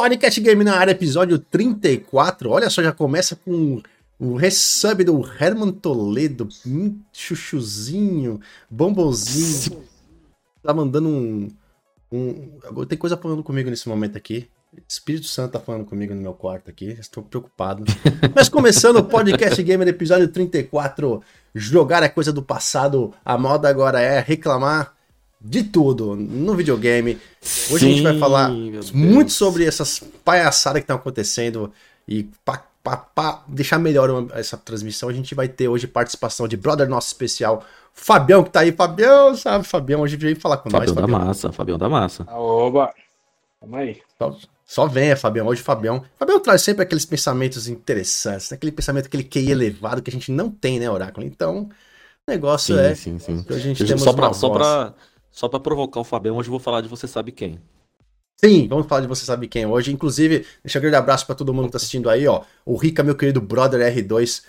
Podcast Game na área, episódio 34. Olha só, já começa com o resub do Herman Toledo, hum, chuchuzinho, bombonzinho. Tá mandando um, um. Tem coisa falando comigo nesse momento aqui. Espírito Santo tá falando comigo no meu quarto aqui. Estou preocupado. Mas começando o Podcast Gamer, episódio 34. Jogar é coisa do passado. A moda agora é reclamar de tudo no videogame. Hoje Sim, a gente vai falar muito sobre essas palhaçadas que estão acontecendo e para deixar melhor uma, essa transmissão, a gente vai ter hoje participação de brother nosso especial, Fabião, que tá aí. Fabião, sabe? Fabião, hoje veio falar com Fabião nós. Fabião da massa, Fabião da massa. Oba! Tamo aí. Só, só venha, Fabião. Hoje, Fabião. Fabião traz sempre aqueles pensamentos interessantes, aquele pensamento, aquele QI elevado que a gente não tem, né, Oráculo? Então, o negócio sim, é. Sim, sim. Que a gente só, pra, só, pra, só pra provocar o Fabião, hoje eu vou falar de você sabe quem. Sim, vamos falar de Você Sabe Quem hoje. Inclusive, deixa um grande abraço para todo mundo que tá assistindo aí, ó. O Rica, meu querido brother R2.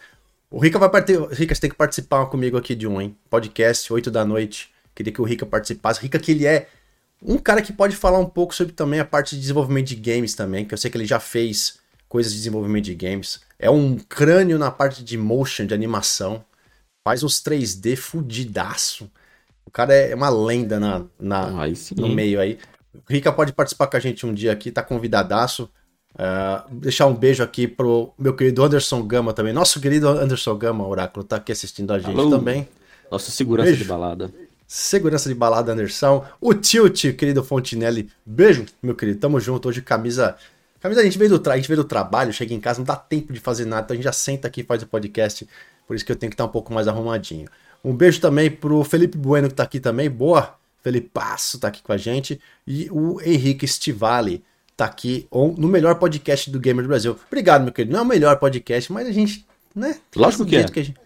O Rica vai partir. Rica, você tem que participar comigo aqui de um, hein? Podcast, 8 da noite. Queria que o Rica participasse. Rica, que ele é um cara que pode falar um pouco sobre também a parte de desenvolvimento de games também, que eu sei que ele já fez coisas de desenvolvimento de games. É um crânio na parte de motion, de animação. Faz uns 3D fudidaço. O cara é uma lenda na, na, no meio aí. Rica pode participar com a gente um dia aqui, tá convidadaço. Uh, deixar um beijo aqui pro meu querido Anderson Gama também. Nosso querido Anderson Gama, Oráculo, tá aqui assistindo a gente Alô. também. Nosso segurança beijo. de balada. Segurança de balada, Anderson. O Tilt, querido Fontinelli. Beijo, meu querido. Tamo junto. Hoje camisa. Camisa, a gente veio do, tra... a gente veio do trabalho, chega em casa, não dá tempo de fazer nada, então a gente já senta aqui e faz o podcast. Por isso que eu tenho que estar um pouco mais arrumadinho. Um beijo também pro Felipe Bueno, que tá aqui também. Boa. Felipe Passo tá aqui com a gente. E o Henrique Stivali tá aqui no melhor podcast do Gamer do Brasil. Obrigado, meu querido. Não é o melhor podcast, mas a gente, né? Lógico que é. Que a, gente,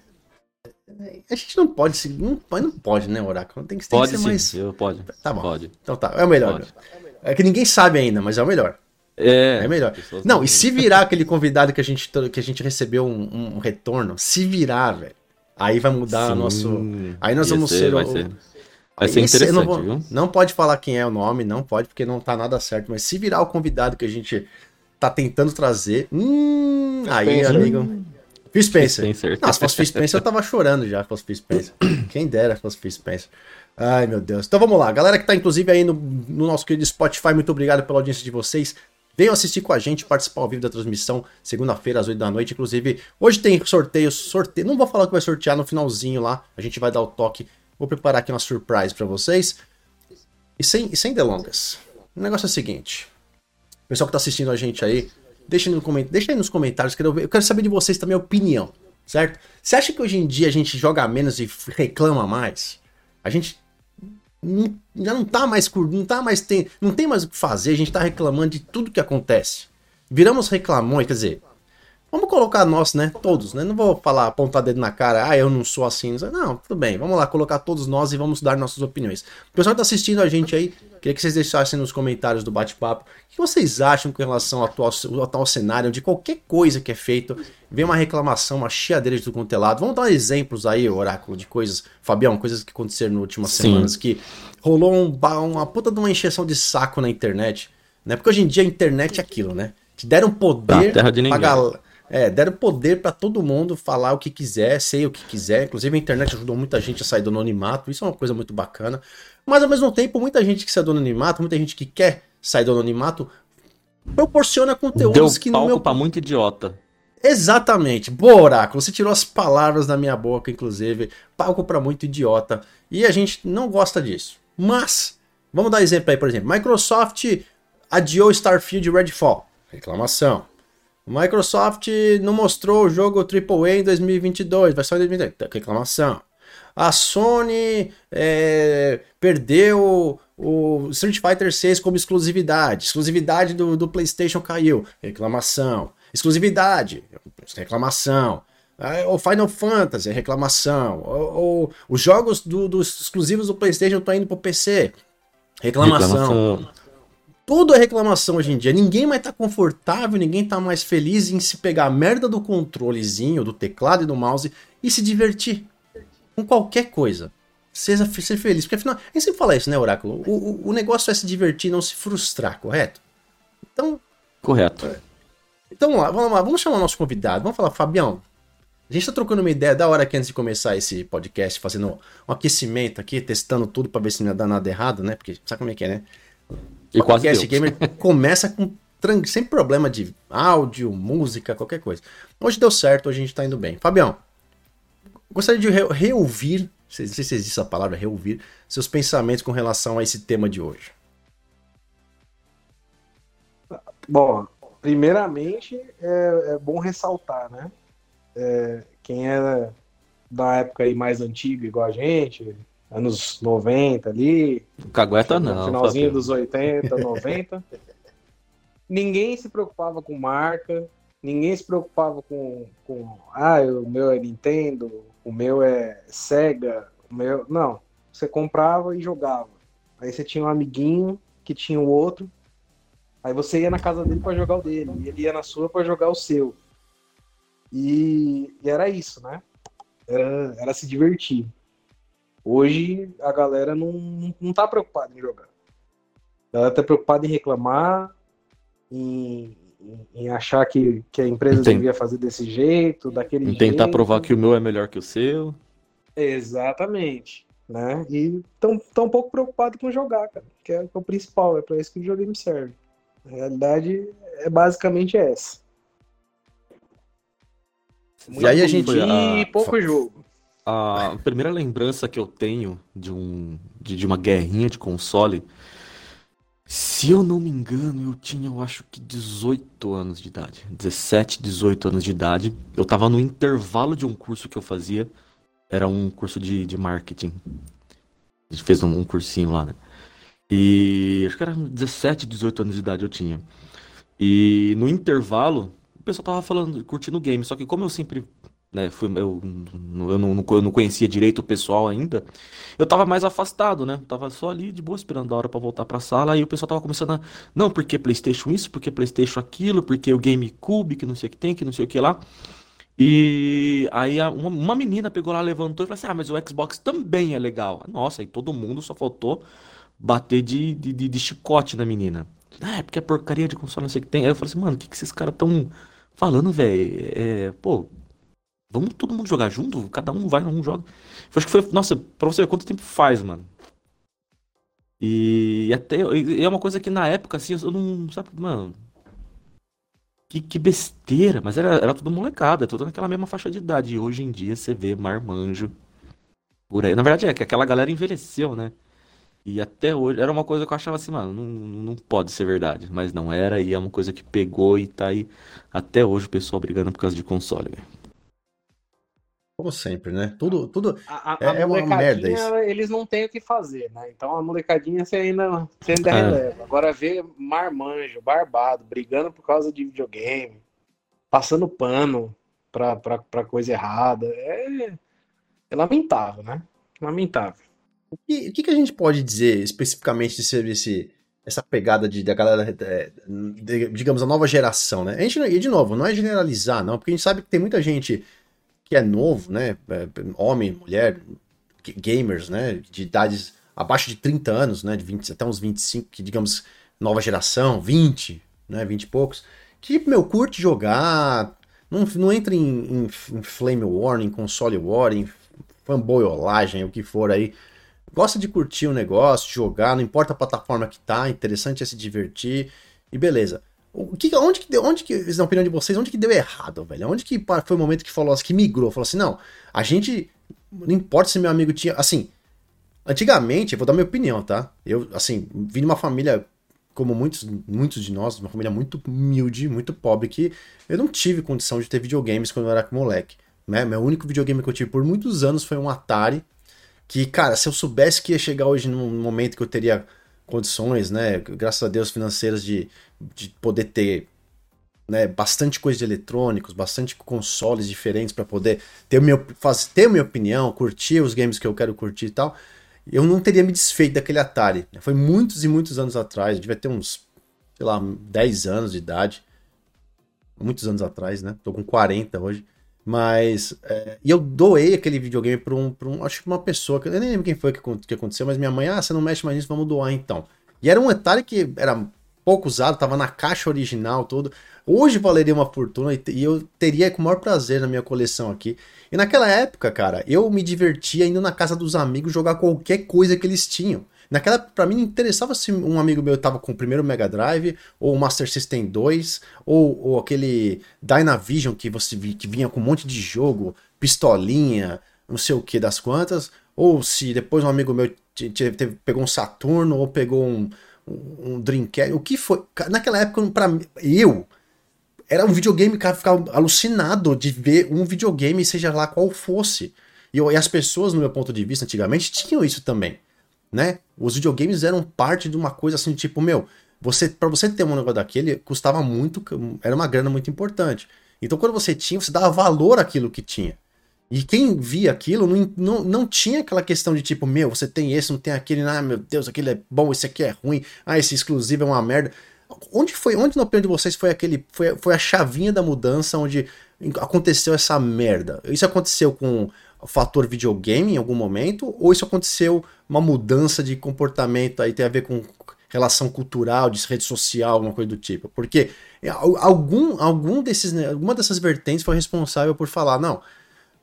a gente não pode se. Não, não pode, né, Oráculo? Tem que, tem pode que ser sim, mais. Eu, pode. Tá bom. Pode. Então tá, é o melhor. Pode. É que ninguém sabe ainda, mas é o melhor. É, é melhor. Não, e se virar aquele convidado que a gente, que a gente recebeu um, um retorno, se virar, velho, aí vai mudar o nosso. Aí nós vamos ser, ser o, ser. Vai ser interessante, não, vou, viu? Não pode falar quem é o nome, não pode, porque não tá nada certo. Mas se virar o convidado que a gente tá tentando trazer. Hum, aí, Spencer. amigo. Phil Spencer. Spencer. Não, se fosse Phil Spencer, eu tava chorando já, se fosse Phil Spencer. Quem dera se fosse Phil Spencer. Ai, meu Deus. Então vamos lá. Galera que tá, inclusive, aí no, no nosso querido Spotify, muito obrigado pela audiência de vocês. Venham assistir com a gente, participar ao vivo da transmissão, segunda-feira, às 8 da noite. Inclusive, hoje tem sorteio, sorteio. Não vou falar que vai sortear no finalzinho lá. A gente vai dar o toque Vou preparar aqui uma surprise para vocês. E sem, e sem delongas. O negócio é o seguinte. O pessoal que tá assistindo a gente aí, deixa, no coment... deixa aí nos comentários. Eu quero saber de vocês também a opinião, certo? Você acha que hoje em dia a gente joga menos e reclama mais? A gente já não tá mais não tá mais tem, não tem mais o que fazer, a gente tá reclamando de tudo que acontece. Viramos reclamões, quer dizer, Vamos colocar nós, né? Todos, né? Não vou falar, apontar dedo na cara, ah, eu não sou assim. Não, tudo bem. Vamos lá, colocar todos nós e vamos dar nossas opiniões. O pessoal que tá assistindo a gente aí, queria que vocês deixassem nos comentários do bate-papo o que vocês acham com relação ao atual, ao atual cenário, de qualquer coisa que é feito. Vem uma reclamação, uma chiadeira de tudo quanto é lado. Vamos dar exemplos aí, oráculo, de coisas, Fabião, coisas que aconteceram nas últimas Sim. semanas, que rolou um, uma puta de uma encheção de saco na internet, né? Porque hoje em dia a internet é aquilo, né? Te deram poder tá, pra galera é, deram poder para todo mundo falar o que quiser, ser o que quiser. Inclusive a internet ajudou muita gente a sair do anonimato, isso é uma coisa muito bacana. Mas ao mesmo tempo, muita gente que sai do anonimato, muita gente que quer sair do anonimato, proporciona conteúdos Deu que no meu. pra muito idiota. Exatamente. Boa, Oráculo. Você tirou as palavras da minha boca, inclusive. Palco para muito idiota. E a gente não gosta disso. Mas, vamos dar exemplo aí, por exemplo. Microsoft adiou Starfield Redfall. Reclamação. Microsoft não mostrou o jogo AAA em 2022, vai só em 2022. Reclamação. A Sony é, perdeu o Street Fighter 6 como exclusividade. Exclusividade do, do PlayStation caiu. Reclamação. Exclusividade. Reclamação. É, o Final Fantasy, reclamação. O, o, os jogos do, dos exclusivos do PlayStation estão indo para o PC. Reclamação. reclamação. Tudo é reclamação hoje em dia. Ninguém mais tá confortável, ninguém tá mais feliz em se pegar a merda do controlezinho, do teclado e do mouse e se divertir com qualquer coisa. Seja ser feliz. Porque afinal, a gente sempre fala isso, né, Oráculo? O, o, o negócio é se divertir, não se frustrar, correto? Então, Correto. Então vamos lá, vamos lá, vamos chamar o nosso convidado. Vamos falar, Fabião. A gente tá trocando uma ideia da hora aqui antes de começar esse podcast, fazendo um aquecimento aqui, testando tudo para ver se não dá nada errado, né? Porque sabe como é que é, né? E quase podcast gamer começa com sem problema de áudio, música, qualquer coisa. Hoje deu certo, hoje a gente tá indo bem. Fabião, gostaria de re reouvir, não sei se existe a palavra reouvir, seus pensamentos com relação a esse tema de hoje. Bom, primeiramente é, é bom ressaltar, né? É, quem era da época aí mais antiga, igual a gente, anos 90 ali. Cagueta não. Finalzinho dos 80, 90. ninguém se preocupava com marca, ninguém se preocupava com, com ah, o meu é Nintendo, o meu é Sega, o meu. Não. Você comprava e jogava. Aí você tinha um amiguinho que tinha o outro. Aí você ia na casa dele para jogar o dele, e ele ia na sua para jogar o seu. E, e, era isso, né? Era, era se divertir. Hoje a galera não, não tá preocupada em jogar. Ela tá preocupada em reclamar, em, em achar que, que a empresa Entendi. devia fazer desse jeito, daquele em tentar provar que o meu é melhor que o seu. Exatamente. Né? E tão, tão um pouco preocupado com jogar, cara, que é, o principal, é para isso que o videogame serve. A realidade é basicamente essa. e aí a gente. E pouco jogo. A primeira lembrança que eu tenho de, um, de, de uma guerrinha de console se eu não me engano, eu tinha, eu acho que 18 anos de idade. 17, 18 anos de idade. Eu tava no intervalo de um curso que eu fazia. Era um curso de, de marketing. A gente fez um, um cursinho lá, né? E acho que era 17, 18 anos de idade eu tinha. E no intervalo, o pessoal tava falando, curtindo o game. Só que como eu sempre né? Fui, eu, eu, não, não conhecia direito o pessoal ainda. Eu tava mais afastado, né? Tava só ali de boa esperando a hora para voltar pra sala. Aí o pessoal tava começando a. Não, porque PlayStation isso, porque PlayStation aquilo, porque o GameCube, que não sei o que tem, que não sei o que lá. E aí uma, uma menina pegou lá, levantou e falou assim: Ah, mas o Xbox também é legal. Nossa, aí todo mundo só faltou bater de, de, de, de chicote na menina. Ah, é porque é porcaria de console, não sei o que tem. Aí eu falei assim, mano, o que, que esses caras tão falando, velho? É, pô, Vamos todo mundo jogar junto? Cada um vai, um joga. Eu acho que foi. Nossa, pra você ver quanto tempo faz, mano. E até. E é uma coisa que na época, assim, eu não. Sabe, mano. Que, que besteira. Mas era, era tudo molecada, tudo naquela mesma faixa de idade. E hoje em dia você vê marmanjo por aí. Na verdade é que aquela galera envelheceu, né? E até hoje era uma coisa que eu achava assim, mano, não, não pode ser verdade. Mas não era, e é uma coisa que pegou e tá aí até hoje o pessoal brigando por causa de console, velho. Como sempre, né? Tudo, tudo a, a, é, a é uma merda isso. Eles não têm o que fazer, né? Então a molecadinha você ainda, você ainda é. releva. Agora ver marmanjo, barbado, brigando por causa de videogame, passando pano pra, pra, pra coisa errada, é, é lamentável, né? Lamentável. O que, o que, a gente pode dizer especificamente de ser esse, essa pegada de, da galera, é, de, digamos, a nova geração, né? A gente, e de novo, não é generalizar, não, porque a gente sabe que tem muita gente que é novo, né? É, homem, mulher, gamers, né? De idades abaixo de 30 anos, né? De 20, até uns 25, que digamos, nova geração, 20, né? 20 e poucos, que, meu, curte jogar, não, não entra em, em, em flame war, em console war, em fanboyolagem, o que for aí. Gosta de curtir o negócio, jogar, não importa a plataforma que tá, interessante é se divertir e beleza. O que, onde que deu, onde que, na opinião de vocês, onde que deu errado, velho? Onde que foi o momento que falou assim, que migrou, falou assim, não, a gente, não importa se meu amigo tinha, assim, antigamente, eu vou dar minha opinião, tá? Eu, assim, vim de uma família, como muitos, muitos de nós, uma família muito humilde, muito pobre, que eu não tive condição de ter videogames quando eu era moleque, né? Meu único videogame que eu tive por muitos anos foi um Atari, que, cara, se eu soubesse que ia chegar hoje num momento que eu teria condições, né, graças a Deus financeiras de, de poder ter né, bastante coisa de eletrônicos, bastante consoles diferentes para poder ter, meu, faz, ter minha opinião, curtir os games que eu quero curtir e tal, eu não teria me desfeito daquele Atari. Foi muitos e muitos anos atrás, devia ter uns, sei lá, 10 anos de idade. Muitos anos atrás, né? Tô com 40 hoje. Mas. É, e eu doei aquele videogame pra um, pra um. Acho que uma pessoa. Que, eu nem lembro quem foi que, que aconteceu, mas minha mãe, ah, você não mexe mais nisso, vamos doar então. E era um Atari que era pouco usado, tava na caixa original, tudo. Hoje valeria uma fortuna e eu teria com o maior prazer na minha coleção aqui. E naquela época, cara, eu me divertia indo na casa dos amigos jogar qualquer coisa que eles tinham. Naquela, para mim, não interessava se um amigo meu tava com o primeiro Mega Drive, ou o Master System 2, ou, ou aquele Dynavision que você que vinha com um monte de jogo, pistolinha, não sei o que das quantas, ou se depois um amigo meu teve, pegou um Saturno, ou pegou um, um, Dreamcast, o que foi. Naquela época, para eu, era um videogame, cara, ficava alucinado de ver um videogame, seja lá qual fosse. E, e as pessoas, no meu ponto de vista, antigamente, tinham isso também né? Os videogames eram parte de uma coisa assim, tipo, meu, você para você ter um negócio daquele, custava muito, era uma grana muito importante. Então quando você tinha, você dava valor àquilo que tinha. E quem via aquilo não, não, não tinha aquela questão de tipo, meu, você tem esse, não tem aquele, ah, meu Deus, aquele é bom, esse aqui é ruim, ah, esse exclusivo é uma merda. Onde foi, onde na opinião de vocês foi aquele, foi, foi a chavinha da mudança onde aconteceu essa merda? Isso aconteceu com fator videogame em algum momento? Ou isso aconteceu uma mudança de comportamento aí, tem a ver com relação cultural, de rede social, alguma coisa do tipo? Porque algum, algum desses, né, alguma dessas vertentes foi responsável por falar, não,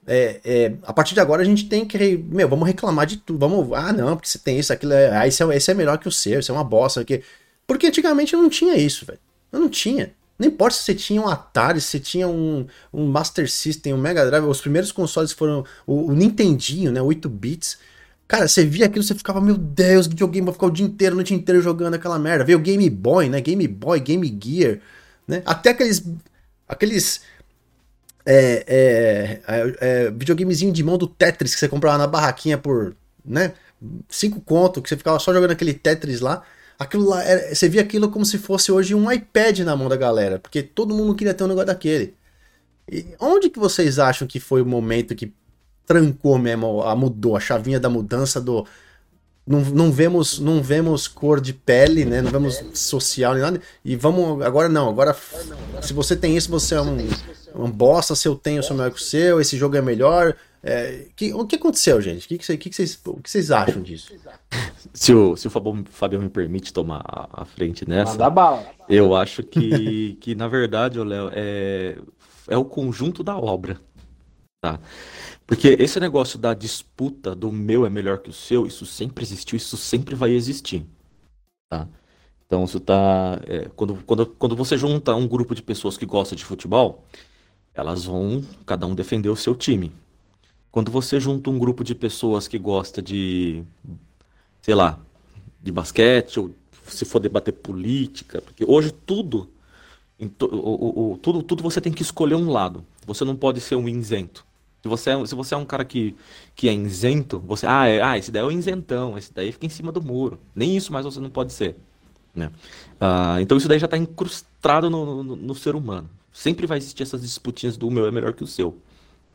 é, é, a partir de agora a gente tem que, meu, vamos reclamar de tudo, vamos, ah não, porque você tem isso, aquilo, é, ah, esse, é, esse é melhor que o seu, isso é uma bosta, aqui. porque antigamente não tinha isso, velho, eu não tinha. Não importa se você tinha um Atari, se você tinha um, um Master System, um Mega Drive, os primeiros consoles foram o, o Nintendinho, né, 8 bits. Cara, você via aquilo, você ficava, meu Deus, videogame, vou ficar o dia inteiro, noite inteira jogando aquela merda. Veio Game Boy, né, Game Boy, Game Gear, né, até aqueles, aqueles é, é, é, é, videogamezinho de mão do Tetris que você comprava na barraquinha por, né, 5 conto, que você ficava só jogando aquele Tetris lá. Aquilo lá, era, você via aquilo como se fosse hoje um iPad na mão da galera, porque todo mundo queria ter um negócio daquele. E onde que vocês acham que foi o momento que trancou mesmo, a mudou, a chavinha da mudança do não, não vemos não vemos cor de pele, né? Não vemos social nem nada. E vamos agora não, agora se você tem isso, você é um, um bosta, se eu tenho, eu sou melhor que o seu, esse jogo é melhor. É, que, o que aconteceu, gente? O que, que, que, vocês, o que vocês acham disso? Se o, se o Fabião me permite tomar a, a frente nessa, Manda bala. eu acho que, que na verdade, Léo, é, é o conjunto da obra. Tá? Porque esse negócio da disputa do meu é melhor que o seu, isso sempre existiu, isso sempre vai existir. Tá? Então, isso tá. É, quando, quando, quando você junta um grupo de pessoas que gosta de futebol, elas vão cada um defender o seu time. Quando você junta um grupo de pessoas que gosta de, sei lá, de basquete, ou se for debater política, porque hoje tudo, o, o, tudo, tudo você tem que escolher um lado. Você não pode ser um isento. Se você é, se você é um cara que, que é isento, você, ah, é, ah, esse daí é o isentão, esse daí fica em cima do muro. Nem isso mais você não pode ser. Né? Ah, então isso daí já está incrustado no, no, no, ser humano. Sempre vai existir essas disputinhas do meu é melhor que o seu.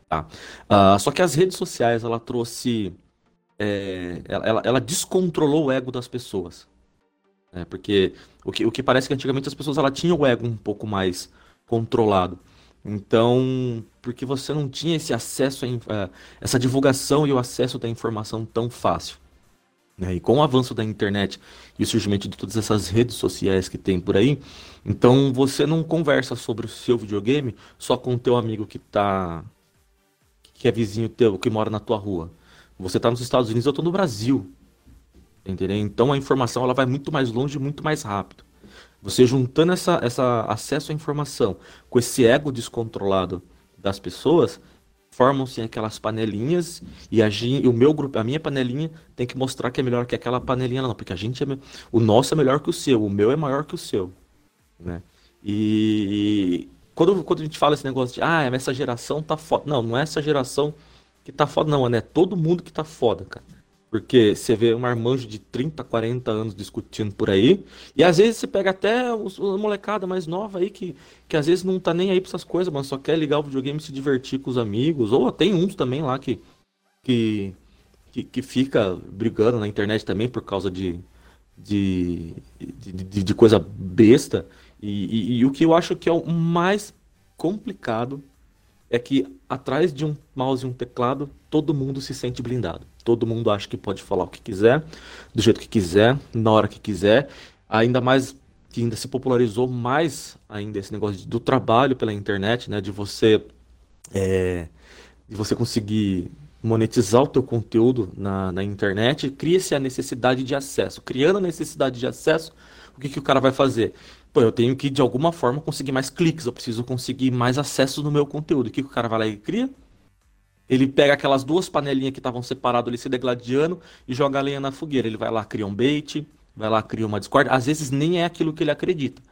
Tá? Uh, só que as redes sociais, ela trouxe. É, ela, ela descontrolou o ego das pessoas. Né? Porque o que, o que parece que antigamente as pessoas ela tinham o ego um pouco mais controlado. Então, porque você não tinha esse acesso, a, uh, essa divulgação e o acesso da informação tão fácil. Né? E com o avanço da internet e o surgimento de todas essas redes sociais que tem por aí, então você não conversa sobre o seu videogame só com o teu amigo que está que é vizinho teu, que mora na tua rua. Você está nos Estados Unidos, eu estou no Brasil. Entendeu? Então a informação ela vai muito mais longe, muito mais rápido. Você juntando essa, essa acesso à informação com esse ego descontrolado das pessoas, formam-se aquelas panelinhas e, a, e o meu grupo, a minha panelinha tem que mostrar que é melhor que aquela panelinha não, porque a gente é, o nosso é melhor que o seu, o meu é maior que o seu, né? E, quando, quando a gente fala esse negócio de, ah, essa geração tá foda. Não, não é essa geração que tá foda, não, é todo mundo que tá foda, cara. Porque você vê um armanjo de 30, 40 anos discutindo por aí, e às vezes você pega até os, a molecada mais nova aí que, que às vezes não tá nem aí pra essas coisas, mas só quer ligar o videogame e se divertir com os amigos, ou tem uns também lá que, que, que, que fica brigando na internet também por causa de, de, de, de, de coisa besta. E, e, e, o que eu acho que é o mais complicado é que atrás de um mouse e um teclado, todo mundo se sente blindado. Todo mundo acha que pode falar o que quiser, do jeito que quiser, na hora que quiser. Ainda mais que ainda se popularizou mais ainda esse negócio do trabalho pela internet, né? De você, é, de você conseguir monetizar o teu conteúdo na, na internet, cria-se a necessidade de acesso. Criando a necessidade de acesso, o que, que o cara vai fazer? Pô, eu tenho que, de alguma forma, conseguir mais cliques, eu preciso conseguir mais acesso no meu conteúdo. O que, o cara vai lá e cria? Ele pega aquelas duas panelinhas que estavam separadas ali, se degladiando, e joga a lenha na fogueira. Ele vai lá, cria um bait, vai lá, cria uma Discord. Às vezes nem é aquilo que ele acredita.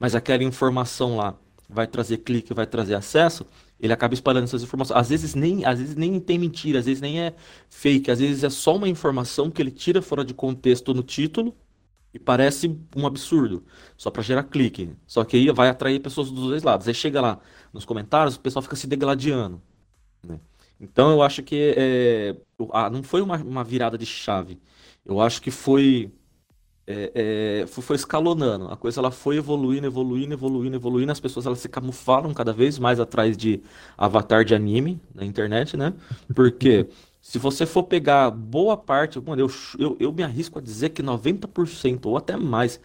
Mas aquela informação lá vai trazer clique, vai trazer acesso, ele acaba espalhando essas informações. Às vezes nem, às vezes nem tem mentira, às vezes nem é fake, às vezes é só uma informação que ele tira fora de contexto no título e parece um absurdo, só para gerar clique. Só que aí vai atrair pessoas dos dois lados. Aí chega lá nos comentários, o pessoal fica se degladiando. Né? Então eu acho que é, ah, não foi uma, uma virada de chave. Eu acho que foi é, é, foi, foi, escalonando. A coisa ela foi evoluindo, evoluindo, evoluindo, evoluindo. As pessoas elas se camuflaram cada vez mais atrás de avatar de anime na internet, né? Porque se você for pegar boa parte, mano, eu, eu, eu me arrisco a dizer que 90% ou até mais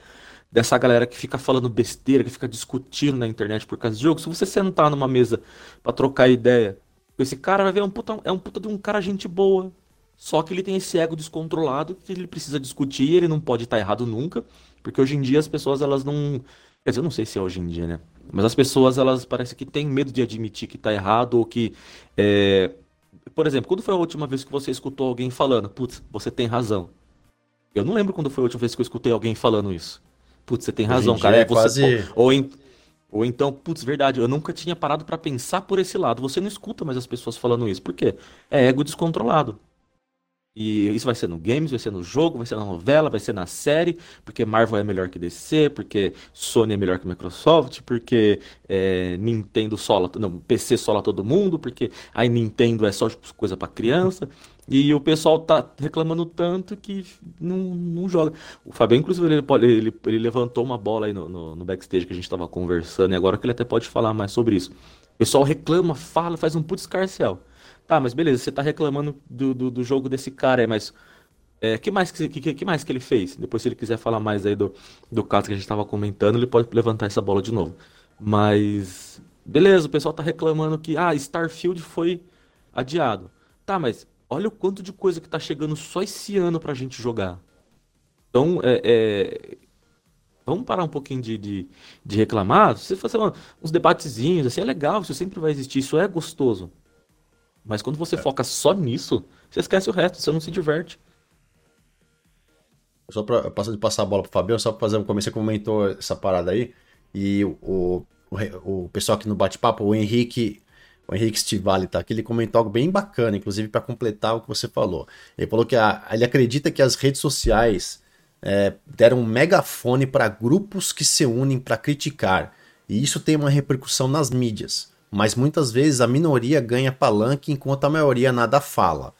dessa galera que fica falando besteira, que fica discutindo na internet por causa de jogo, se você sentar numa mesa para trocar ideia esse cara, vai ver é um puta, é um puta de um cara gente boa, só que ele tem esse ego descontrolado que ele precisa discutir, ele não pode estar errado nunca, porque hoje em dia as pessoas elas não, quer dizer, eu não sei se é hoje em dia, né? Mas as pessoas elas parece que têm medo de admitir que está errado ou que é... por exemplo, quando foi a última vez que você escutou alguém falando, putz, você tem razão? Eu não lembro quando foi a última vez que eu escutei alguém falando isso. Putz, você tem razão, cara. É, é quase... ou, em... ou então, putz, verdade, eu nunca tinha parado para pensar por esse lado. Você não escuta mais as pessoas falando isso. Por quê? É ego descontrolado. E isso vai ser no games, vai ser no jogo, vai ser na novela, vai ser na série, porque Marvel é melhor que DC, porque Sony é melhor que Microsoft, porque é, Nintendo sola, não, PC sola todo mundo, porque a Nintendo é só tipo, coisa para criança. E o pessoal tá reclamando tanto que não, não joga. O Fabio, inclusive, ele, ele, ele levantou uma bola aí no, no, no backstage que a gente tava conversando, e agora que ele até pode falar mais sobre isso. O pessoal reclama, fala, faz um puto escarcel. Tá, mas beleza, você tá reclamando do, do, do jogo desse cara aí, mas é, que, mais que, que, que, mais que ele fez? Depois, se ele quiser falar mais aí do, do caso que a gente estava comentando, ele pode levantar essa bola de novo. Mas, beleza, o pessoal tá reclamando que, ah, Starfield foi adiado. Tá, mas olha o quanto de coisa que tá chegando só esse ano pra gente jogar. Então, é, é... vamos parar um pouquinho de, de, de reclamar. Se você fazer uns debatezinhos, assim, é legal, isso sempre vai existir, isso é gostoso. Mas quando você é. foca só nisso, você esquece o resto, você não se diverte. Só para de passar a bola pro Fabião, só para fazer um começo, você comentou essa parada aí. E o, o, o pessoal aqui no bate-papo, o Henrique, o Henrique Stivali tá aqui, ele comentou algo bem bacana, inclusive para completar o que você falou. Ele falou que a, ele acredita que as redes sociais é, deram um megafone para grupos que se unem para criticar. E isso tem uma repercussão nas mídias mas muitas vezes a minoria ganha palanque enquanto a maioria nada fala.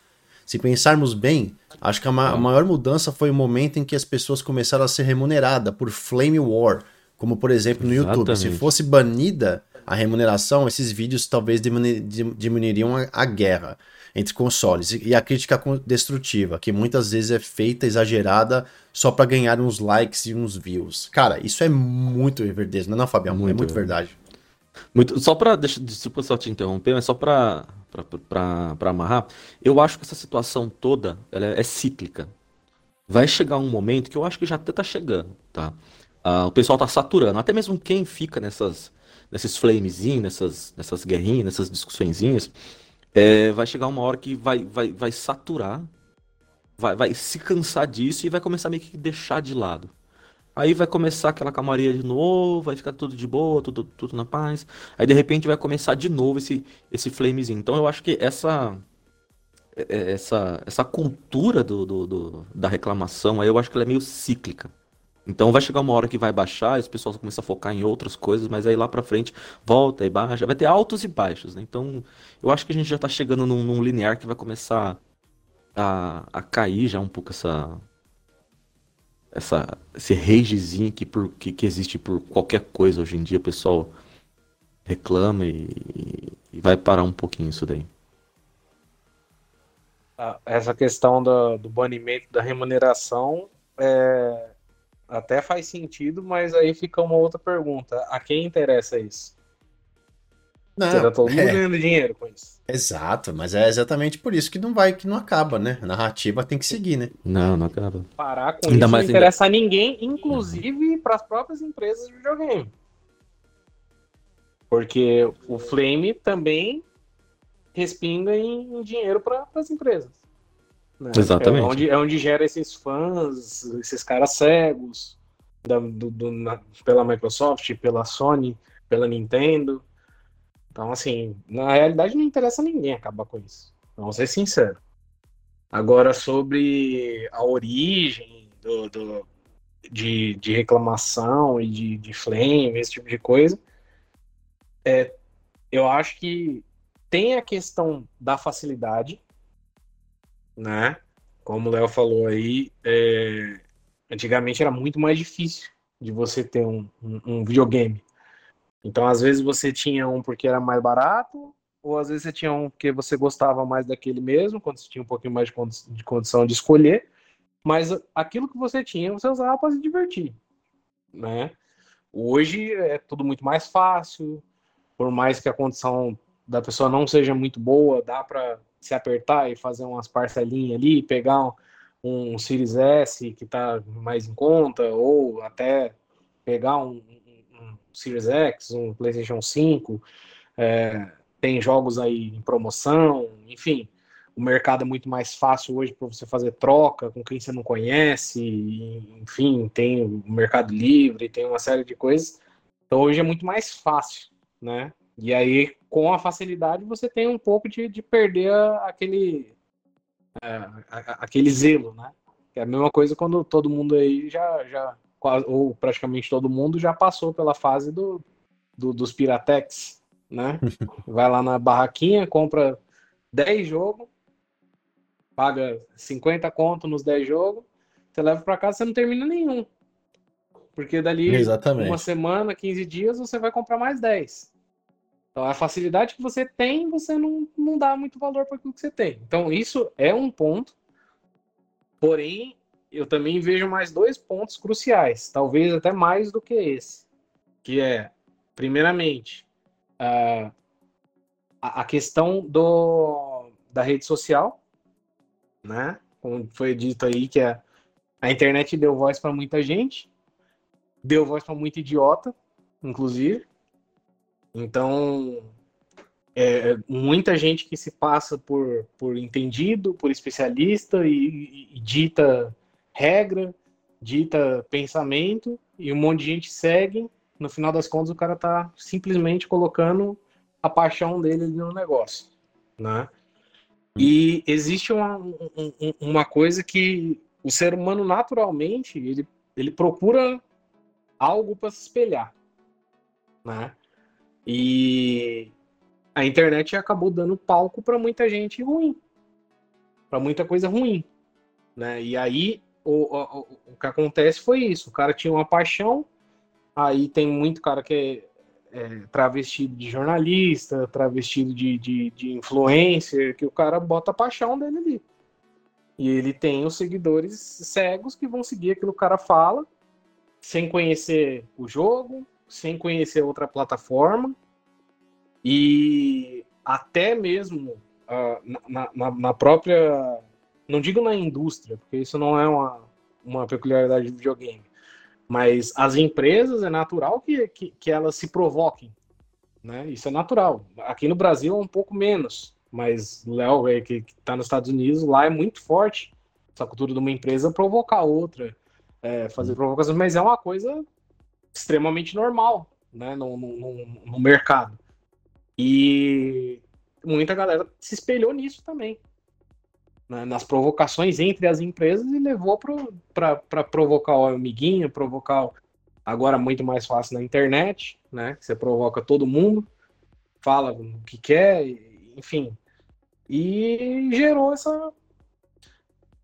Se pensarmos bem, acho que a, ma maior mudança foi o momento em que as pessoas começaram a ser remuneradas por Flame War, como por exemplo no Exatamente. YouTube. Se fosse banida a remuneração, esses vídeos talvez diminuiriam a, a guerra entre consoles e a crítica destrutiva, que muitas vezes é feita exagerada só para ganhar uns likes e uns views. Cara, isso é muito verdade, não é, não, Fabião? Muito, é muito verdade. Muito, só para desculpa só te interromper, mas só para para amarrar, eu acho que essa situação toda ela é, é, cíclica. Vai chegar um momento que eu acho que já até tá chegando, tá? Ah, o pessoal tá saturando, até mesmo quem fica nessas nesses flamezinhos, nessas nessas guerrinhas, nessas discussõezinhas, é, vai chegar uma hora que vai vai, vai saturar, vai, vai se cansar disso e vai começar meio que deixar de lado. Aí vai começar aquela calmaria de novo, vai ficar tudo de boa, tudo, tudo na paz. Aí de repente vai começar de novo esse, esse flamezinho. Então eu acho que essa é, é, essa, essa cultura do, do, do, da reclamação aí eu acho que ela é meio cíclica. Então vai chegar uma hora que vai baixar, as pessoas começam a focar em outras coisas, mas aí lá pra frente volta e baixa, vai ter altos e baixos, né? Então eu acho que a gente já tá chegando num, num linear que vai começar a, a cair já um pouco essa, essa, esse ragezinho que, por, que, que existe por qualquer coisa hoje em dia, o pessoal reclama e, e vai parar um pouquinho isso daí. Essa questão do, do banimento da remuneração é, até faz sentido, mas aí fica uma outra pergunta. A quem interessa isso? Não, Você tá todo mundo é... ganhando dinheiro com isso. Exato, mas é exatamente por isso que não vai, que não acaba, né? A narrativa tem que seguir, né? Não, não acaba. Parar com ainda isso mais não interessa ainda... a ninguém, inclusive uhum. para as próprias empresas de videogame. Porque o Flame também respinga em dinheiro para as empresas. Né? Exatamente. É onde, é onde gera esses fãs, esses caras cegos da, do, do, na, pela Microsoft, pela Sony, pela Nintendo. Então, assim, na realidade não interessa a ninguém acabar com isso. Vamos ser sinceros. Agora, sobre a origem do, do de, de, reclamação e de, de flame, esse tipo de coisa, é, eu acho que tem a questão da facilidade, né? Como o Léo falou aí, é... antigamente era muito mais difícil de você ter um, um, um, videogame. Então, às vezes você tinha um porque era mais barato, ou às vezes você tinha um porque você gostava mais daquele mesmo, quando você tinha um pouquinho mais de, condi de condição de escolher. Mas aquilo que você tinha, você usava para se divertir, né? Hoje é tudo muito mais fácil, por mais que a condição da pessoa não seja muito boa, dá para se apertar e fazer umas parcelinhas ali, pegar um, um Series S que está mais em conta, ou até pegar um Series X, um PlayStation 5. É, tem jogos aí em promoção, enfim. O mercado é muito mais fácil hoje para você fazer troca com quem você não conhece, enfim, tem o Mercado Livre, tem uma série de coisas. Então hoje é muito mais fácil, né? E aí, com a facilidade, você tem um pouco de, de perder aquele, é, aquele zelo, né? É a mesma coisa quando todo mundo aí já, já ou praticamente todo mundo já passou pela fase do, do dos Piratex, né? Vai lá na barraquinha, compra 10 jogos, paga 50 conto nos 10 jogos, você leva para casa, você não termina nenhum. Porque dali Exatamente. uma semana, 15 dias, você vai comprar mais 10. Então, a facilidade que você tem, você não, não dá muito valor para aquilo que você tem. Então, isso é um ponto. Porém, eu também vejo mais dois pontos cruciais, talvez até mais do que esse, que é, primeiramente, a, a questão do, da rede social, né? Como foi dito aí que a, a internet deu voz para muita gente, deu voz para muito idiota, inclusive. Então, é, muita gente que se passa por, por entendido, por especialista e, e, dita regra, dita pensamento, e um monte de gente segue. No final das contas, o cara tá simplesmente colocando a paixão dele no negócio, né? E existe uma, uma coisa que o ser humano naturalmente ele, ele procura algo para se espelhar, né? E a internet acabou dando palco para muita gente ruim, para muita coisa ruim, né? E aí o, o, o, que acontece foi isso: o cara tinha uma paixão, aí tem muito cara que é, é travestido de jornalista, travestido de, de, de influencer, que o cara bota a paixão dele ali. E ele tem os seguidores cegos que vão seguir aquilo que o cara fala, sem conhecer o jogo, sem conhecer outra plataforma e até mesmo uh, na, na, na, própria, não digo na indústria, porque isso não é uma, uma peculiaridade de videogame, mas as empresas é natural que, que, que elas se provoquem, né? Isso é natural. Aqui no Brasil é um pouco menos, mas Léo, é, que está nos Estados Unidos, lá é muito forte essa cultura de uma empresa provocar outra, é, fazer provocações, mas é uma coisa extremamente normal né, no, no, no, mercado. E muita galera se espelhou nisso também. Né, nas provocações entre as empresas e levou para provocar o amiguinho, provocar agora muito mais fácil na internet, né? Você provoca todo mundo, fala o que quer, enfim. E gerou essa.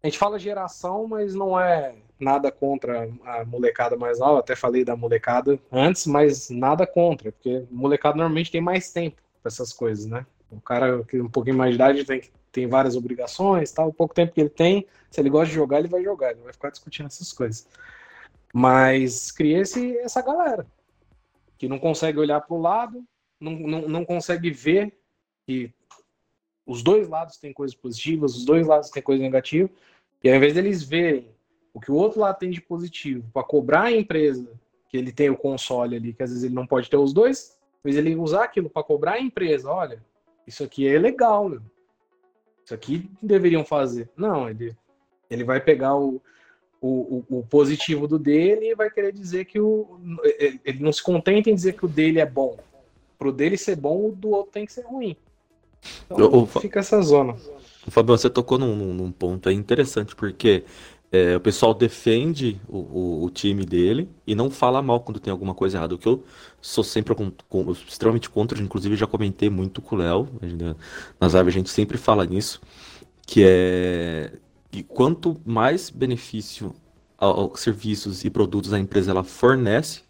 A gente fala geração, mas não é nada contra a molecada mais nova, até falei da molecada antes, mas nada contra, porque molecada normalmente tem mais tempo para essas coisas, né? O cara que um pouquinho mais de idade tem, tem várias obrigações, tal, o pouco tempo que ele tem, se ele gosta de jogar, ele vai jogar, ele vai ficar discutindo essas coisas. Mas cria esse, essa galera que não consegue olhar para o lado, não, não, não consegue ver que os dois lados têm coisas positivas, os dois lados têm coisas negativas, e ao invés deles verem o que o outro lado tem de positivo para cobrar a empresa que ele tem o console ali, que às vezes ele não pode ter os dois, mas ele usar aquilo para cobrar a empresa, olha, isso aqui é legal, meu. Isso aqui deveriam fazer. Não, ele, ele vai pegar o, o, o, o, positivo do dele e vai querer dizer que o. Ele não se contenta em dizer que o dele é bom. Pro dele ser bom, o do outro tem que ser ruim. Então, o, fica essa zona. Fabio, você tocou num, num ponto aí interessante, porque é, o pessoal defende o, o, o, time dele e não fala mal quando tem alguma coisa errada. O que eu sou sempre com, com, extremamente contra, inclusive já comentei muito com o Léo, nas lives a gente sempre fala nisso, que é que quanto mais benefício aos serviços e produtos a empresa ela fornece,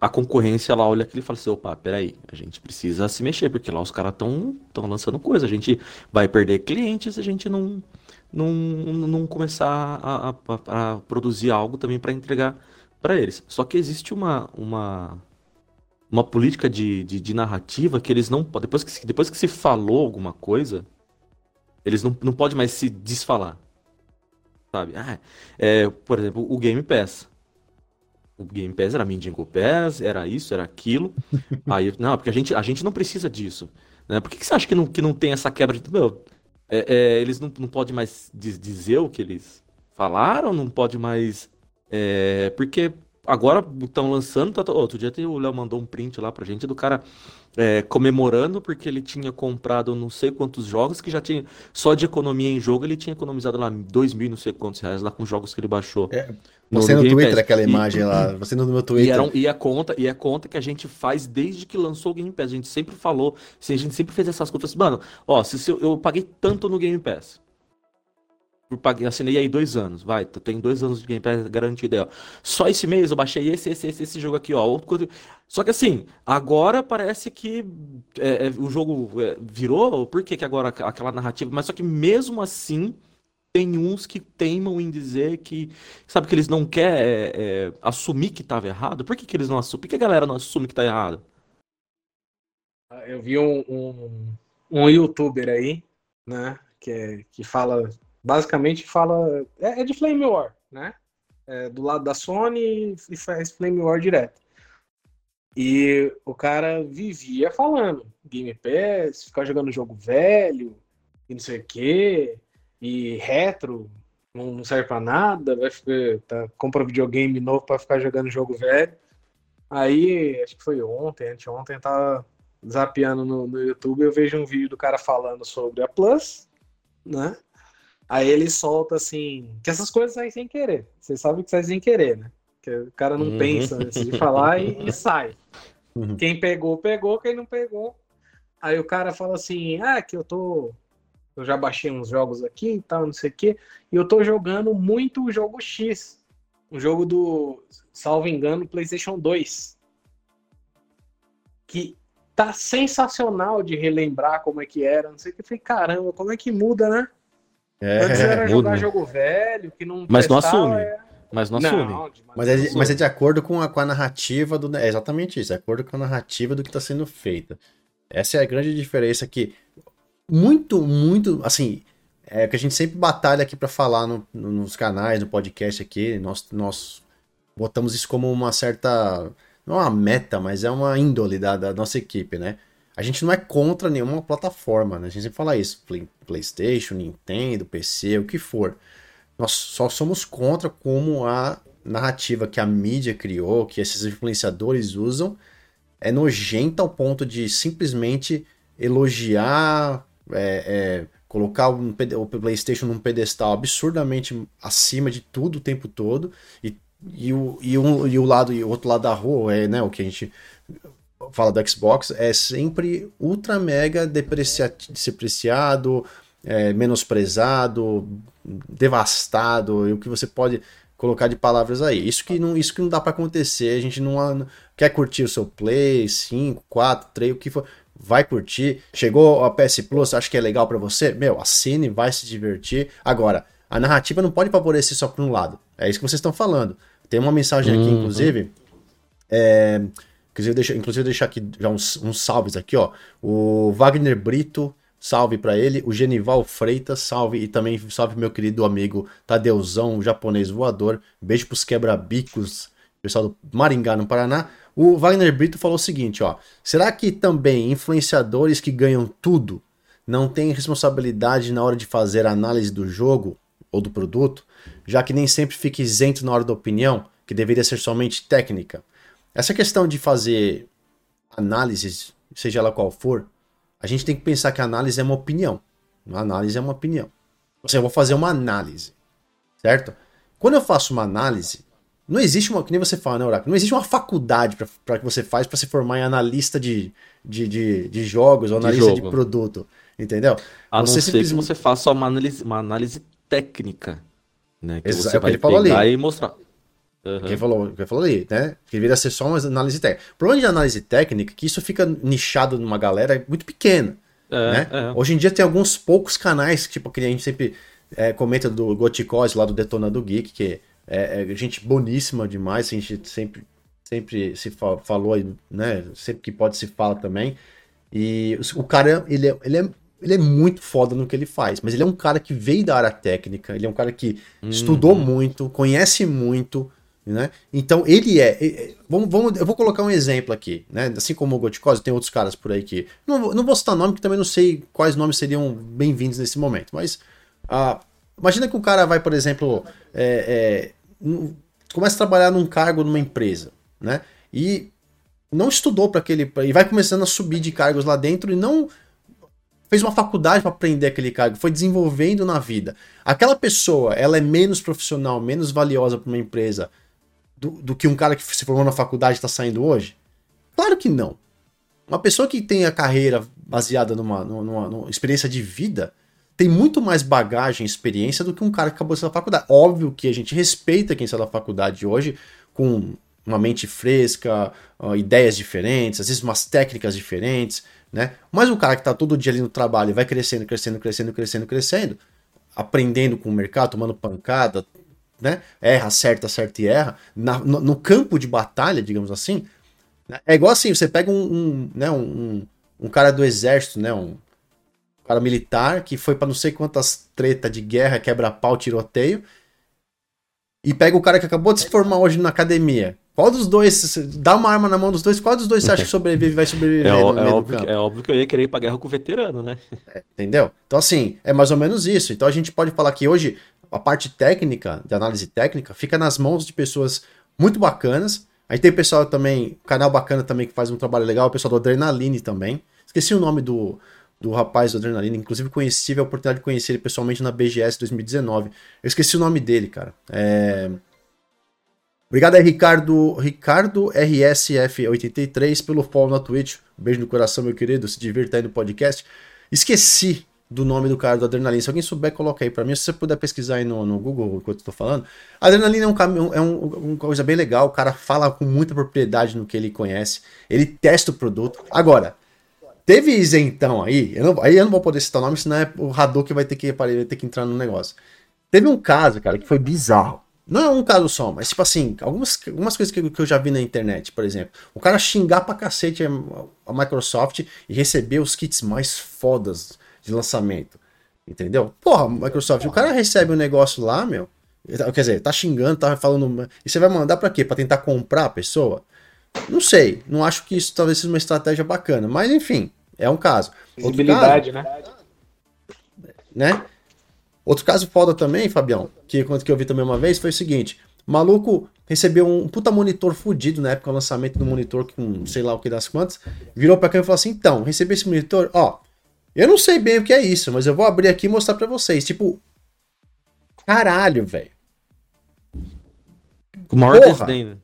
a concorrência ela olha aquilo e fala assim, opa, peraí, a gente precisa se mexer, porque lá os caras estão lançando coisa, a gente vai perder clientes a gente não, não, não começar a, a, a produzir algo também para entregar para eles. Só que existe uma, uma, uma política de, de, de, narrativa que eles não podem, depois que, depois que se falou alguma coisa, eles não, não podem mais se desfalar. Sabe? Ah, é, por exemplo, o Game Pass o Game Pass era Mindingo Pass, era isso, era aquilo. Aí, não, porque a gente, a gente não precisa disso. Né? Por que, que você acha que não, que não tem essa quebra de. Meu, é, é, eles não, não podem mais dizer o que eles falaram, não pode mais. É, porque agora estão lançando. Tá, outro dia o Léo mandou um print lá pra gente do cara é, comemorando porque ele tinha comprado não sei quantos jogos que já tinha. Só de economia em jogo ele tinha economizado lá dois mil não sei quantos reais lá com jogos que ele baixou. É, você no, no Twitter, Pass. aquela imagem e, lá, você no meu Twitter. E, era, e, a conta, e a conta que a gente faz desde que lançou o Game Pass. A gente sempre falou, assim, a gente sempre fez essas contas. Mano, ó, se, se eu, eu paguei tanto no Game Pass paguei, assinei aí dois anos, vai, tem dois anos de Game Pass garantido aí, ó. Só esse mês eu baixei esse, esse, esse, esse jogo aqui, ó. Só que assim, agora parece que é, é, o jogo é, virou, por que que agora aquela narrativa, mas só que mesmo assim tem uns que teimam em dizer que, sabe, que eles não querem é, é, assumir que estava errado. Por que que eles não assumem? Por que a galera não assume que está errado? Eu vi um, um, um youtuber aí, né, que, que fala basicamente fala. É, é de Flame War, né? É do lado da Sony e faz Flame War direto. E o cara vivia falando Game Pass, ficar jogando jogo velho, e não sei o quê, e retro, não, serve pra nada, vai ficar, tá, compra videogame novo para ficar jogando jogo velho. Aí, acho que foi ontem, anteontem, eu tava zapeando no, no YouTube, eu vejo um vídeo do cara falando sobre a Plus, né? Aí ele solta assim, que essas coisas saem sem querer. Você sabe que sai sem querer, né? Que o cara não uhum. pensa antes de falar e, e sai. Uhum. Quem pegou, pegou, quem não pegou. Aí o cara fala assim: ah, que eu tô. Eu já baixei uns jogos aqui e tal, não sei o quê. E eu tô jogando muito o jogo X. Um jogo do, salvo engano, PlayStation 2. Que tá sensacional de relembrar como é que era. Não sei o que. Eu falei, caramba, como é que muda, né? É, Antes era jogar jogo velho, que não Mas não assume. É... Mas não, não assume. Mas, é, mas é de acordo com a, com a narrativa do. É exatamente isso, é de acordo com a narrativa do que está sendo feita. Essa é a grande diferença que. Muito, muito. Assim, é que a gente sempre batalha aqui para falar no, no, nos canais, no podcast aqui. Nós, nós botamos isso como uma certa. Não é uma meta, mas é uma índole da, da nossa equipe, né? A gente não é contra nenhuma plataforma, né? A gente sempre fala isso. Play, PlayStation, Nintendo, PC, o que for. Nós só somos contra como a narrativa que a mídia criou, que esses influenciadores usam, é nojenta ao ponto de simplesmente elogiar, é, é, colocar o, o PlayStation num pedestal absurdamente acima de tudo o tempo todo e, e, o, e, um, e o lado e o outro lado da rua é né, o que a gente fala do Xbox é sempre ultra mega depreciado, é, menosprezado, devastado, e o que você pode colocar de palavras aí. Isso que não, isso que não dá para acontecer. A gente não, quer curtir o seu Play 5, 4, 3, o que for. Vai curtir. Chegou a PS Plus, acha que é legal para você? Meu, assine, vai se divertir. Agora, a narrativa não pode favorecer só por um lado. É isso que vocês estão falando. Tem uma mensagem aqui, uhum. inclusive. É, inclusive, deixa, inclusive, deixar aqui já uns, uns salves aqui, ó. O Wagner Brito, salve para ele. O Genival Freitas, salve. E também salve meu querido amigo Tadeuzão, japonês voador. Beijo pros quebra-bicos, pessoal do Maringá, no Paraná. O Wagner Brito falou o seguinte, ó. Será que também influenciadores que ganham tudo não têm responsabilidade na hora de fazer análise do jogo ou do produto, já que nem sempre fica isento na hora da opinião, que deveria ser somente técnica? Essa questão de fazer análises, seja ela qual for, a gente tem que pensar que a análise é uma opinião. A análise é uma opinião. Ou seja, eu vou fazer uma análise, certo? Quando eu faço uma análise, não existe uma, que nem você fala, né, Oráculo? Não existe uma faculdade para que você faz para se formar em analista de, de, de, de jogos ou analista de, de, produto, entendeu? A você não simplesmente... que você faça uma análise, uma análise técnica, né? Que você é vai pegar ali. e mostrar. Uhum. Quem, falou, quem falou ali, né? Que deveria ser só uma análise técnica. O problema de análise técnica é que isso fica nichado numa galera muito pequena. É, né? É. Hoje em dia tem alguns poucos canais, tipo, que a gente sempre é, comenta do Goticose lá do Detona do Geek, que é, é, gente boníssima demais, a gente sempre, sempre se fa falou, né? Sempre que pode se fala também. E o cara, ele é, ele é ele é muito foda no que ele faz, mas ele é um cara que veio da área técnica, ele é um cara que uhum. estudou muito, conhece muito, né? Então ele é, vamos, vamos, eu vou colocar um exemplo aqui, né? Assim como o Goticose, tem outros caras por aí que. Não, não vou citar nome, porque também não sei quais nomes seriam bem-vindos nesse momento. Mas ah, imagina que o cara vai, por exemplo, é, é, começa a trabalhar num cargo numa empresa, né? E não estudou para aquele. E vai começando a subir de cargos lá dentro e não fez uma faculdade para aprender aquele cargo, foi desenvolvendo na vida. Aquela pessoa, ela é menos profissional, menos valiosa para uma empresa do, do que um cara que se formou na faculdade está saindo hoje? Claro que não. Uma pessoa que tem a carreira baseada numa, numa, numa, experiência de vida tem muito mais bagagem e experiência do que um cara que acabou de sair da faculdade. Óbvio que a gente respeita quem sai da faculdade hoje com uma mente fresca, uh, ideias diferentes, às vezes umas técnicas diferentes, né? Mas o cara que está todo dia ali no trabalho vai crescendo, crescendo, crescendo, crescendo, crescendo, aprendendo com o mercado, tomando pancada, né? Erra, acerta, acerta e erra. Na, no, no, campo de batalha, digamos assim, né? é igual assim, você pega um, um né, um, um, cara do exército, né? Um cara militar que foi para não sei quantas tretas de guerra, quebra-pau, tiroteio, e pega o cara que acabou de se formar hoje na academia. Qual dos dois, dá uma arma na mão dos dois, qual dos dois você acha que sobrevive, vai sobreviver? É, é, óbvio, é óbvio que eu ia querer ir pra guerra com o veterano, né? É, entendeu? Então, assim, é mais ou menos isso. Então, a gente pode falar que hoje a parte técnica, de análise técnica, fica nas mãos de pessoas muito bacanas. Aí tem pessoal também, canal bacana também que faz um trabalho legal, o pessoal do Adrenaline também. Esqueci o nome do, do rapaz do Adrenaline, inclusive conheci, tive a oportunidade de conhecer ele pessoalmente na BGS 2019. Eu esqueci o nome dele, cara. É... Obrigado aí, Ricardo, Ricardo RSF83 pelo follow na Twitch. Um beijo no coração, meu querido. Se divirta aí no podcast. Esqueci do nome do cara do Adrenalina. Se alguém souber, coloca aí para mim. Se você puder pesquisar aí no, no Google enquanto eu tô falando. Adrenalina é um caminho, é um, uma coisa bem legal. O cara fala com muita propriedade no que ele conhece. Ele testa o produto. Agora, teve isentão aí. Eu não, aí eu não vou poder citar o nome, senão é o Hadou que vai ter que, ter que entrar no negócio. Teve um caso, cara, que foi bizarro. Não é um caso só, mas tipo assim, algumas, algumas coisas que, que eu já vi na internet, por exemplo. O cara xingar pra cacete a, a Microsoft e receber os kits mais fodas de lançamento. Entendeu? Porra, Microsoft, o cara recebe um negócio lá, meu. Quer dizer, tá xingando, tá falando. E você vai mandar para quê? Para tentar comprar a pessoa? Não sei. Não acho que isso talvez seja uma estratégia bacana. Mas enfim, é um caso. Visibilidade, caso, né? Né? Outro caso foda também, Fabião, que, que eu vi também uma vez, foi o seguinte: o maluco recebeu um puta monitor fudido na época do lançamento do monitor com sei lá o que das quantas. Virou pra cá e falou assim: então, recebi esse monitor, ó, eu não sei bem o que é isso, mas eu vou abrir aqui e mostrar para vocês. Tipo, caralho, velho. O maior desdém, né?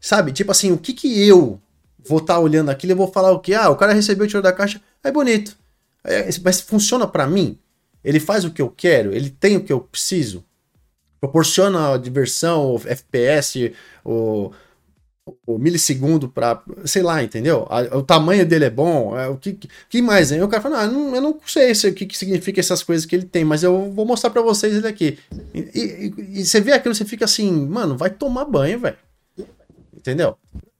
Sabe, tipo assim, o que que eu vou estar tá olhando aquilo e vou falar o que? Ah, o cara recebeu o tiro da caixa, é bonito. É, mas funciona para mim? Ele faz o que eu quero? Ele tem o que eu preciso? Proporciona diversão, FPS, o, o milissegundo para, sei lá, entendeu? o tamanho dele é bom, é, o que, que mais? Aí o cara fala, ah, não, eu não sei o que, que significa essas coisas que ele tem, mas eu vou mostrar para vocês ele aqui. E, e, e, você vê aquilo, você fica assim, mano, vai tomar banho, velho. Entendeu?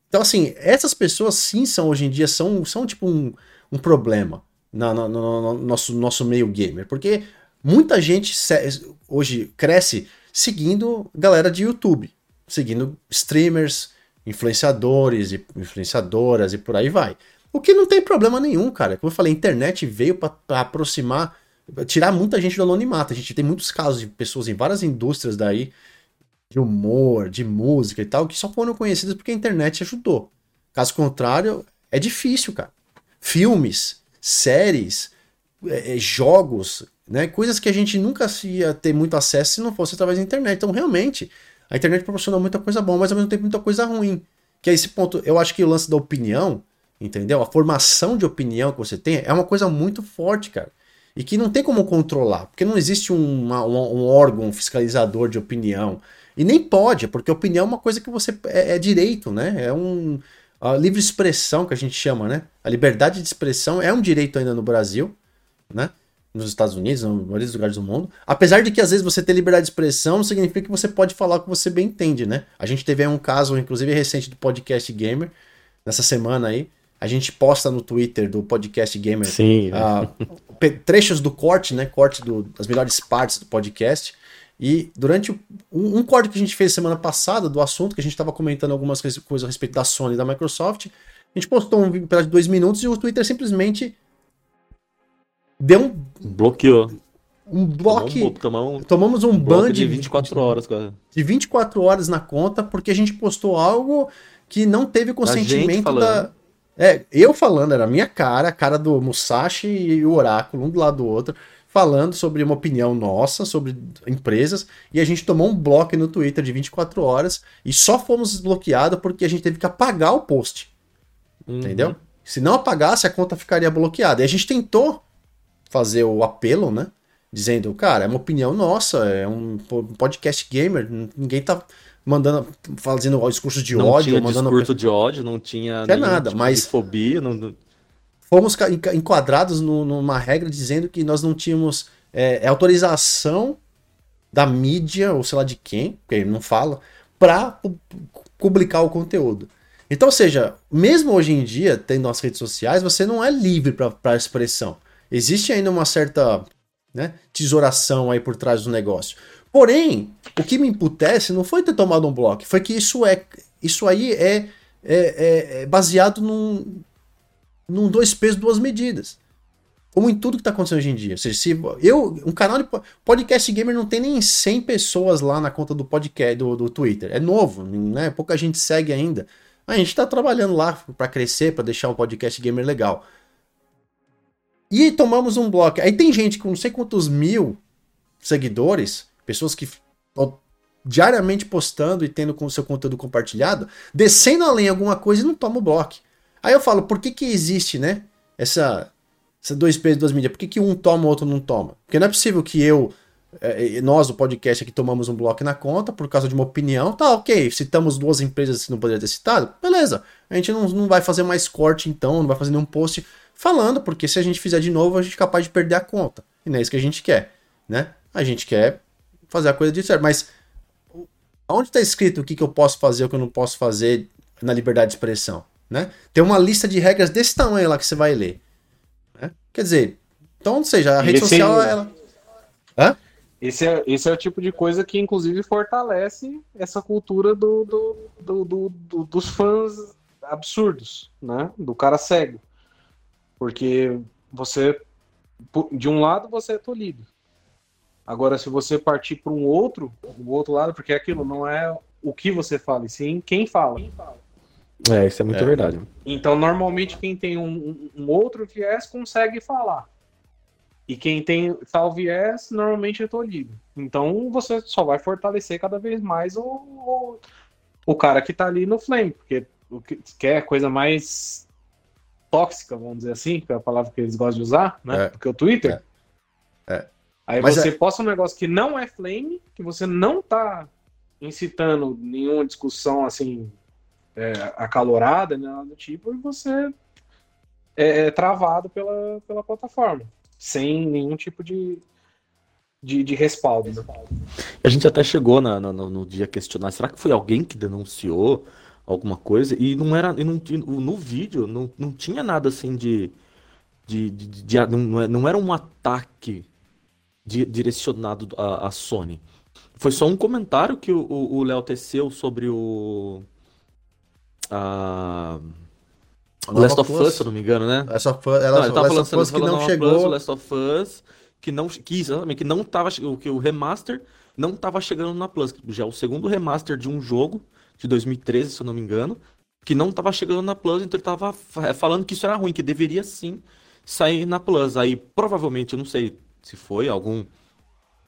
Então, assim, essas pessoas sim são, hoje em dia, são, são tipo um, um problema no, no, no, no nosso, nosso meio gamer, porque muita gente hoje cresce seguindo galera de YouTube, seguindo streamers, influenciadores e influenciadoras e por aí vai. O que não tem problema nenhum, cara. Como eu falei, a internet veio para aproximar, tirar muita gente do anonimato. A gente tem muitos casos de pessoas em várias indústrias daí, de humor, de música e tal, que só foram conhecidas porque a internet ajudou. Caso contrário, é difícil, cara. Filmes, séries, é, é jogos, né? Coisas que a gente nunca ia ter muito acesso se não fosse através da internet. Então, realmente, a internet proporciona muita coisa boa, mas ao mesmo tempo muita coisa ruim. Que é esse ponto, eu acho que o lance da opinião, entendeu? A formação de opinião que você tem é uma coisa muito forte, cara. E que não tem como controlar, porque não existe uma, um, um órgão fiscalizador de opinião. E nem pode, porque opinião é uma coisa que você. É, é direito, né? É um. A livre expressão que a gente chama, né? A liberdade de expressão é um direito ainda no Brasil, né? Nos Estados Unidos, em vários lugares do mundo. Apesar de que às vezes você ter liberdade de expressão não significa que você pode falar o que você bem entende, né? A gente teve aí um caso, inclusive recente, do podcast Gamer, nessa semana aí. A gente posta no Twitter do podcast Gamer Sim, uh, trechos do corte, né? Corte do, das melhores partes do podcast. E durante um, um, corte que a gente fez semana passada do assunto, que a gente estava comentando algumas coisas a respeito da Sony e da Microsoft, a gente postou um vídeo de dois minutos e o Twitter simplesmente deu um. Bloqueou. Um bloco. Tomamos, tomamos um, ban de 24 horas, cara. De 24 horas na conta, porque a gente postou algo que não teve consentimento da. É, eu falando, era a minha cara, a cara do Musashi e o Oráculo, um do lado do outro, falando sobre uma opinião nossa, sobre empresas, e a gente tomou um bloco no Twitter de 24 horas e só fomos desbloqueados porque a gente teve que apagar o post. Uhum. Entendeu? Se não apagasse, a conta ficaria bloqueada. E a gente tentou fazer o apelo, né? Dizendo, cara, é uma opinião nossa, é um podcast gamer, ninguém tá mandando, fazendo discurso de não ódio, tinha mandando discurso de ódio, não tinha, tinha nada, tipo mas fobia, não... fomos enquadrados no, numa regra dizendo que nós não tínhamos é, é, autorização da mídia ou sei lá de quem, porque ele não fala, para publicar o conteúdo. Então, ou seja, mesmo hoje em dia, tendo as redes sociais, você não é livre para expressão. Existe ainda uma certa né, tesouração aí por trás do negócio. Porém, o que me imputece não foi ter tomado um bloco, foi que isso é isso aí é, é, é, é baseado num, num dois pesos, duas medidas. Como em tudo que está acontecendo hoje em dia. Ou seja, se eu, um canal de podcast gamer não tem nem 100 pessoas lá na conta do podcast do, do Twitter. É novo, né? Pouca gente segue ainda. A gente está trabalhando lá para crescer, para deixar um podcast gamer legal. E tomamos um bloco. Aí tem gente com não sei quantos mil seguidores, pessoas que diariamente postando e tendo com seu conteúdo compartilhado, descendo além alguma coisa e não toma o bloco. Aí eu falo, por que que existe, né? Essa, essa dois pesos, duas mídias. Por que, que um toma, o outro não toma? Porque não é possível que eu, eh, nós do podcast aqui tomamos um bloco na conta por causa de uma opinião. Tá, ok, citamos duas empresas que não poderia ter citado. Beleza. A gente não, não vai fazer mais corte então, não vai fazer nenhum post falando, porque se a gente fizer de novo, a gente é capaz de perder a conta. E não é isso que a gente quer, né? A gente quer fazer a coisa de certo. Mas onde está escrito o que, que eu posso fazer o que eu não posso fazer na liberdade de expressão? Né? Tem uma lista de regras desse tamanho lá que você vai ler. Né? Quer dizer, então, ou seja, a rede esse social, é... ela. Hã? Esse é, esse é o tipo de coisa que, inclusive, fortalece essa cultura do, do, do, do, do dos fãs absurdos, né? Do cara cego. Porque você, de um lado, você é tolhido. Agora, se você partir para um outro, o outro lado, porque aquilo não é o que você fala, e sim quem fala. É, isso é muito é. verdade. Então, normalmente, quem tem um, um, outro viés consegue falar. E quem tem tal viés, normalmente é tolhido. Então, você só vai fortalecer cada vez mais o, o, o cara que está ali no flame, porque o que quer coisa mais tóxica, vamos dizer assim, que é a palavra que eles gostam de usar, né? É. Porque o Twitter. É. é. Aí Mas você é... posta um negócio que não é flame, que você não tá incitando nenhuma discussão assim é, acalorada, nada do tipo, e você é, é travado pela, pela plataforma, sem nenhum tipo de, de, de respaldo. Né? A gente até chegou na, no, no dia a questionar, será que foi alguém que denunciou alguma coisa? E não era, e não, no vídeo não, não tinha nada assim de, de, de, de, de não, é, não era um ataque direcionado à, à Sony. Foi só um comentário que o Léo teceu sobre o. A. Last of Us, se eu não me engano, né? Last of Us, ela, não, tava Last falando, que não chegou. Plus, Last of Us, que não, que, exatamente, que não tava, que o remaster não tava chegando na Plus. Já é o segundo remaster de um jogo, de 2013, se eu não me engano, que não tava chegando na Plus, então ele tava falando que isso era ruim, que deveria sim sair na Plus. Aí, provavelmente, eu não sei se foi algum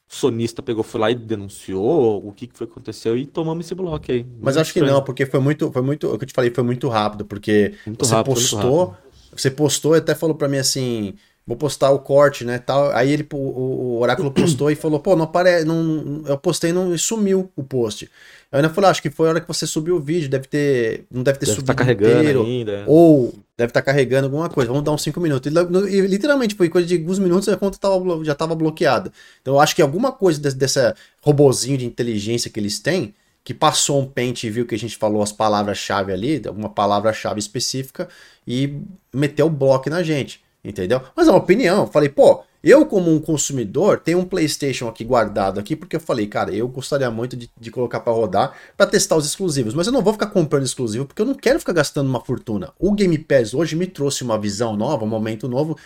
sonista pegou, foi lá e denunciou o que, que foi que aconteceu e tomamos esse bloco aí. Mas acho que não, porque foi muito, foi muito, o que eu te falei foi muito rápido, porque muito você rápido, postou, você postou e até falou para mim assim, vou postar o corte, né, tal. Aí ele, o, o oráculo postou e falou, pô, não aparece, não, eu postei não, e sumiu o post. Eu ainda falei, ah, acho que foi a hora que você subiu o vídeo, deve ter, não deve ter deve subido tá carregando inteiro, ainda. ou deve estar tá carregando alguma coisa. Vamos dar uns 5 minutos. E, e, literalmente foi coisa de alguns minutos a conta tava, já estava bloqueada. Então eu acho que alguma coisa desse, dessa robozinho de inteligência que eles têm, que passou um pente e viu que a gente falou as palavras-chave ali, alguma palavra-chave específica e meteu o bloco na gente, entendeu? Mas é uma opinião. Eu falei, pô, eu, como um consumidor, tenho um PlayStation aqui guardado aqui, porque eu falei, cara, eu gostaria muito de, de colocar para rodar, para testar os exclusivos, mas eu não vou ficar comprando exclusivo, porque eu não quero ficar gastando uma fortuna. O Game Pass hoje me trouxe uma visão nova, um momento novo,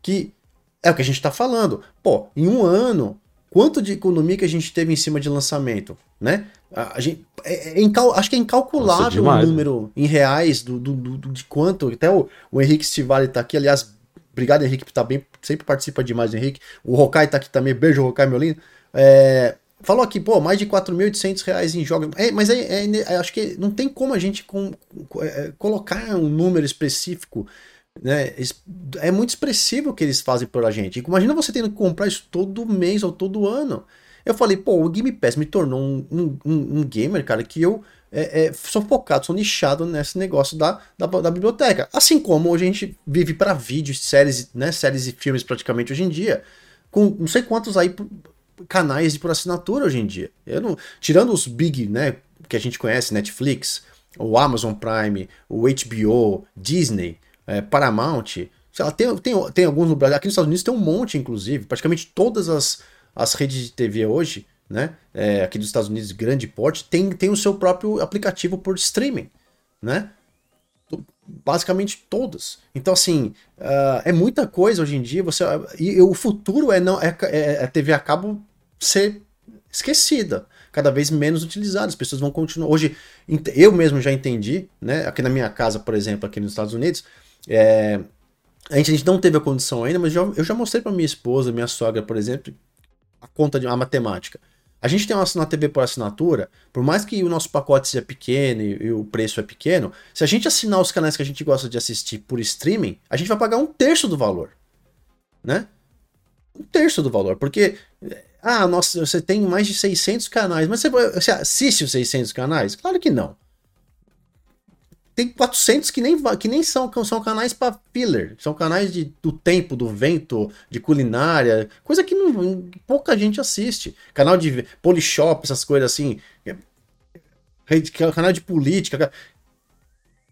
que é o que a gente tá falando. Pô, em um ano, quanto de economia que a gente teve em cima de lançamento, né? A, gente, é, é incal, acho que é incalculável Nossa, o número né? em reais do, do, do, de quanto. Até o, o Henrique Stivali tá aqui, aliás, Obrigado, Henrique, tá bem, sempre participa demais, Henrique. O Rokai tá aqui também, beijo, Rokai, meu lindo. É, falou aqui, pô, mais de 4.800 reais em jogos. É, mas é, é, é, acho que não tem como a gente com, é, colocar um número específico. Né? É muito expressivo o que eles fazem por a gente. Imagina você tendo que comprar isso todo mês ou todo ano. Eu falei, pô, o Game Pass me tornou um, um, um gamer, cara, que eu é, é, sou focado, sou nichado nesse negócio da, da, da biblioteca. Assim como a gente vive para vídeos, séries, né, séries e filmes praticamente hoje em dia, com não sei quantos aí canais de por assinatura hoje em dia. Eu não, tirando os big, né, que a gente conhece, Netflix, o Amazon Prime, o HBO, Disney, é, Paramount, sei lá, tem, tem, tem alguns no Brasil, aqui nos Estados Unidos tem um monte, inclusive, praticamente todas as, as redes de TV hoje né? É, aqui dos Estados Unidos, grande porte, tem, tem o seu próprio aplicativo por streaming, né? Basicamente todas. Então, assim, uh, é muita coisa hoje em dia. Você, e, o futuro é, não, é, é a TV a cabo ser esquecida, cada vez menos utilizada. As pessoas vão continuar. Hoje, eu mesmo já entendi, né? Aqui na minha casa, por exemplo, aqui nos Estados Unidos, é, a, gente, a gente não teve a condição ainda, mas já, eu já mostrei para minha esposa, minha sogra, por exemplo, a conta de a matemática. A gente tem uma, uma TV por assinatura, por mais que o nosso pacote seja pequeno e, e, o preço é pequeno, se a gente assinar os canais que a gente gosta de assistir por streaming, a gente vai pagar um terço do valor. Né? Um terço do valor, porque ah, nossa, você tem mais de 600 canais, mas você, você assiste os 600 canais? Claro que não tem 400 que nem, que nem são, são canais para filler, são canais de, do tempo, do vento, de culinária, coisa que não, pouca gente assiste. Canal de Polishop, essas coisas assim. Canal de política,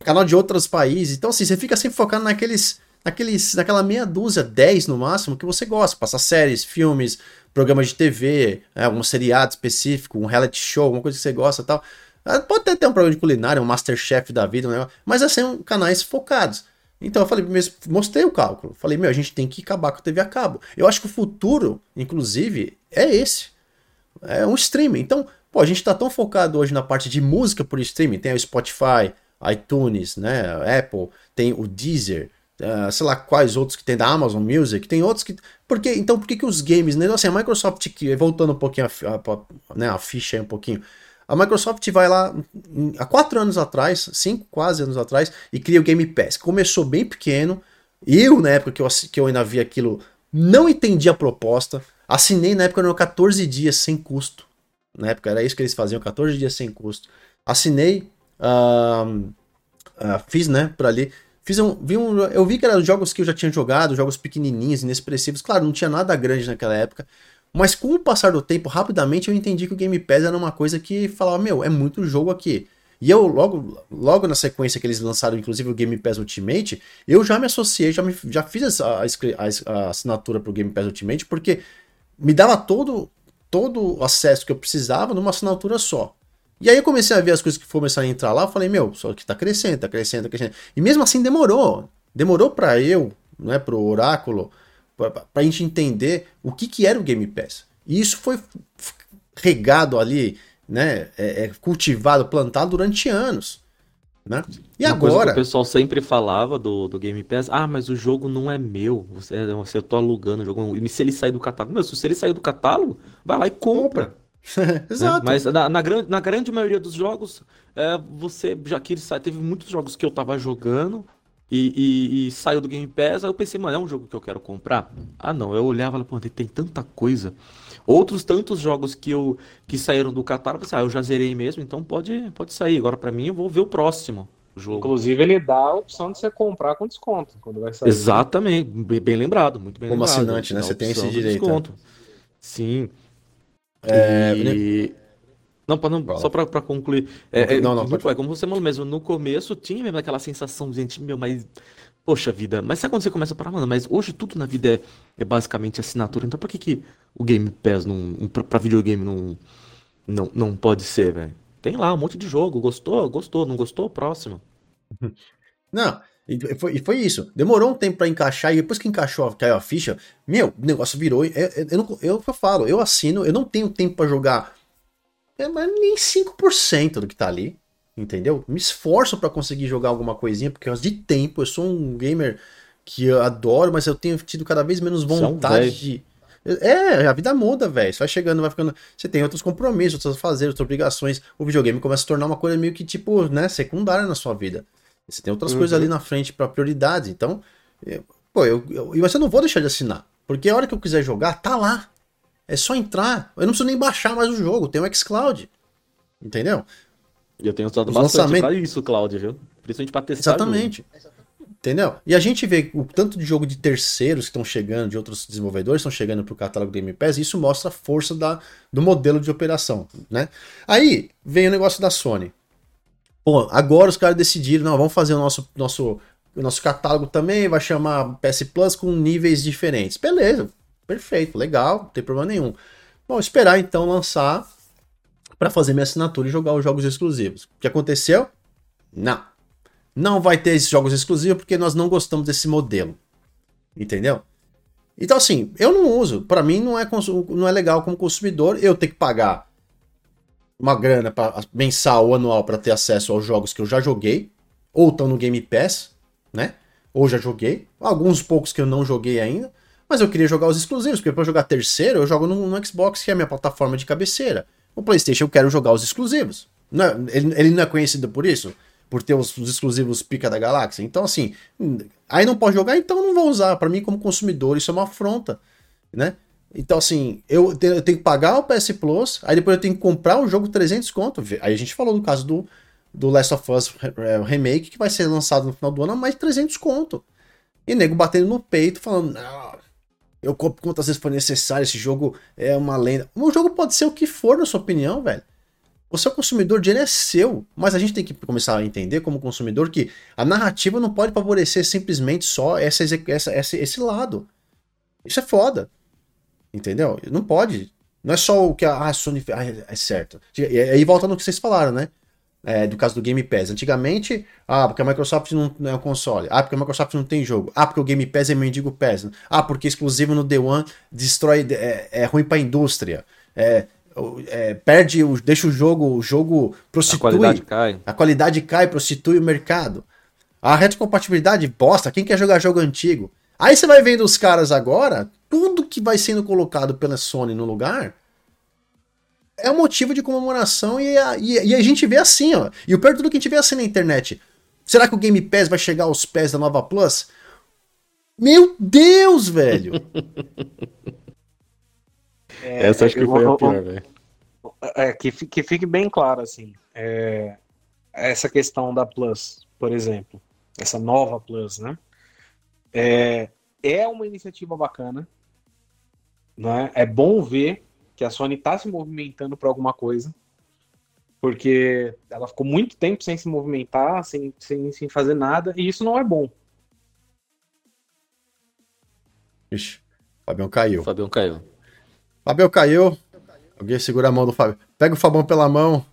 canal de outros países. Então, assim, você fica sempre focando naqueles, naqueles, naquela meia dúzia, 10 no máximo, que você gosta. Passar séries, filmes, programas de TV, é, um seriado específico, um reality show, alguma coisa que você gosta tal. Ah, pode até ter um programa de culinária, um Masterchef da vida, um mas assim, um canais focados. Então eu falei, mostrei o cálculo. Falei, meu, a gente tem que acabar com a TV a cabo. Eu acho que o futuro, inclusive, é esse. É um streaming. Então, pô, a gente tá tão focado hoje na parte de música por streaming. Tem o Spotify, iTunes, né, Apple, tem o Deezer, uh, sei lá quais outros que tem da Amazon Music, tem outros que... Porque, então por que, que os games, né, assim, a Microsoft, voltando um pouquinho a, a, né, a ficha aí um pouquinho, a Microsoft vai lá há quatro anos atrás, cinco quase anos atrás, e cria o Game Pass. Começou bem pequeno. Eu, na época que eu, que eu ainda vi aquilo, não entendi a proposta. Assinei na época, eram 14 dias sem custo. Na época era isso que eles faziam, 14 dias sem custo. Assinei. uh, fiz, né, por ali. Fiz um, vi um, eu vi que eram jogos que eu já tinha jogado, jogos pequenininhos, inexpressivos. Claro, não tinha nada grande naquela época. Mas com o passar do tempo, rapidamente eu entendi que o Game Pass era uma coisa que falava, meu, é muito jogo aqui. E eu, logo, logo na sequência que eles lançaram, inclusive, o Game Pass Ultimate, eu já me associei, já, me, já fiz a, a, a assinatura pro Game Pass Ultimate, porque me dava todo, todo o acesso que eu precisava numa assinatura só. E aí eu comecei a ver as coisas que começaram a entrar lá, eu falei, meu, só que tá crescendo, tá crescendo, tá crescendo. E mesmo assim demorou. Demorou para eu, né, pro Oráculo, pra, pra gente entender o que que era o Game Pass. E isso foi regado ali né, é, é cultivado, plantado durante anos. Né? E Uma agora. o pessoal sempre falava do, do Game Pass, ah, mas o jogo não é meu. Você, você eu tô alugando o jogo. E se ele sair do catálogo? Meu, se ele sair do catálogo, vai lá e compra. Exato. Né? Mas na, na, grande, na grande maioria dos jogos, é, você, já que ele sai, teve muitos jogos que eu tava jogando e, e, e, saiu do Game Pass, aí eu pensei, mano, é um jogo que eu quero comprar? Ah, não. Eu olhava e falava, pô, tem tanta coisa. Outros tantos jogos que eu que saíram do catálogo, ah, eu já zerei mesmo, então pode, pode sair. Agora para mim eu vou ver o próximo jogo. Inclusive ele dá a opção de você comprar com desconto quando vai sair. Exatamente, bem, bem lembrado, muito bem Como lembrado. assinante, né? Você tem esse direito. Desconto. Sim. É... E... Não, pra não, só para concluir. É, é, não, não, muito, é como você falou mesmo, no começo tinha mesmo aquela sensação, gente, meu, mas Poxa vida, mas sabe quando você começa a parar, mano? Mas hoje tudo na vida é, é basicamente assinatura, então por que, que o Game Pass não, pra, pra videogame não, não, não pode ser, velho? Tem lá um monte de jogo, gostou? Gostou, não gostou? Próximo. Não, e foi, e foi isso. Demorou um tempo para encaixar, e depois que encaixou, caiu a ficha, meu, o negócio virou. Eu, eu, eu, eu, eu falo, eu assino, eu não tenho tempo para jogar é, nem 5% do que tá ali entendeu? Me esforço para conseguir jogar alguma coisinha, porque de tempo, eu sou um gamer que eu adoro, mas eu tenho tido cada vez menos vontade é um de. É, a vida muda, velho. Você vai chegando, vai ficando. Você tem outros compromissos, outras fazer, outras obrigações. O videogame começa a se tornar uma coisa meio que, tipo, né, secundária na sua vida. Você tem outras uhum. coisas ali na frente para prioridades. Então, eu, pô, eu, eu, mas eu não vou deixar de assinar. Porque a hora que eu quiser jogar, tá lá. É só entrar. Eu não preciso nem baixar mais o jogo. Tem o xCloud. Entendeu? E eu tenho usado Os bastante lançamento... pra isso, Cláudio, viu? Principalmente pra testar. Exatamente. Entendeu? E a gente vê o tanto de jogo de terceiros que estão chegando, de outros desenvolvedores estão chegando pro catálogo do Game Pass, e isso mostra a força da, do modelo de operação, né? Aí vem o negócio da Sony. Pô, agora os caras decidiram, não, vamos fazer o nosso, nosso, o nosso catálogo também, vai chamar PS Plus com níveis diferentes. Beleza, perfeito, legal, não tem problema nenhum. Bom, esperar então lançar para fazer minha assinatura e jogar os jogos exclusivos. O que aconteceu? Não. Não vai ter esses jogos exclusivos porque nós não gostamos desse modelo. Entendeu? Então, assim, eu não uso. Para mim, não é, não é legal como consumidor eu ter que pagar uma grana pra, mensal ou anual para ter acesso aos jogos que eu já joguei, ou estão no Game Pass, né? Ou já joguei. Alguns poucos que eu não joguei ainda. Mas eu queria jogar os exclusivos, porque para jogar terceiro, eu jogo no, no Xbox, que é a minha plataforma de cabeceira. O PlayStation eu quero jogar os exclusivos. Não, ele, ele não é conhecido por isso? Por ter os, os, exclusivos pica da galáxia? Então, assim, aí não pode jogar, então não vou usar. Para mim, como consumidor, isso é uma afronta, né? Então, assim, eu, tenho, eu tenho que pagar o PS Plus, aí depois eu tenho que comprar o jogo 300 conto. Aí a gente falou do caso do, do Last of Us é, Remake, que vai ser lançado no final do ano a mais 300 conto. E nego batendo no peito, falando, eu compro quantas vezes for necessário, esse jogo é uma lenda. O jogo pode ser o que for, na sua opinião, velho. O seu consumidor, dinheiro é seu. Mas a gente tem que começar a entender, como consumidor, que a narrativa não pode favorecer simplesmente só essa, essa, essa, esse lado. Isso é foda. Entendeu? Não pode. Não é só o que a, Sony ah, é certo. E aí volta no que vocês falaram, né? É, do caso do Game Pass. Antigamente, ah, porque a Microsoft não, não é um console. Ah, porque a Microsoft não tem jogo. Ah, porque o Game Pass é mendigo Pass. Ah, porque exclusivo no Day One destrói, é, é ruim pra indústria. É, é, perde, deixa o jogo, o jogo prostitui. A qualidade cai. A qualidade cai, prostitui o mercado. A retrocompatibilidade bosta. Quem quer jogar jogo antigo? Aí você vai vendo os caras agora, tudo que vai sendo colocado pela Sony no lugar é um motivo de comemoração e a, e, e a gente vê assim, ó. E o pior de tudo que a gente vê assim na internet. Será que o Game Pass vai chegar aos pés da nova Plus? Meu Deus, velho! É, Essa acho que foi a pior, velho. É, que, que fique bem claro, assim. É, essa questão da Plus. por exemplo, essa nova Plus, né? É, é uma iniciativa bacana, né? É bom ver que a Sony está se movimentando para alguma coisa, porque ela ficou muito tempo sem se movimentar, sem, sem, sem fazer nada, e isso não é bom. Ixi, Fabião caiu. Fabião caiu. Fabião caiu. Alguém segura a mão do Fábio. Pega o Fabão pela mão.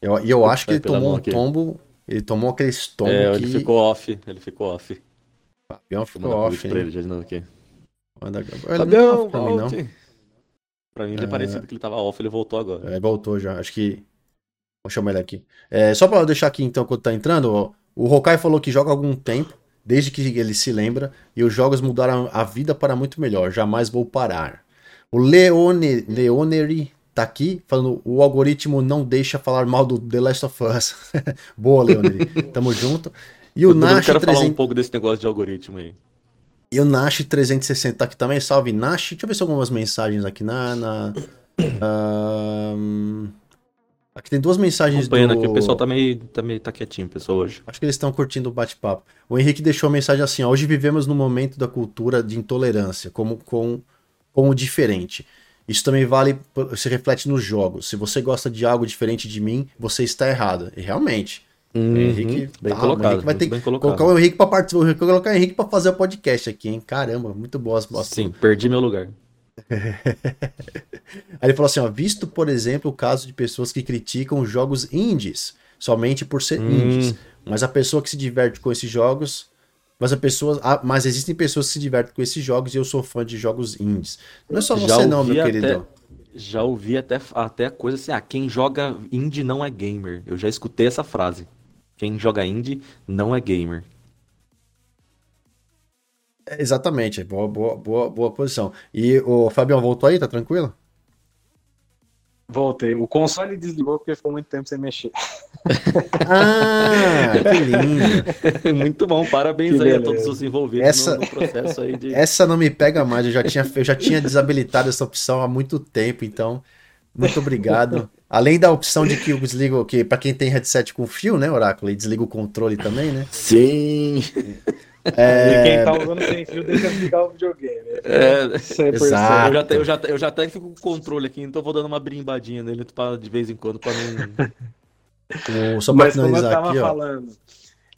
E eu, eu acho que ele tomou um aqui. tombo. Ele tomou aquele tombo. É, ele ficou off. Ele ficou off. Fabião ficou off. Pra ele já de novo aqui. Manda... Fabião, pra mim, não. Pra mim ele é... parecia que ele tava off, ele voltou agora. É, voltou já. Acho que. Vou chamar ele aqui. É, só pra deixar aqui então, quando tá entrando, ó, o Hokai falou que joga há algum tempo, desde que ele se lembra, e os jogos mudaram a vida para muito melhor. Jamais vou parar. O Leone, Leoneri tá aqui falando o algoritmo não deixa falar mal do The Last of Us. Boa, Leoneri. Tamo junto. E o Nash. Eu quero 300... falar um pouco desse negócio de algoritmo aí. E o Nash 360 tá aqui também. Salve, Nash. Deixa eu ver se algumas mensagens aqui na. na aqui tem duas mensagens Acompanhando do... aqui, o pessoal tá meio, tá meio tá quietinho, pessoal, hoje. Acho que eles estão curtindo o bate-papo. O Henrique deixou a mensagem assim: ó, hoje vivemos no momento da cultura de intolerância, como com como diferente. Isso também vale, se reflete nos jogos. Se você gosta de algo diferente de mim, você está errado. E realmente. Uhum, Henrique, bem tá, colocado. Henrique vai ter que colocar o Henrique para participar, colocar o Henrique para fazer o podcast aqui, hein? Caramba, muito boas bostas. Sim, perdi meu lugar. Aí ele falou assim, ó, visto por exemplo o caso de pessoas que criticam jogos indies somente por ser hum. indies, mas a pessoa que se diverte com esses jogos, mas a pessoa, mas existem pessoas que se divertem com esses jogos e eu sou fã de jogos indies. Não é só Já você não, meu querido. Até já ouvi até, até coisa assim, ah, quem joga indie não é gamer. Eu já escutei essa frase. Quem joga indie não é gamer. É, exatamente, boa, boa, boa, boa posição. E o Fabião voltou aí, tá tranquilo? Voltei. O console desligou porque ficou muito tempo sem mexer. ah, que lindo. Muito bom, parabéns que aí beleza. a todos os envolvidos essa... no, no, processo aí de. Essa não me pega mais, eu já tinha, eu já tinha desabilitado essa opção há muito tempo, então. Muito obrigado. Além da opção de que o desligo, que para quem tem headset com fio, né, Oráculo, e desliga o controle também, né? Sim. É... E quem tá usando sem fio deixa ligar o videogame. É, Exato. Eu já, eu, já, eu já até fico com o controle aqui, então vou dando uma brimbadinha nele pra, de vez em quando para não. o, só pra Mas finalizar aqui, falando.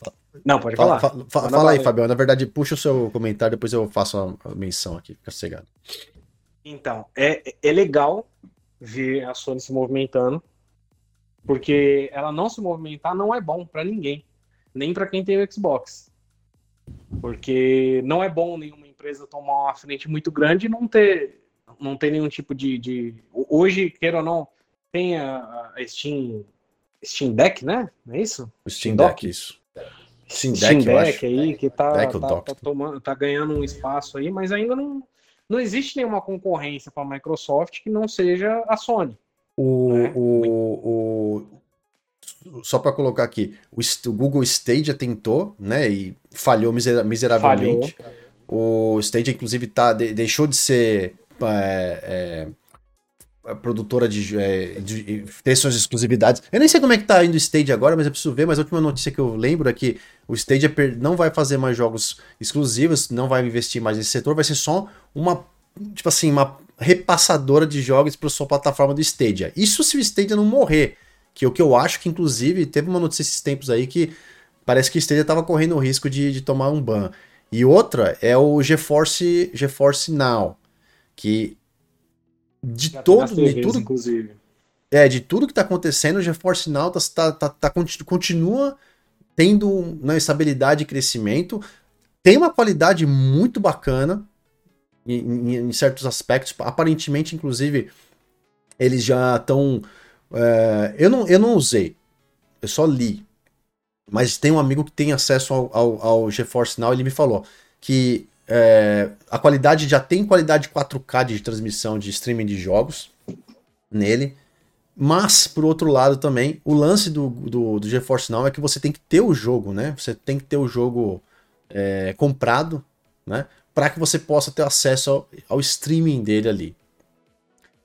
ó. Não, pode falar. Fala, fala, fala aí, Fabião. Na verdade, puxa o seu comentário, depois eu faço a menção aqui, fica cegado. Então, é, é legal ver a Sony se movimentando, porque ela não se movimentar não é bom para ninguém, nem para quem tem o Xbox. Porque não é bom nenhuma empresa tomar uma frente muito grande e não ter, não ter nenhum tipo de, de... Hoje, queira ou não, tem a, a Steam, Steam Deck, né? Não é isso? Steam, Deck, isso. Steam Deck, Steam Deck aí, que tá, Deck, tá, tá, tomando, tá ganhando um espaço aí, mas ainda não, não existe nenhuma concorrência para a Microsoft que não seja a Sony. O, né? o, o, só para colocar aqui, o, Google Stadia tentou, né, e falhou miseravelmente. Falhou. O Stadia, inclusive, tá, deixou de ser é, é, produtora de, é, de, suas exclusividades. Eu nem sei como é que tá indo o Stadia agora, mas eu preciso ver. Mas a última notícia que eu lembro é que o Stadia não vai fazer mais jogos exclusivos, não vai investir mais nesse setor, vai ser só uma, tipo assim, uma repassadora de jogos para sua plataforma do Stadia. Isso se o Stadia não morrer, que é o que eu acho que inclusive teve uma notícia esses tempos aí que parece que o Stadia estava correndo o risco de, de tomar um ban. E outra é o GeForce, GeForce Now, que de Já todo, de tudo, inclusive. É, de tudo que está acontecendo, o GeForce Now tá, tá, tá, continua tendo uma estabilidade e crescimento, tem uma qualidade muito bacana em, em certos aspectos. Aparentemente, inclusive, eles já estão. É, eu, não, eu não usei, eu só li. Mas tem um amigo que tem acesso ao, ao, ao GeForce Now, ele me falou que é, a qualidade já tem qualidade 4K de transmissão de streaming de jogos nele. Mas, por outro lado, também, o lance do, do, do GeForce Now é que você tem que ter o jogo, né? Você tem que ter o jogo é, comprado, né? Para que você possa ter acesso ao, ao, streaming dele ali.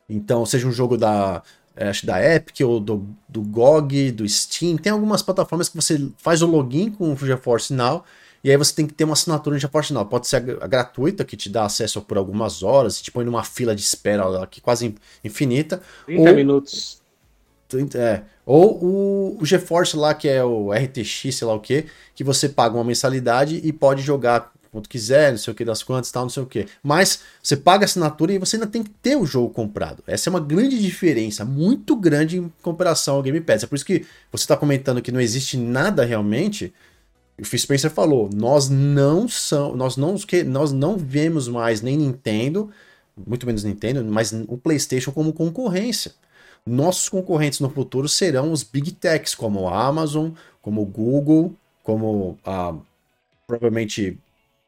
Então, seja um jogo da. é, acho da Epic ou do, do GOG, do Steam. Tem algumas plataformas que você faz o login com o GeForce Now e aí você tem que ter uma assinatura GeForce Now. Pode ser a, gratuita, que te dá acesso por algumas horas, te põe numa fila de espera aqui quase infinita. 30 ou, minutos. É, ou o, o GeForce lá, que é o RTX, sei lá o que, que você paga uma mensalidade e pode jogar quanto quiser, não sei o que das quantas, tal, não sei o que. Mas você paga a assinatura e você ainda tem que ter o jogo comprado. Essa é uma grande diferença, muito grande em comparação ao Game Pass. É por isso que você está comentando que não existe nada realmente. O Phil Spencer falou: nós não são, nós não, nós não vemos mais nem Nintendo, muito menos Nintendo, mas o PlayStation como concorrência. Nossos concorrentes no futuro serão os big techs, como a Amazon, como o Google, como a, provavelmente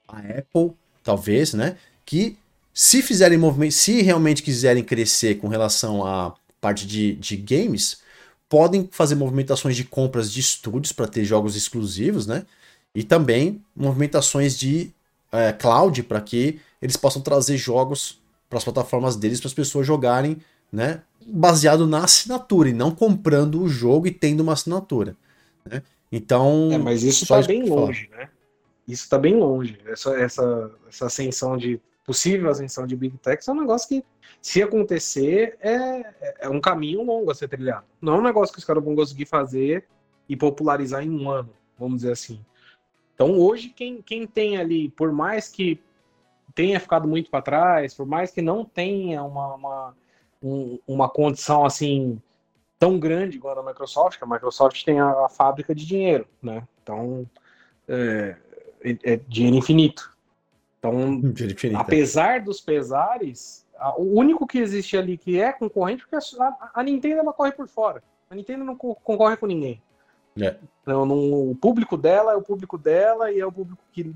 a Apple, talvez, né? Que se fizerem movimento, se realmente quiserem crescer com relação à parte de, de games, podem fazer movimentações de compras de estúdios para ter jogos exclusivos, né? E também movimentações de é, cloud para que eles possam trazer jogos para as plataformas deles para as pessoas jogarem, né? Baseado na assinatura e não comprando o jogo e tendo uma assinatura. Né? Então. É, mas isso está bem longe, falar. né? Isso está bem longe. Essa, essa, essa ascensão de. possível ascensão de Big Tech é um negócio que, se acontecer, é, é um caminho longo a ser trilhado. Não é um negócio que os caras vão conseguir fazer e popularizar em um ano, vamos dizer assim. Então, hoje, quem, quem tem ali, por mais que tenha ficado muito para trás, por mais que não tenha uma, uma, um, uma condição assim tão grande igual a Microsoft, que a Microsoft tem a, a fábrica de dinheiro, né? Então, é, é, é dinheiro infinito. Então, infinito. apesar dos pesares, a, o único que existe ali que é concorrente, porque a, a Nintendo ela corre por fora. A Nintendo não concorre com ninguém. É. Não, o público dela é o público dela e é o público que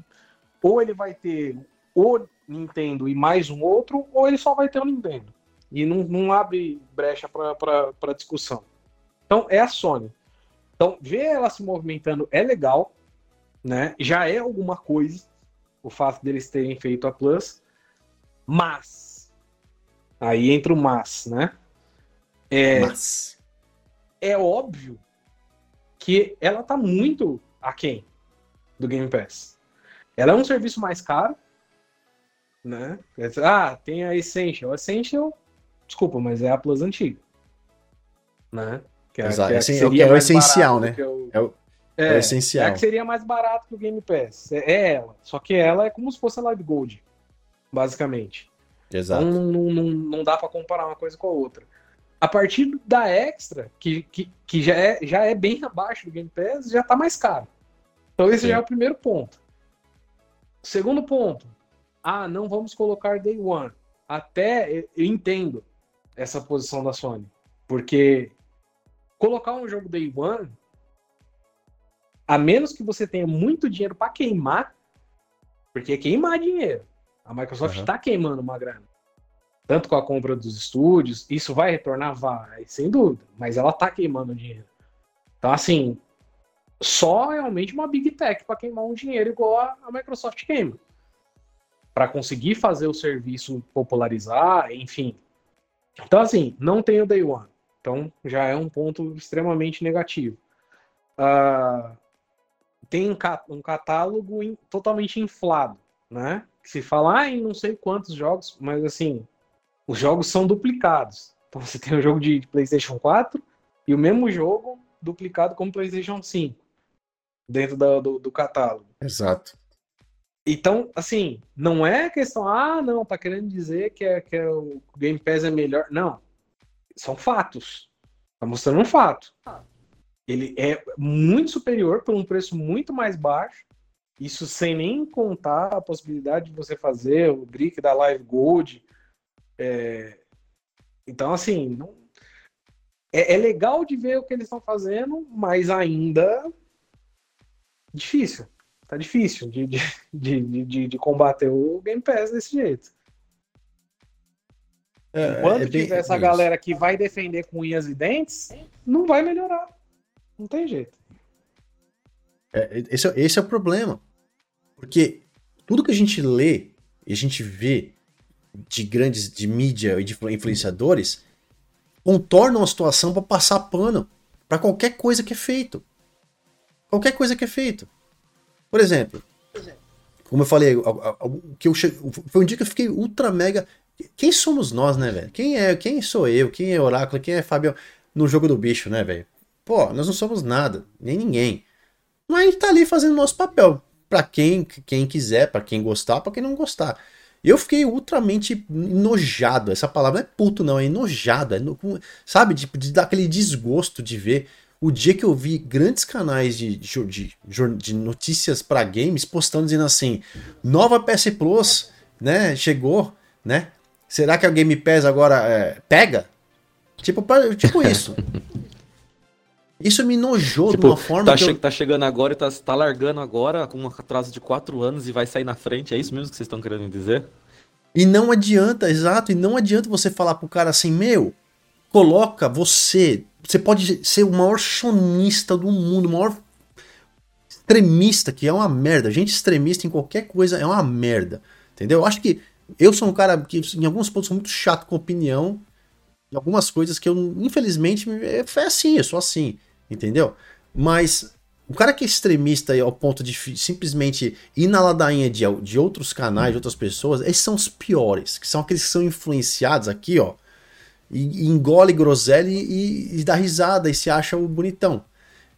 ou ele vai ter o Nintendo e mais um outro, ou ele só vai ter o Nintendo. E não, não abre brecha para discussão. Então é a Sony. Então, ver ela se movimentando é legal, né? Já é alguma coisa o fato deles terem feito a Plus, mas aí entra o mas, né? É, mas. é óbvio que ela tá muito aquém do Game Pass. Ela é um serviço mais caro, né? Ah, tem a Essential. A Essential, desculpa, mas é a Plus antiga, né? Que é, Exato. Que é, que é, é o essencial, né? O... É o... É, é, o essencial. É a que seria mais barato que o Game Pass. É, é, ela. Só que ela é como se fosse a Live Gold, basicamente. Exato. Então, não, não, não dá para comparar uma coisa com a outra. A partir da Extra, que, que, que já, é, já é bem abaixo do Game Pass, já tá mais caro. Então esse Sim. já é o primeiro ponto. Segundo ponto. Ah, não vamos colocar Day One. Até eu entendo essa posição da Sony. Porque colocar um jogo Day One a menos que você tenha muito dinheiro para queimar, porque é queimar dinheiro. A Microsoft está uhum. queimando uma grana. Tanto com a compra dos estúdios, isso vai retornar? Vai, sem dúvida. Mas ela está queimando dinheiro. Então, assim, só realmente uma Big Tech para queimar um dinheiro igual a, Microsoft queima. Para conseguir fazer o serviço popularizar, enfim. Então, assim, não tem o Day One. Então, já é um ponto extremamente negativo. Uh, tem um catálogo totalmente inflado, né? Se falar em não sei quantos jogos, mas assim, os jogos são duplicados. Então você tem o um jogo de PlayStation 4 e o mesmo jogo duplicado como PlayStation 5 dentro do, do, do catálogo. Exato. Então, assim, não é questão, ah, não, tá querendo dizer que, é, que é o Game Pass é melhor. Não. São fatos. Tá mostrando um fato. Ele é muito superior por um preço muito mais baixo. Isso sem nem contar a possibilidade de você fazer o brick da Live Gold. É... Então, assim, não... é, é, legal de ver o que eles estão fazendo, mas ainda difícil. Tá difícil de, de, de, de, de combater o Game Pass desse jeito. É, Enquanto é tiver essa galera que vai defender com unhas e dentes, não vai melhorar. Não tem jeito. É, esse, é, esse é o problema. Porque tudo que a gente lê e a gente vê de grandes de mídia e de influenciadores contornam a situação para passar pano para qualquer coisa que é feito. Qualquer coisa que é feito. Por exemplo, como eu falei, que eu che... foi um dia que eu fiquei ultra mega. Quem somos nós, né, velho? Quem é? Quem sou eu? Quem é Oráculo? Quem é Fábio no jogo do bicho, né, velho? Pô, nós não somos nada, nem ninguém. Mas a gente tá ali fazendo nosso papel. Pra quem, quem quiser, para quem gostar, para quem não gostar. Eu fiquei ultramente enojado. Essa palavra não é puto, não, é enojado. É no... sabe? De, de dar aquele desgosto de ver o dia que eu vi grandes canais de, de, de, notícias para games postando dizendo assim: nova PS Plus, né? Chegou, né? Será que a Game Pass agora é, pega? Tipo, tipo isso. Isso me nojou tipo, de uma forma. Tá, che eu... tá chegando agora e tá, tá largando agora com um atraso de 4 anos e vai sair na frente. É isso mesmo que vocês estão querendo dizer? E não adianta, exato, e não adianta você falar pro cara assim, meu, coloca você você pode ser o maior sonista do mundo, o maior extremista, que é uma merda. Gente extremista em qualquer coisa é uma merda. Entendeu? Eu acho que eu sou um cara que, em alguns pontos, sou muito chato com opinião. Em algumas coisas que eu, infelizmente, é assim, eu sou assim. Entendeu? Mas o cara que é extremista ao ponto de simplesmente ir na ladainha de, de outros canais, de outras pessoas, esses são os piores. Que são aqueles que são influenciados aqui, ó e, engole groselha e, e dá risada e se acha o bonitão.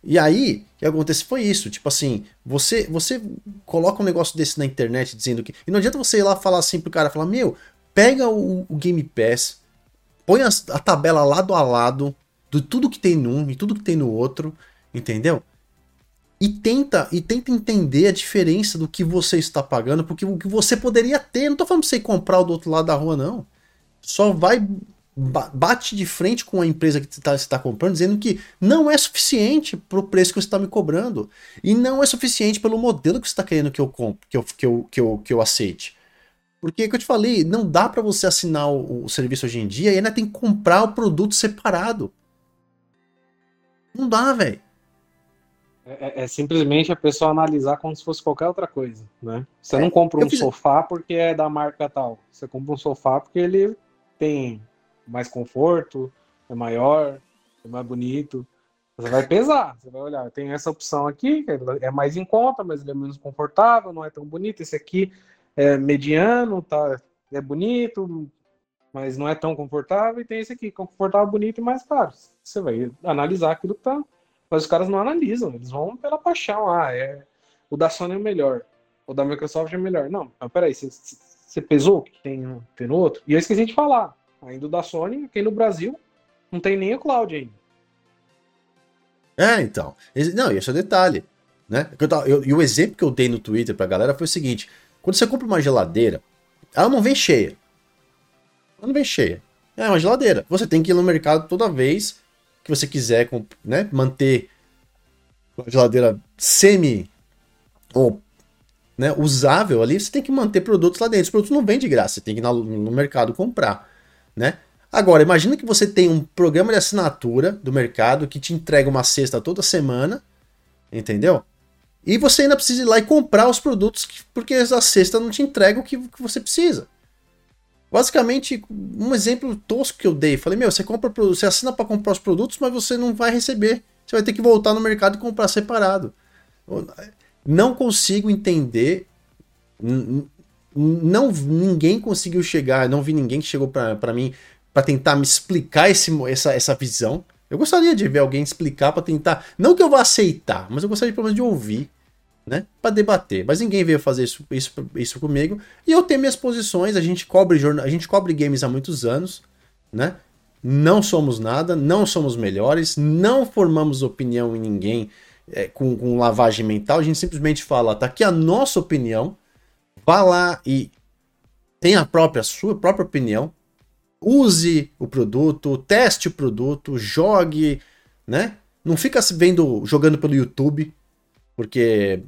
E aí, o que acontece foi isso, tipo assim, você você coloca um negócio desse na internet dizendo que... E não adianta você ir lá falar assim pro cara, falar, meu, pega o, o Game Pass, põe a, a, tabela lado a lado de tudo que tem num e tudo que tem no outro, entendeu? E tenta, e tenta entender a diferença do que você está pagando, porque o que você poderia ter, não tô falando pra você comprar o do outro lado da rua, não. Só vai bate de frente com a empresa que você está comprando, dizendo que não é suficiente para o preço que você está me cobrando. E não é suficiente pelo modelo que você está querendo que eu compre, que eu, que eu, que eu, que eu aceite. Porque, que eu te falei, não dá para você assinar o, o, serviço hoje em dia e ainda tem que comprar o produto separado. Não dá, velho. É, é, é, simplesmente a pessoa analisar como se fosse qualquer outra coisa, né? Você é, não compra um fiz... sofá porque é da marca tal. Você compra um sofá porque ele tem mais conforto, é maior, é mais bonito. Você vai pesar, você vai olhar. Tem essa opção aqui, que é mais em conta, mas ele é menos confortável, não é tão bonito. Esse aqui é mediano, tá, é bonito, mas não é tão confortável. E tem esse aqui, confortável, bonito e mais caro. Você vai analisar aquilo que tá. Mas os caras não analisam, eles vão pela paixão. Ah, é, o da Sony é melhor, o da Microsoft é melhor. Não, mas peraí, você, você pesou o que tem, tem no outro? E eu esqueci de falar ainda da Sony, aqui no Brasil não tem nem o cloud ainda. É, então. Não, esse é o detalhe. Né? e o exemplo que eu dei no Twitter pra galera foi o seguinte: quando você compra uma geladeira, ela não vem cheia. Ela não vem cheia. É uma geladeira. Você tem que ir no mercado toda vez que você quiser né, manter a geladeira semi ou né, usável ali, você tem que manter produtos lá dentro. Os produtos não vêm de graça, você tem que ir no mercado comprar né? Agora, imagina que você tem um programa de assinatura do mercado que te entrega uma cesta toda semana, entendeu? E você ainda precisa ir lá e comprar os produtos porque a cesta não te entrega o que você precisa. Basicamente, um exemplo tosco que eu dei, falei, meu, você compra, você assina para comprar os produtos, mas você não vai receber. Você vai ter que voltar no mercado e comprar separado. Não consigo entender não ninguém conseguiu chegar, não vi ninguém que chegou para mim para tentar me explicar esse, essa, essa visão. Eu gostaria de ver alguém explicar para tentar, não que eu vá aceitar, mas eu gostaria pelo menos de ouvir, né, para debater. Mas ninguém veio fazer isso, isso, isso comigo. E eu tenho minhas posições, a gente cobre a gente cobre games há muitos anos, né? Não somos nada, não somos melhores, não formamos opinião em ninguém é, com, com lavagem mental, a gente simplesmente fala, tá aqui a nossa opinião, Vá lá e tenha a própria sua própria opinião. Use o produto, teste o produto, jogue, né? Não fica vendo jogando pelo YouTube, porque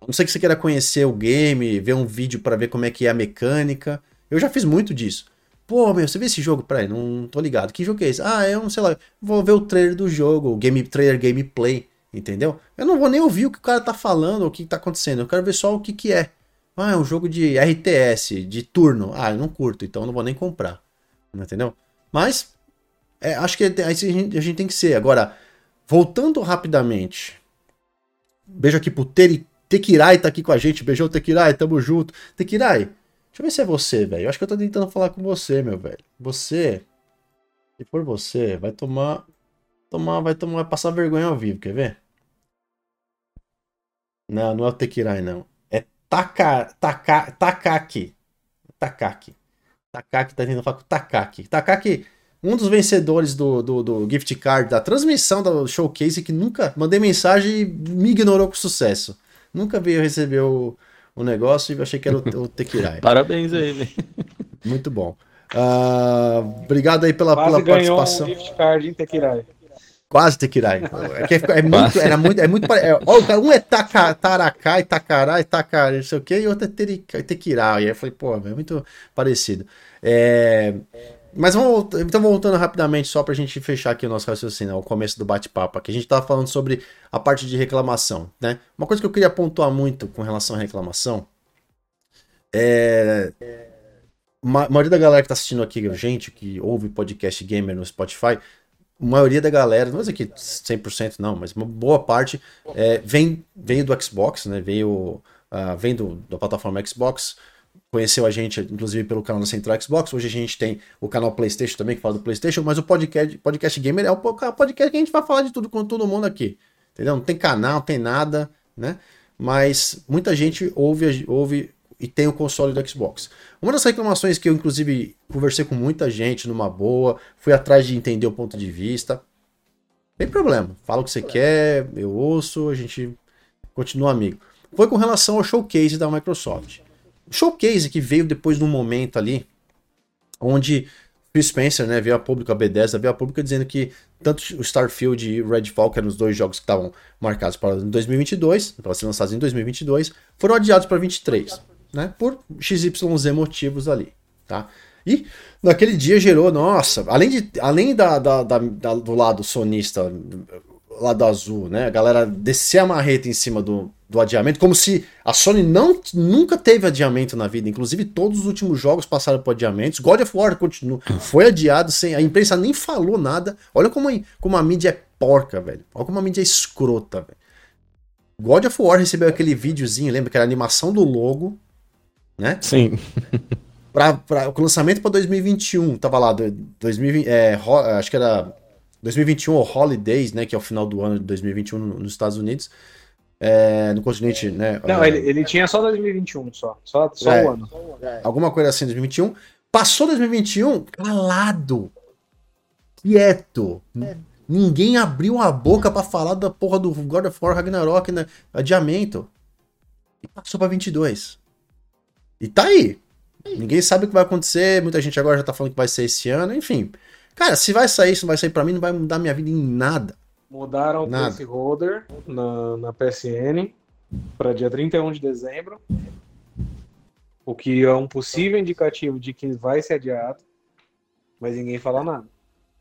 a não sei que você queira conhecer o game, ver um vídeo para ver como é que é a mecânica. Eu já fiz muito disso. Pô, meu, você viu esse jogo? Peraí, não tô ligado. Que jogo é esse? Ah, é um, sei lá, vou ver o trailer do jogo, o game trailer gameplay, entendeu? Eu não vou nem ouvir o que o cara tá falando, o que tá acontecendo. Eu quero ver só o que que é. Ah, é um jogo de RTS, de turno. Ah, eu não curto, então eu não vou nem comprar. Entendeu? Mas É, acho que a gente, a gente tem que ser. Agora, voltando rapidamente. Beijo aqui pro Teri, Tekirai tá aqui com a gente. Beijão, Tekirai, tamo junto. Tekirai, deixa eu ver se é você, velho. Eu acho que eu tô tentando falar com você, meu velho. Você, se for você, vai tomar. Tomar, vai tomar, vai passar vergonha ao vivo, quer ver? Não, não é o Tekirai, não. É Taka, Taka, Takaki. Takaki. Takaki tá tentando falar com Takaki. Takaki, um dos vencedores do, do, do, gift card da transmissão do showcase que nunca mandei mensagem e me ignorou com sucesso. Nunca veio receber o, o negócio e eu achei que era o, o Tekirai. Parabéns aí, velho. Muito bom. Uh, obrigado aí pela, pela participação. Um gift card em Tekirai. Quase Tekirai. É, é, é muito, era muito, é muito é, Um é taca, Taracá, Itacará, Itacará, não sei o que, e outro é Tekirai. E aí eu falei, pô, é muito parecido. É, mas vamos, então voltando rapidamente, só para a gente fechar aqui o nosso raciocínio, o começo do bate-papo, que a gente estava falando sobre a parte de reclamação, né? Uma coisa que eu queria pontuar muito com relação à reclamação é. A maioria da galera que está assistindo aqui, gente, que ouve podcast gamer no Spotify, a maioria da galera, não vou dizer que 100% não, mas uma boa parte é, vem, vem do Xbox, né? Veio, uh, vem do, da plataforma Xbox, conheceu a gente, inclusive, pelo canal da Central Xbox. Hoje a gente tem o canal PlayStation também, que fala do PlayStation, mas o podcast, podcast Gamer é o podcast que a gente vai falar de tudo com todo mundo aqui. Entendeu? Não tem canal, não tem nada, né? Mas muita gente ouve, ouve e tem o console do Xbox. Uma das reclamações que eu, inclusive, conversei com muita gente numa boa, fui atrás de entender o ponto de vista. Tem problema. Fala o que você quer, eu ouço, a gente continua amigo. Foi com relação ao showcase da Microsoft. Showcase que veio depois de um momento ali, onde Phil Spencer, né, veio a público, a Bethesda veio a público dizendo que tanto o Starfield e Redfall, que eram os dois jogos que estavam marcados para 2022, para ser lançados em 2022, foram adiados para 23 né? Por XYZ motivos ali, tá? E naquele dia gerou, nossa, além, de, além da, da, da do lado sonista, lado azul, né? A galera descer a marreta em cima do, do adiamento, como se a Sony não, nunca teve adiamento na vida. Inclusive, todos os últimos jogos passaram por adiamentos. God of War continua, foi adiado sem. A imprensa nem falou nada. Olha como, como a mídia é porca, velho. Olha como a mídia é escrota, velho. God of War recebeu aquele videozinho, lembra que era a animação do logo né? Sim. Pra, pra, o lançamento para 2021, tava lá, 2020, é, acho que era 2021 ou Holidays, né? Que é o final do ano de 2021 nos Estados Unidos. É, no continente, né? Não, é, ele, ele tinha só 2021, só. Só, só é, ano. Alguma coisa assim, 2021. Passou 2021, calado. Quieto. Ninguém abriu a boca para falar da porra do God of War Ragnarok, né? Adiamento. E passou pra 22. E tá aí. Ninguém sabe o que vai acontecer, muita gente agora já tá falando que vai ser esse ano, enfim. Cara, se vai sair, se não vai sair para mim, não vai mudar minha vida em nada. Mudaram o placeholder na, na PSN para dia 31 de dezembro, o que é um possível indicativo de que vai ser adiado, mas ninguém fala nada.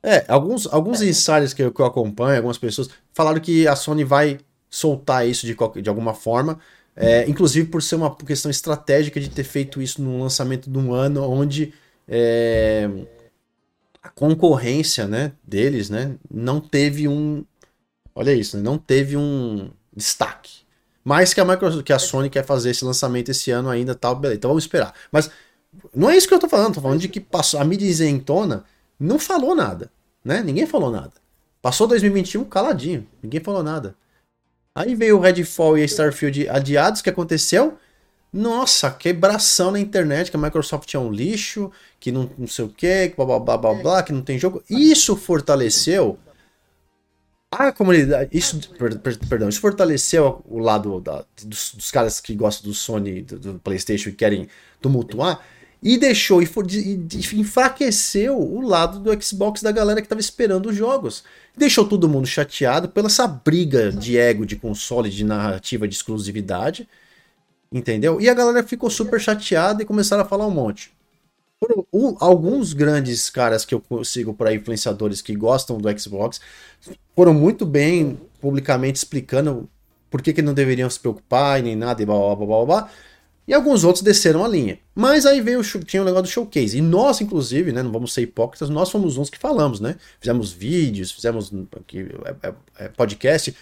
É, alguns, alguns é. insiders que eu, que eu acompanho, algumas pessoas, falaram que a Sony vai soltar isso de, de alguma forma, é, inclusive por ser uma questão estratégica de ter feito isso no lançamento de um ano onde é, a concorrência né, deles né, não teve um. Olha isso, né, não teve um destaque. Mais que a Microsoft, que a Sony quer fazer esse lançamento esse ano ainda, tal, beleza. Então vamos esperar. Mas não é isso que eu tô falando, tô falando de que passou, a mídia isentona não falou nada, né? Ninguém falou nada. Passou 2021 caladinho, ninguém falou nada. Aí veio o Redfall e a Starfield adiados, que aconteceu? Nossa, quebração na internet, que a Microsoft é um lixo, que não, não sei o que, blá, blá, blá, blá, blá, que não tem jogo. Isso fortaleceu a comunidade. Isso, perdão, isso fortaleceu o lado da, dos, dos, caras que gostam do Sony, do, do PlayStation e querem tumultuar e deixou e, e, enfraqueceu o lado do Xbox da galera que estava esperando os jogos. Deixou todo mundo chateado pela essa briga de ego de console, de narrativa de exclusividade. Entendeu? E a galera ficou super chateada e começaram a falar um monte. Por, um, alguns grandes caras que eu sigo por aí, influenciadores que gostam do Xbox, foram muito bem publicamente explicando por que, que não deveriam se preocupar e nem nada e blá blá blá blá blá E alguns outros desceram a linha. Mas aí veio tinha o negócio do showcase. E nós, inclusive, né, não vamos ser hipócritas, nós fomos uns que falamos, né? Fizemos vídeos, fizemos é, é, é, podcast.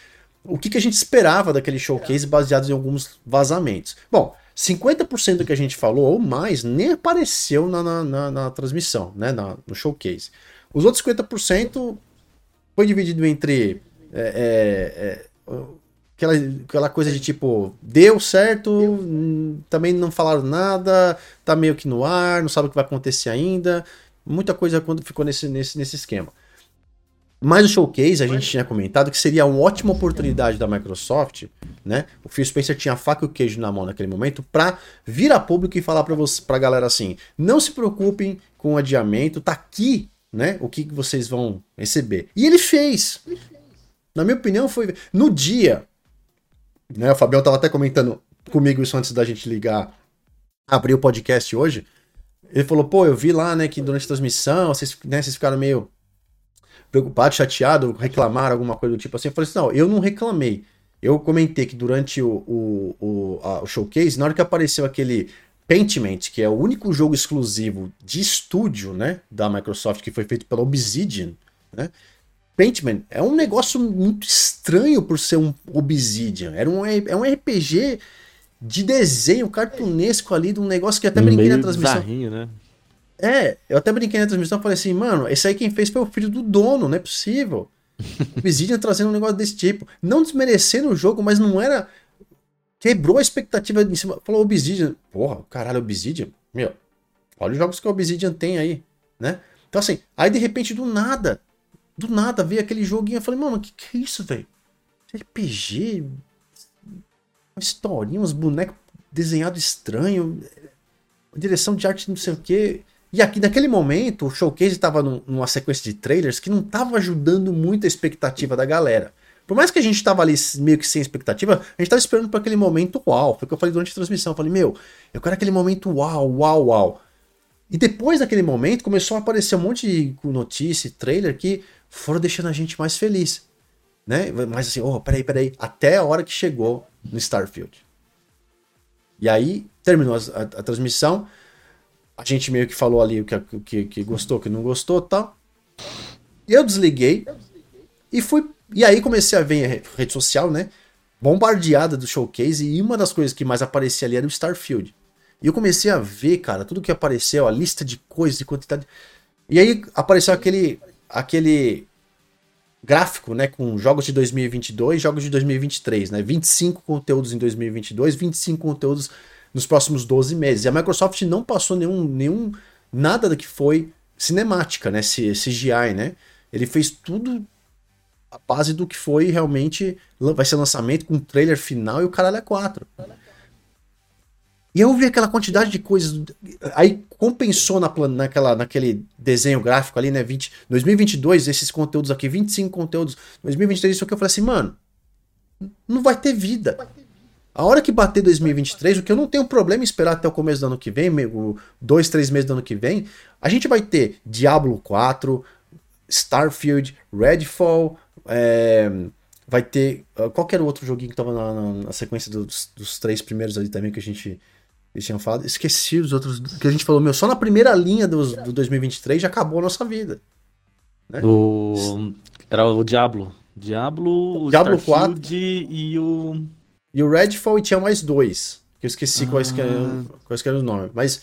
O que, que a gente esperava daquele showcase baseado em alguns vazamentos? Bom, 50% do que a gente falou ou mais nem apareceu na, na, na, na transmissão, né? No showcase. Os outros 50% foi dividido entre é, é, é, aquela, aquela coisa de tipo, deu certo, hum, também não falaram nada, tá meio que no ar, não sabe o que vai acontecer ainda. Muita coisa quando ficou nesse, nesse, nesse esquema. Mas o showcase, a gente tinha comentado que seria uma ótima oportunidade da Microsoft, né? O Phil Spencer tinha a faca e o queijo na mão naquele momento para vir a público e falar para você, pra galera assim: "Não se preocupem com o adiamento, tá aqui, né? O que vocês vão receber". E ele fez. Na minha opinião foi no dia, né? O Fabião tava até comentando comigo isso antes da gente ligar, abrir o podcast hoje. Ele falou: "Pô, eu vi lá, né, que durante a transmissão, vocês, né, vocês ficaram meio preocupado, chateado, reclamar alguma coisa do tipo assim. Eu falei assim: não, eu não reclamei. Eu comentei que durante o, o, o, a, o showcase, na hora que apareceu aquele Paintment, que é o único jogo exclusivo de estúdio, né, da Microsoft que foi feito pela Obsidian, né? Paintman é um negócio muito estranho por ser um Obsidian. Era um, é um RPG de desenho cartunesco ali, de um negócio que até brinquei na transmissão. Né? É, eu até brinquei na transmissão e falei assim, mano, esse aí quem fez foi o filho do dono, não é possível. Obsidian trazendo um negócio desse tipo. Não desmerecendo o jogo, mas não era. Quebrou a expectativa em cima. Falou Obsidian. Porra, caralho, Obsidian. Meu, olha os jogos que o Obsidian tem aí, né? Então assim, aí de repente do nada, do nada veio aquele joguinho. Eu falei, mano, que que é isso, velho? RPG, uma historinha, uns bonecos desenhados estranho, direção de arte não sei o que. E aqui, naquele momento, o showcase estava numa sequência de trailers que não estava ajudando muito a expectativa da galera. Por mais que a gente estava ali meio que sem expectativa, a gente estava esperando para aquele momento uau. Foi o que eu falei durante a transmissão. Eu falei, meu, eu quero aquele momento uau, uau, uau. E depois daquele momento, começou a aparecer um monte de notícia, trailer que foram deixando a gente mais feliz. Né? Mas assim, oh, peraí, peraí. Até a hora que chegou no Starfield. E aí, terminou a, a, a transmissão a gente meio que falou ali o que, que, que gostou, o que não gostou tal. E eu desliguei e fui. E aí comecei a ver a rede social, né? Bombardeada do showcase. E uma das coisas que mais aparecia ali era o Starfield. E eu comecei a ver, cara, tudo que apareceu, a lista de coisas e quantidade. E aí apareceu aquele aquele gráfico, né, com jogos de 2022, jogos de 2023, né? 25 conteúdos em 2022, 25 conteúdos nos próximos 12 meses. E a Microsoft não passou nenhum, nenhum nada do que foi cinemática, né? CGI, né? Ele fez tudo a base do que foi realmente vai ser lançamento com trailer final e o caralho é 4. E eu vi aquela quantidade de coisas. Aí compensou na, naquela, naquele desenho gráfico ali, né? 20, 2022, esses conteúdos aqui, 25 conteúdos. 2023, isso aqui eu falei assim, mano, não vai ter vida. A hora que bater 2023, o que eu não tenho problema em esperar até o começo do ano que vem, dois, três meses do ano que vem, a gente vai ter Diablo 4, Starfield, Redfall, é, vai ter uh, qualquer outro joguinho que tava na, na, na sequência dos, dos, três primeiros ali também que a gente tinha falado. Esqueci os outros que a gente falou, meu, só na primeira linha dos, do 2023 já acabou a nossa vida. Né? O... Era o Diablo. Diablo, o Diablo Starfield 4 e o e o Redfall e tinha mais dois. Que eu esqueci ah. quais, que eram, quais que eram os nomes. Mas,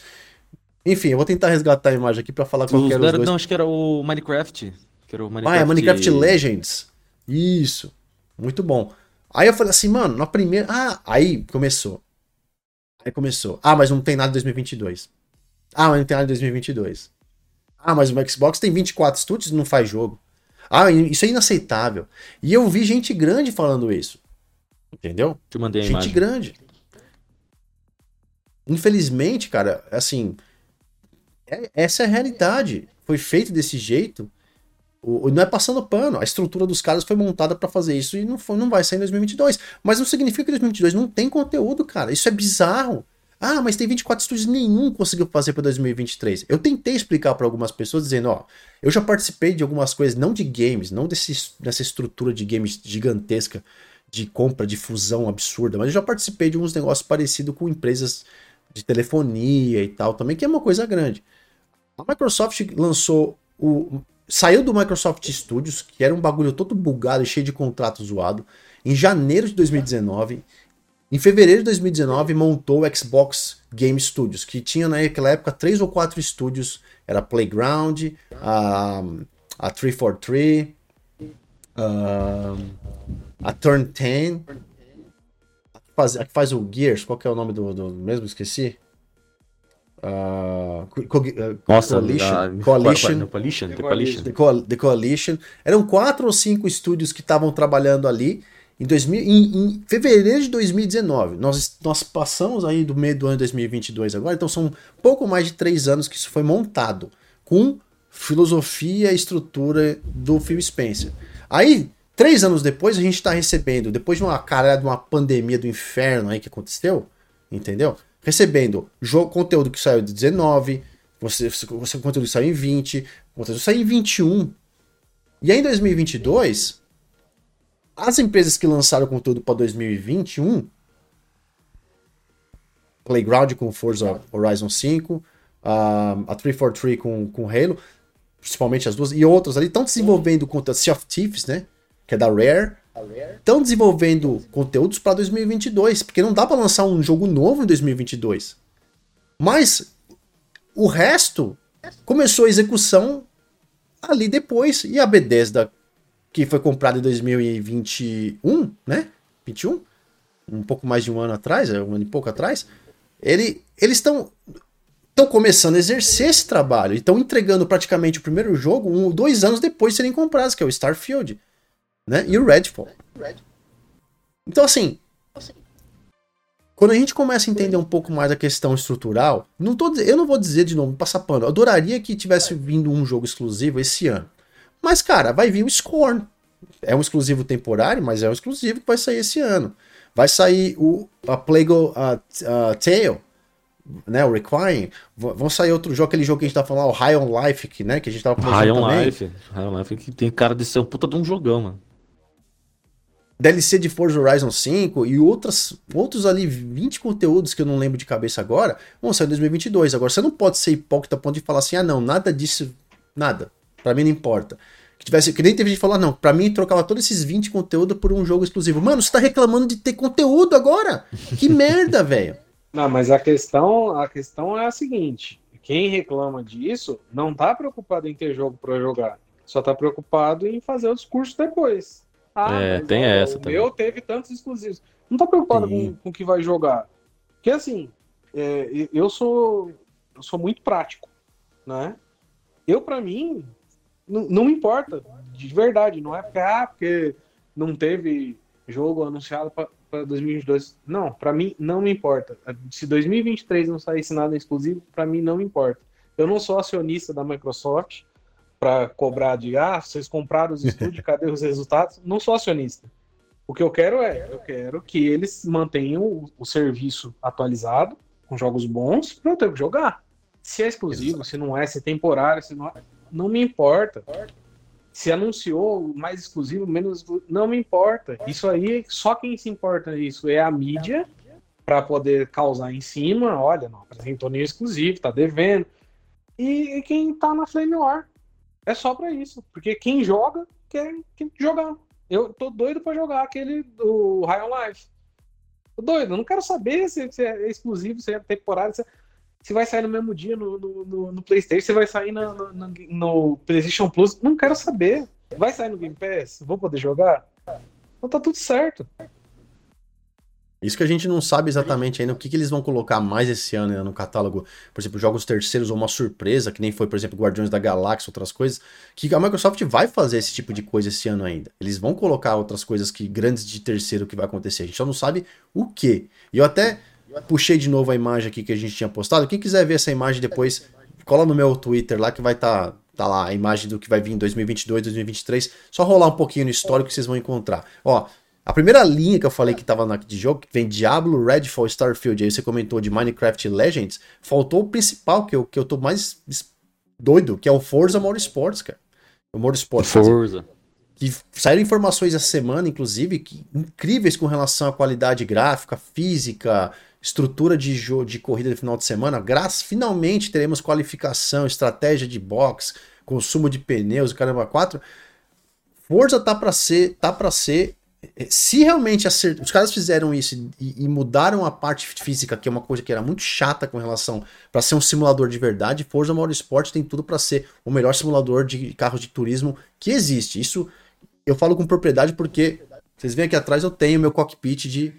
enfim, eu vou tentar resgatar a imagem aqui pra falar qual que era os dois. Não, acho que era o Minecraft. Que era o Minecraft... Ah, é Minecraft Legends. Isso. Muito bom. Aí eu falei assim, mano, na primeira... Ah, aí começou. Aí começou. Ah, mas não tem nada em 2022. Ah, mas não tem nada em 2022. Ah, mas o Xbox tem 24 estúdios e não faz jogo. Ah, isso é inaceitável. E eu vi gente grande falando isso. Entendeu? Te mandei a Gente imagem. grande. Infelizmente, cara, assim. É, essa é a realidade. Foi feito desse jeito. O, não é passando pano. A estrutura dos caras foi montada para fazer isso e não, foi, não vai sair em 2022. Mas não significa que 2022 não tem conteúdo, cara. Isso é bizarro. Ah, mas tem 24 estúdios nenhum conseguiu fazer para 2023. Eu tentei explicar para algumas pessoas dizendo, ó, eu já participei de algumas coisas, não de games, não desse, dessa estrutura de games gigantesca de compra, de fusão absurda, mas eu já participei de uns negócios parecidos com empresas de telefonia e tal também, que é uma coisa grande. A Microsoft lançou o. Saiu do Microsoft Studios, que era um bagulho todo bugado e cheio de contrato zoado, em janeiro de 2019. Em fevereiro de 2019, montou o Xbox Game Studios, que tinha naquela época três ou quatro estúdios. Era Playground, a, a 343, a, a Turn 10, a que, faz, a que faz o Gears, qual que é o nome do, do mesmo? Esqueci. Uh, co Nossa, Coalition, a... Coalition, Coalition, The Coalition. The. The Coalition. Eram quatro ou cinco estúdios que estavam trabalhando ali. Em, 2000, em, em, fevereiro de 2019, nós, nós passamos aí do meio do ano de 2022 agora, então são pouco mais de três anos que isso foi montado, com filosofia e estrutura do Phil Spencer. Aí, três anos depois, a gente está recebendo, depois de uma cara de uma pandemia do inferno aí que aconteceu, entendeu? Recebendo jogo, conteúdo que saiu de 19, você, você conteúdo que saiu em 20, conteúdo que saiu em 21. E aí em 2022, as empresas que lançaram conteúdo para 2021, Playground com Forza Horizon 5, a, a 343 com, com Halo, principalmente as duas, e outras ali, estão desenvolvendo conteúdo, Sea of Thieves, né? Que é da Rare. Estão desenvolvendo conteúdos para 2022, porque não dá para lançar um jogo novo em 2022. Mas o resto começou a execução ali depois. E a Bethesda que foi comprado em 2021, né? 21? Um pouco mais de um ano atrás, um ano e pouco atrás. Ele, eles estão estão começando a exercer esse trabalho. Estão entregando praticamente o primeiro jogo um, dois anos depois de serem comprados, que é o Starfield. Né? E o Redfall. Então, assim, quando a gente começa a entender um pouco mais a questão estrutural, não tô, eu não vou dizer de novo, passar pano. Eu adoraria que tivesse vindo um jogo exclusivo esse ano. Mas, cara, vai vir o Scorn. É um exclusivo temporário, mas é um exclusivo que vai sair esse ano. Vai sair o a Plague uh, Tale, né, o Requiring. Vão sair outro jogo, aquele jogo que a gente tá falando, o High on Life, que, né, que a gente tava falando High on também. Life. High on Life que tem cara de ser um puta de um jogão, mano. DLC de Forza Horizon 5 e outras, outros ali 20 conteúdos que eu não lembro de cabeça agora, vão sair em 2022. Agora, você não pode ser hipócrita a ponto de falar assim, ah não, nada disso, nada. Para mim não importa. Que, tivesse, que nem teve gente falar, não, pra mim trocava todos esses 20 conteúdos por um jogo exclusivo. Mano, você tá reclamando de ter conteúdo agora? Que merda, velho. Não, mas a questão, a questão é a seguinte: quem reclama disso não tá preocupado em ter jogo para jogar, só tá preocupado em fazer os cursos depois. Ah, é, tem ó, essa o também. meu teve tantos exclusivos. Não tá preocupado com, com o que vai jogar. Porque assim, é, eu sou eu sou muito prático, né? Eu para mim não, não me importa, de verdade, não é porque, ah, porque não teve jogo anunciado para 2022. Não, para mim não me importa. Se 2023 não saísse nada exclusivo, para mim não me importa. Eu não sou acionista da Microsoft para cobrar de ah, vocês compraram os estúdios, cadê os resultados? Não sou acionista. O que eu quero é, eu quero que eles mantenham o, o serviço atualizado, com jogos bons, para eu ter que jogar. Se é exclusivo, Exato. se não é, se é temporário, se não é não me importa. Se anunciou mais exclusivo, menos não me importa. Isso aí, só quem se importa isso é a mídia para poder causar em cima. Olha, não apresentou nem exclusivo, tá devendo. E, quem tá na Flame War. É só para isso. Porque quem joga quer, quer jogar. Eu tô doido para jogar aquele do High on Life. Tô doido, não quero saber se, se é exclusivo, se é temporário, se é se vai sair no mesmo dia no, no, no, no PlayStation, se vai sair no, no, PlayStation Plus, não quero saber. Vai sair no Game Pass? Vou poder jogar? Então tá tudo certo. Isso que a gente não sabe exatamente ainda o que, que eles vão colocar mais esse ano né, no catálogo. Por exemplo, jogos terceiros ou uma surpresa, que nem foi, por exemplo, Guardiões da Galáxia, outras coisas. Que a Microsoft vai fazer esse tipo de coisa esse ano ainda. Eles vão colocar outras coisas que grandes de terceiro que vai acontecer. A gente só não sabe o que. E eu até Puxei de novo a imagem aqui que a gente tinha postado. Quem quiser ver essa imagem depois, cola no meu Twitter lá que vai estar tá, tá lá a imagem do que vai vir em 2022, 2023. Só rolar um pouquinho no histórico que vocês vão encontrar. Ó, a primeira linha que eu falei que tava na de jogo, que vem Diablo, Redfall, Starfield, aí você comentou de Minecraft Legends, faltou o principal que eu, que eu tô mais doido, que é o Forza Motorsports, cara. O Motorsports. Forza que saíram informações essa semana, inclusive, que, incríveis com relação à qualidade gráfica, física, estrutura de jogo de corrida de final de semana, graças finalmente teremos qualificação, estratégia de box, consumo de pneus, caramba 4. Forza tá para ser, tá para ser se realmente acert... os caras fizeram isso e, e, mudaram a parte física, que é uma coisa que era muito chata com relação para ser um simulador de verdade, Forza Motorsport tem tudo para ser o melhor simulador de carros de turismo que existe. Isso eu falo com propriedade porque vocês veem aqui atrás eu tenho meu cockpit de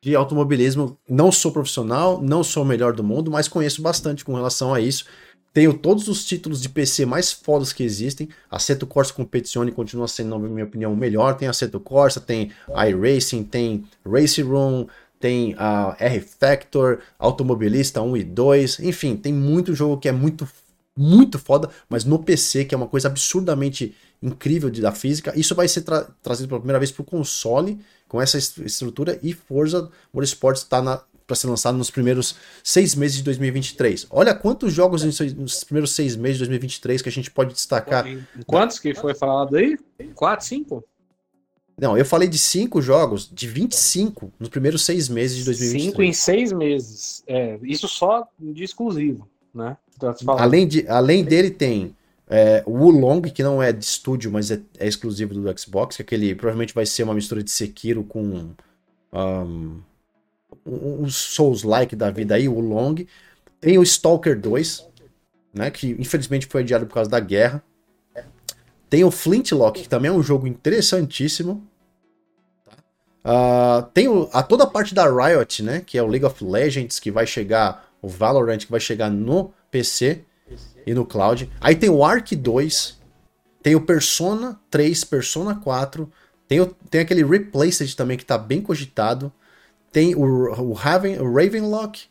de automobilismo. Não sou profissional, não sou o melhor do mundo, mas conheço bastante com relação a isso. Tenho todos os títulos de PC mais fodas que existem. Assetto Corsa Competizione continua sendo, na minha opinião, o melhor. Tem Assetto Corsa, tem iRacing, tem Race Room, tem a R Factor, Automobilista 1 e 2. Enfim, tem muito jogo que é muito, muito foda, mas no PC, que é uma coisa absurdamente incrível de, da física, isso vai ser tra trazido pela primeira vez para o console com essa estrutura e Forza Motorsport está para ser lançado nos primeiros seis meses de 2023. Olha quantos jogos nos primeiros seis meses de 2023 que a gente pode destacar. Quantos que foi falado aí? Quatro, cinco? Não, eu falei de cinco jogos, de 25 nos primeiros seis meses de 2023. Cinco em seis meses. É, isso só de exclusivo, né? Além, de, além dele tem é, o Wulong, que não é de estúdio, mas é, é, exclusivo do Xbox, que aquele provavelmente vai ser uma mistura de Sekiro com um, um Souls-like da vida aí, o Wulong. Tem o Stalker 2, né, que infelizmente foi adiado por causa da guerra. Tem o Flintlock, que também é um jogo interessantíssimo. Uh, tem o, a toda a parte da Riot, né, que é o League of Legends, que vai chegar, o Valorant, que vai chegar no PC e no cloud. Aí tem o Ark 2, tem o Persona 3, Persona 4, tem, o, tem aquele Replaced também que tá bem cogitado, tem o, o, Raven, o Ravenlock,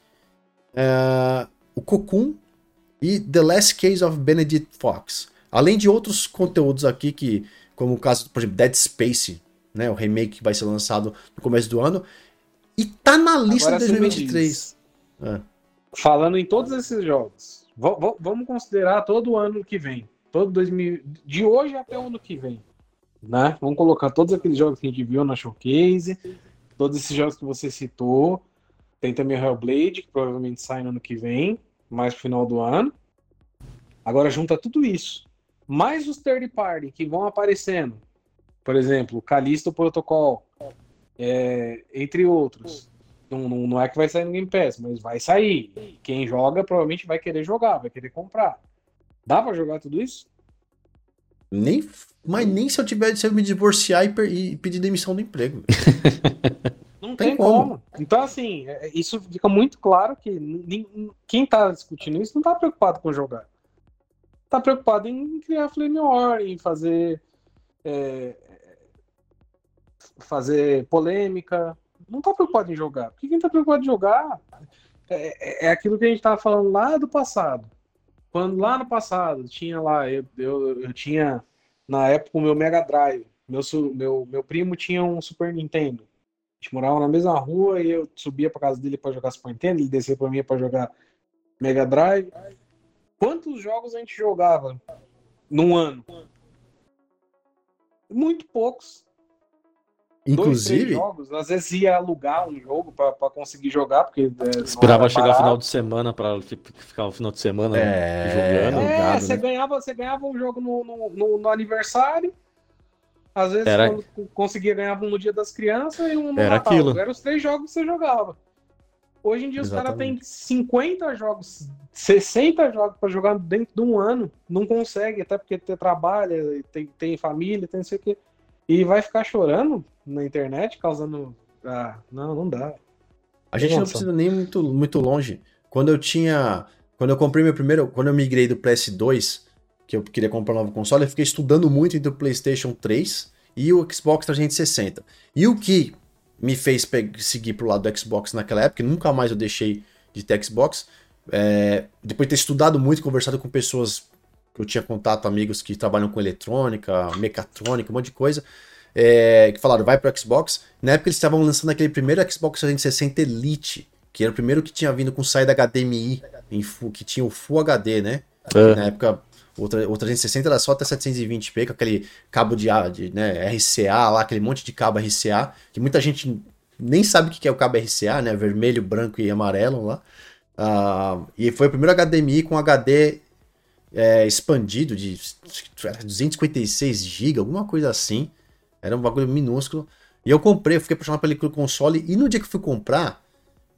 uh, o Cocoon e The Last Case of Benedict Fox. Além de outros conteúdos aqui que, como o caso, por exemplo, Dead Space, né, o remake que vai ser lançado no começo do ano, e tá na lista Agora, de 2023. É. Falando em todos esses jogos, vamos considerar todo o ano que vem. Todo 2000, de hoje até o ano que vem. Né? Vamos colocar todos aqueles jogos que a gente viu na showcase, todos esses jogos que você citou. Tem também o Hellblade, que provavelmente sai no ano que vem, mais no final do ano. Agora junta tudo isso. Mais os third party que vão aparecendo. Por exemplo, Callisto Protocol, é, entre outros. Não, não, não, é que vai sair no Game Pass, mas vai sair. Quem joga provavelmente vai querer jogar, vai querer comprar. Dá pra jogar tudo isso? Nem, mas nem se eu tiver se eu me divorciar e, e pedir demissão do emprego. não tem, tem como. como. Então, assim, é, isso fica muito claro que quem tá discutindo isso não tá preocupado com jogar. Tá preocupado em criar flame war, em fazer. É, fazer polêmica, não tá preocupado em jogar. Porque quem tá preocupado em jogar é, é, é aquilo que a gente tava falando lá do passado. Quando lá no passado tinha lá, eu, eu, eu tinha na época o meu Mega Drive. Meu, meu, meu primo tinha um Super Nintendo. A gente morava na mesma rua e eu subia pra casa dele para jogar Super Nintendo, ele descia pra mim para jogar Mega Drive. Quantos jogos a gente jogava num ano? Muito poucos. Inclusive. Dois, jogos, às vezes ia alugar um jogo para conseguir jogar, porque. É, Esperava chegar o final de semana para ficar o final de semana é, jogando. É, você, né? ganhava, você ganhava um jogo no, no, no, no aniversário. Às vezes Era... conseguia ganhar um no dia das crianças e um no Era Natal. Aquilo. Eram os três jogos que você jogava. Hoje em dia Exatamente. os caras têm 50 jogos, 60 jogos para jogar dentro de um ano. Não consegue, até porque você trabalha, tem, tem família, tem não sei o quê. E vai ficar chorando na internet, causando. Ah, não, não dá. A gente não precisa nem muito, muito longe. Quando eu tinha. Quando eu comprei meu primeiro. Quando eu migrei do PS2, que eu queria comprar um novo console, eu fiquei estudando muito entre o PlayStation 3 e o Xbox 360. E o que me fez seguir pro lado do Xbox naquela época, nunca mais eu deixei de ter Xbox. É, depois de ter estudado muito, conversado com pessoas eu tinha contato, amigos que trabalham com eletrônica, mecatrônica, um monte de coisa é, que falaram, vai pro Xbox. Na época eles estavam lançando aquele primeiro Xbox 360 Elite, que era o primeiro que tinha vindo com saída HDMI, em full, que tinha o Full HD, né? É. Na época o, o 360 era só até 720p, com aquele cabo de, de né, RCA lá, aquele monte de cabo RCA, que muita gente nem sabe o que é o cabo RCA, né? Vermelho, branco e amarelo lá. Uh, e foi o primeiro HDMI com HD é, expandido de 256 GB, alguma coisa assim. Era um bagulho minúsculo. E eu comprei, eu fiquei apaixonado pelo console. E no dia que eu fui comprar,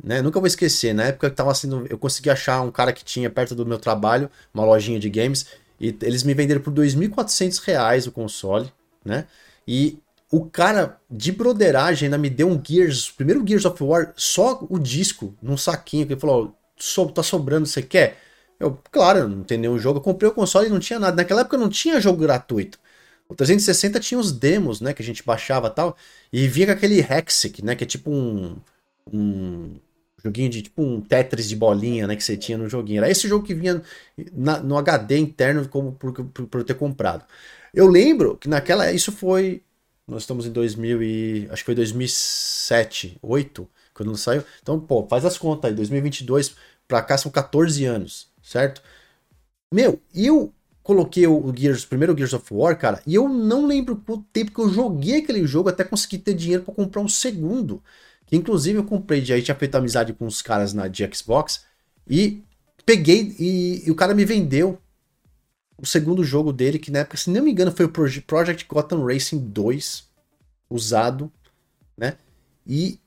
né, nunca vou esquecer, na época que tava sendo. Eu consegui achar um cara que tinha perto do meu trabalho, uma lojinha de games. E eles me venderam por R$ 2.400 o console, né? E o cara de broderagem ainda me deu um Gears, primeiro Gears of War, só o disco, num saquinho, que ele falou: oh, tá sobrando, você quer? Eu, claro, não tem nenhum jogo. Eu comprei o console e não tinha nada. Naquela época não tinha jogo gratuito. O 360 tinha os demos, né, que a gente baixava tal, e vinha com aquele Hexic, né, que é tipo um, um joguinho de tipo um Tetris de bolinha, né, que você tinha no joguinho. Era esse jogo que vinha na, no HD interno como por, por, por, ter comprado. Eu lembro que naquela, isso foi, nós estamos em 2000 e, acho que foi 2007, 8, quando saiu. Então, pô, faz as contas aí, 2022 pra cá são 14 anos, certo? Meu, eu coloquei o Gears, o primeiro Gears of War, cara, e eu não lembro quanto tempo que eu joguei aquele jogo até conseguir ter dinheiro para comprar um segundo. Que inclusive eu comprei, aí tinha feito amizade com os caras na de Xbox e peguei e, e, o cara me vendeu o segundo jogo dele, que na época, se não me engano, foi o Project Gotham Racing 2 usado, né? E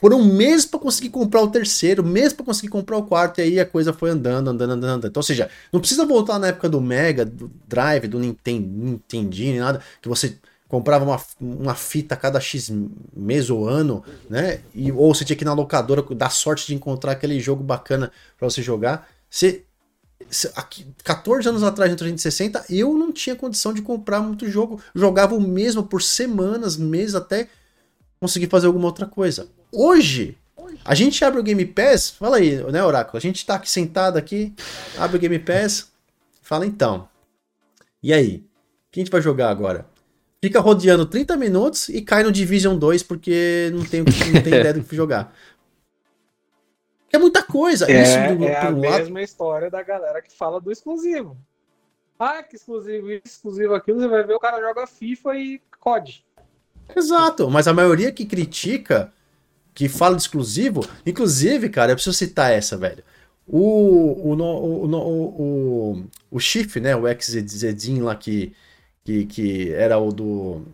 foram meses para conseguir comprar o terceiro, meses para conseguir comprar o quarto, e aí a coisa foi andando, andando, andando, andando. Então, ou seja, não precisa voltar na época do Mega, do Drive, do Nintendo, Nintendinho, nada, que você comprava uma, uma fita a cada X mês ou ano, né? E, ou você tinha que ir na locadora dar sorte de encontrar aquele jogo bacana para você jogar. Você, aqui, 14 anos atrás, no 360, eu não tinha condição de comprar muito jogo. Jogava o mesmo por semanas, meses, até conseguir fazer alguma outra coisa. Hoje, a gente abre o Game Pass, fala aí, né, Oráculo? A gente tá aqui sentado aqui, abre o Game Pass, fala então. E aí? O que a gente vai jogar agora? Fica rodeando 30 minutos e cai no Division 2 porque não tem, não tem ideia do que jogar. É muita coisa. É, Isso, do, é a lado... mesma história da galera que fala do exclusivo. Ah, que exclusivo, exclusivo aquilo, você vai ver o cara joga FIFA e COD. Exato, mas a maioria que critica que fala de exclusivo. Inclusive, cara, eu preciso citar essa, velho. O, o, o, o, o, o Chief, né? O XZZin lá que, que, que era o do,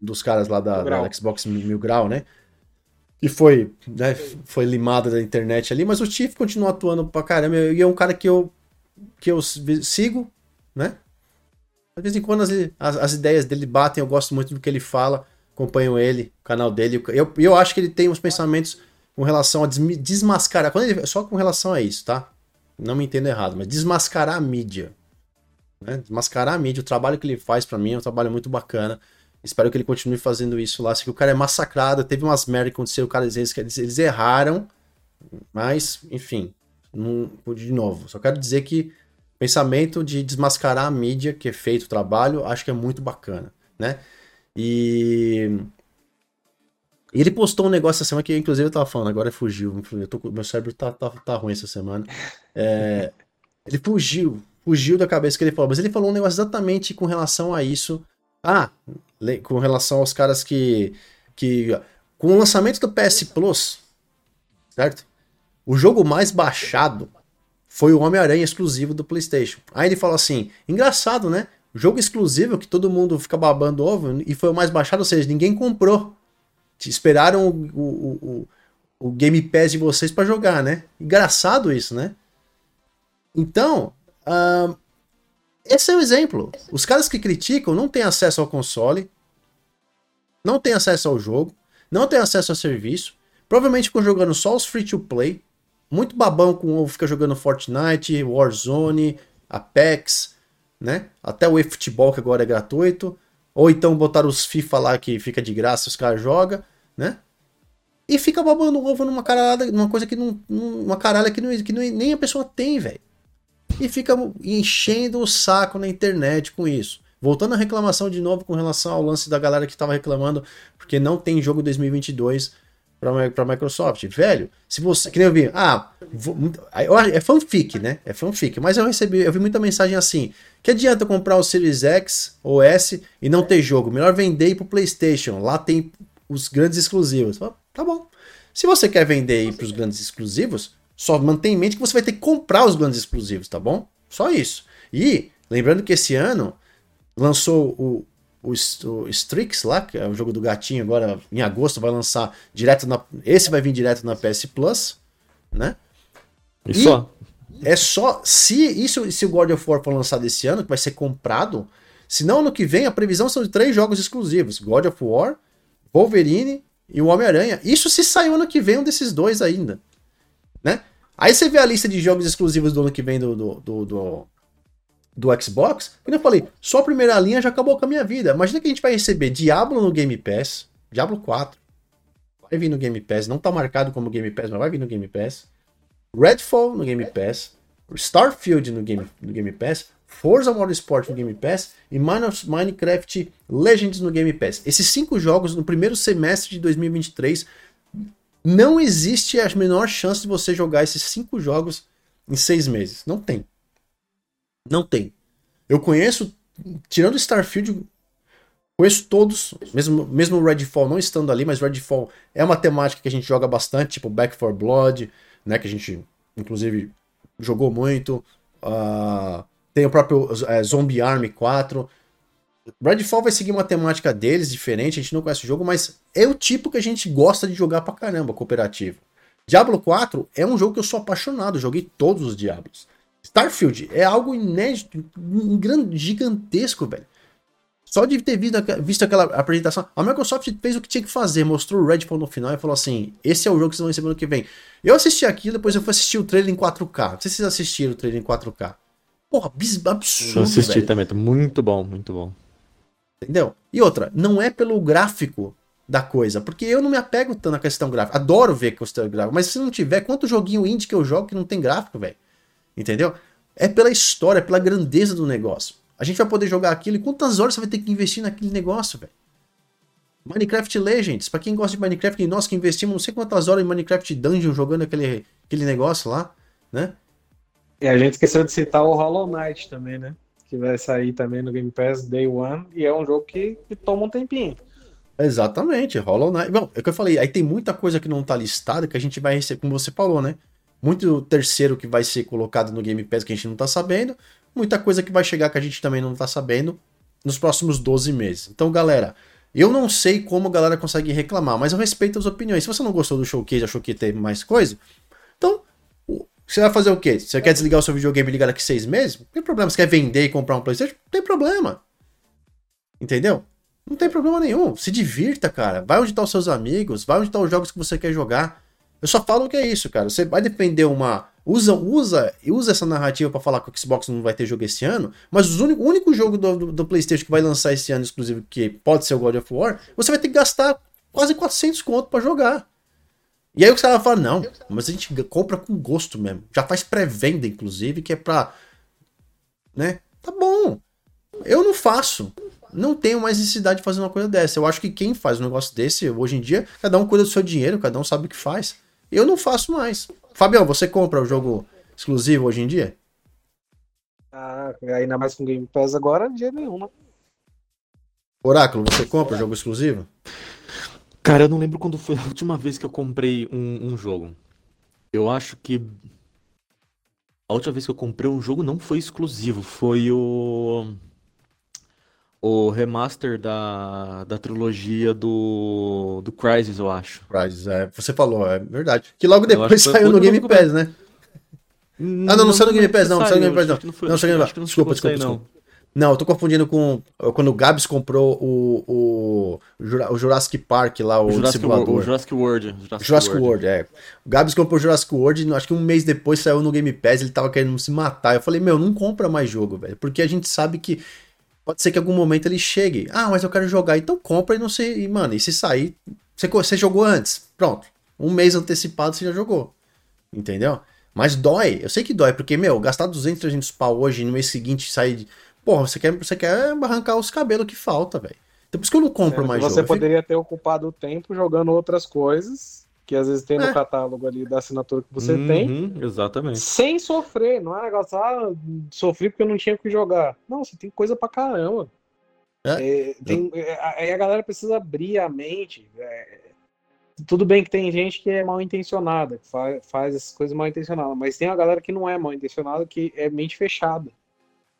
dos caras lá da, da Xbox Mil Grau, né? Que foi, né, foi limado da internet ali, mas o Chief continua atuando pra caramba. E é um cara que eu, que eu sigo, né? De vez em quando as, as, as ideias dele batem, eu gosto muito do que ele fala acompanho ele, o canal dele. Eu, eu acho que ele tem uns pensamentos com relação a desmascarar. Quando ele, só com relação a isso, tá? Não me entendo errado, mas desmascarar a mídia. Né? Desmascarar a mídia. O trabalho que ele faz para mim é um trabalho muito bacana. Espero que ele continue fazendo isso lá. Sei que o cara é massacrado. Teve umas merda que o cara, eles, eles erraram. Mas, enfim, não, de novo. Só quero dizer que pensamento de desmascarar a mídia que é feito o trabalho, acho que é muito bacana, né? E ele postou um negócio essa semana que, inclusive, eu tava falando, agora fugiu. Tô, meu cérebro tá, tá, tá ruim essa semana. É, ele fugiu, fugiu da cabeça que ele falou, mas ele falou um negócio exatamente com relação a isso. Ah, com relação aos caras que. que com o lançamento do PS Plus, certo? O jogo mais baixado foi o Homem-Aranha exclusivo do PlayStation. Aí ele falou assim: engraçado, né? Jogo exclusivo que todo mundo fica babando ovo e foi o mais baixado, ou seja, ninguém comprou. Esperaram o, o, o, o Game Pass de vocês para jogar, né? Engraçado isso, né? Então, uh, esse é o exemplo. Os caras que criticam não têm acesso ao console, não têm acesso ao jogo, não têm acesso ao serviço, provavelmente ficam jogando só os free to play, muito babão com fica jogando Fortnite, Warzone, Apex, né? Até o eFootball que agora é gratuito. Ou então botar os FIFA lá que fica de graça, os caras jogam, né? E fica babando ovo numa caralhada, numa coisa que não. Uma caralha que, não, que não, nem a pessoa tem, velho. E fica enchendo o saco na internet com isso. Voltando à reclamação de novo com relação ao lance da galera que tava reclamando porque não tem jogo 2022 para Microsoft. Velho, se você. Que nem eu vi. Ah, é fanfic, né? É fanfic. Mas eu recebi, eu vi muita mensagem assim. Que adianta comprar o Series X ou S e não ter jogo? Melhor vender para o PlayStation. Lá tem os grandes exclusivos. Tá bom. Se você quer vender aí pros grandes exclusivos, só mantenha em mente que você vai ter que comprar os grandes exclusivos, tá bom? Só isso. E, lembrando que esse ano lançou o, o, o Strix lá, que é o jogo do gatinho, agora em agosto vai lançar direto na. Esse vai vir direto na PS Plus, né? E, e só. É só. Se isso, se o God of War for lançado esse ano, que vai ser comprado, se não ano que vem, a previsão são de três jogos exclusivos: God of War, Wolverine e o Homem-Aranha. Isso se saiu ano que vem um desses dois ainda. Né? Aí você vê a lista de jogos exclusivos do ano que vem do, do, do, do, do Xbox. Como eu falei, só a primeira linha já acabou com a minha vida. Imagina que a gente vai receber Diablo no Game Pass, Diablo 4. Vai vir no Game Pass, não tá marcado como Game Pass, mas vai vir no Game Pass. Redfall no Game Pass, Starfield no Game, no Game Pass, Forza Motorsport no Game Pass e Minecraft Legends no Game Pass. Esses cinco jogos no primeiro semestre de 2023 não existe a menor chance de você jogar esses cinco jogos em seis meses. Não tem. Não tem. Eu conheço, tirando Starfield, conheço todos, mesmo, mesmo Redfall não estando ali, mas Redfall é uma temática que a gente joga bastante, tipo Back 4 Blood, né? Que a gente, inclusive, jogou muito. Uh, tem o próprio é, Zombie Army 4. Redfall vai seguir uma temática deles, diferente, a gente não conhece o jogo, mas é o tipo que a gente gosta de jogar pra caramba, cooperativo. Diablo 4 é um jogo que eu sou apaixonado, joguei todos os Diablos. Starfield é algo inédito, um grande, gigantesco, velho. Só de ter visto, visto aquela apresentação, a Microsoft fez o que tinha que fazer, mostrou o Redfall no final e falou assim: esse é o jogo que vocês vão receber no que vem. Eu assisti aquilo, depois eu fui assistir o trailer em 4K. Não sei se vocês assistiram o trailer em 4K. Porra, absurdo. Eu assisti velho. também, muito bom, muito bom. Entendeu? E outra, não é pelo gráfico da coisa, porque eu não me apego tanto na questão gráfica. Adoro ver questão gráfica, mas se não tiver, quanto joguinho indie que eu jogo que não tem gráfico, velho? Entendeu? É pela história, pela grandeza do negócio. A gente vai poder jogar aquilo e quantas horas você vai ter que investir naquele negócio, velho? Minecraft Legends, para quem gosta de Minecraft, nós que investimos não sei quantas horas em Minecraft Dungeon jogando aquele, aquele negócio lá, né? E a gente esqueceu de citar o Hollow Knight também, né? Que vai sair também no Game Pass Day One e é um jogo que, que toma um tempinho. Exatamente, Hollow Knight. Bom, é o que eu falei, aí tem muita coisa que não tá listada que a gente vai receber, como você falou, né? Muito terceiro que vai ser colocado no Game Pass que a gente não tá sabendo, muita coisa que vai chegar que a gente também não tá sabendo nos próximos 12 meses. Então, galera, eu não sei como a galera consegue reclamar, mas eu respeito as opiniões. Se você não gostou do showcase, achou que teve mais coisa, então você vai fazer o quê? Você quer desligar o seu videogame e ligar daqui seis meses? Não tem problema. Você quer vender e comprar um PlayStation? Não tem problema. Entendeu? Não tem problema nenhum. Se divirta, cara. Vai onde estão tá os seus amigos, vai onde estão tá os jogos que você quer jogar. Eu só falo que é isso, cara. Você vai defender uma. Usa, usa, usa essa narrativa para falar que o Xbox não vai ter jogo esse ano, mas o único, o único jogo do, do, do, PlayStation que vai lançar esse ano exclusivo, que pode ser o God of War, você vai ter que gastar quase 400 conto para jogar. E aí o cara fala: não, mas a gente compra com gosto mesmo. Já faz pré-venda, inclusive, que é pra. Né? Tá bom. Eu não faço. Não tenho mais necessidade de fazer uma coisa dessa. Eu acho que quem faz um negócio desse, hoje em dia, cada um cuida do seu dinheiro, cada um sabe o que faz. Eu não faço mais. Fabião, você compra o jogo exclusivo hoje em dia? Ah, ainda mais com Game Pass agora, dia nenhum, né? Oráculo, você compra o jogo exclusivo? Cara, eu não lembro quando foi a última vez que eu comprei um, um jogo. Eu acho que a última vez que eu comprei um jogo não foi exclusivo, foi o o remaster da, da trilogia do, do Crysis, eu acho. Crysis, é. Você falou, é verdade. Que logo depois saiu no Game Pass, né? Não, ah, não, não saiu no Game Pass, não. Não saiu no Game Pass, não. Não, saiu no Game Pass. Desculpa, desculpa, desculpa. Não, eu tô confundindo com quando o Gabs comprou o, o, o Jurassic Park lá, o, o Jurassic simulador. World, o Jurassic World. Jurassic, Jurassic World. World. é. O Gabs comprou o Jurassic World, acho que um mês depois saiu no Game Pass, ele tava querendo se matar. Eu falei, meu, não compra mais jogo, velho, porque a gente sabe que pode ser que em algum momento ele chegue. Ah, mas eu quero jogar, então compra e não sei. E, mano, e se sair. Você, você jogou antes? Pronto. Um mês antecipado você já jogou. Entendeu? Mas dói. Eu sei que dói, porque, meu, gastar 200, 300 pau hoje e no mês seguinte sair. Porra, você quer, você quer arrancar os cabelos que falta, velho. Então por isso que eu não compro mais você jogo. Você poderia ter ocupado o tempo jogando outras coisas que às vezes tem no é. catálogo ali da assinatura que você uhum, tem. Exatamente. Sem sofrer, não é negócio, ah, sofri porque eu não tinha o que jogar. Não, você tem coisa pra caramba. É. É, tem, é, aí a galera precisa abrir a mente. É, tudo bem que tem gente que é mal intencionada, que faz, faz essas coisas mal intencionadas, mas tem a galera que não é mal intencionada, que é mente fechada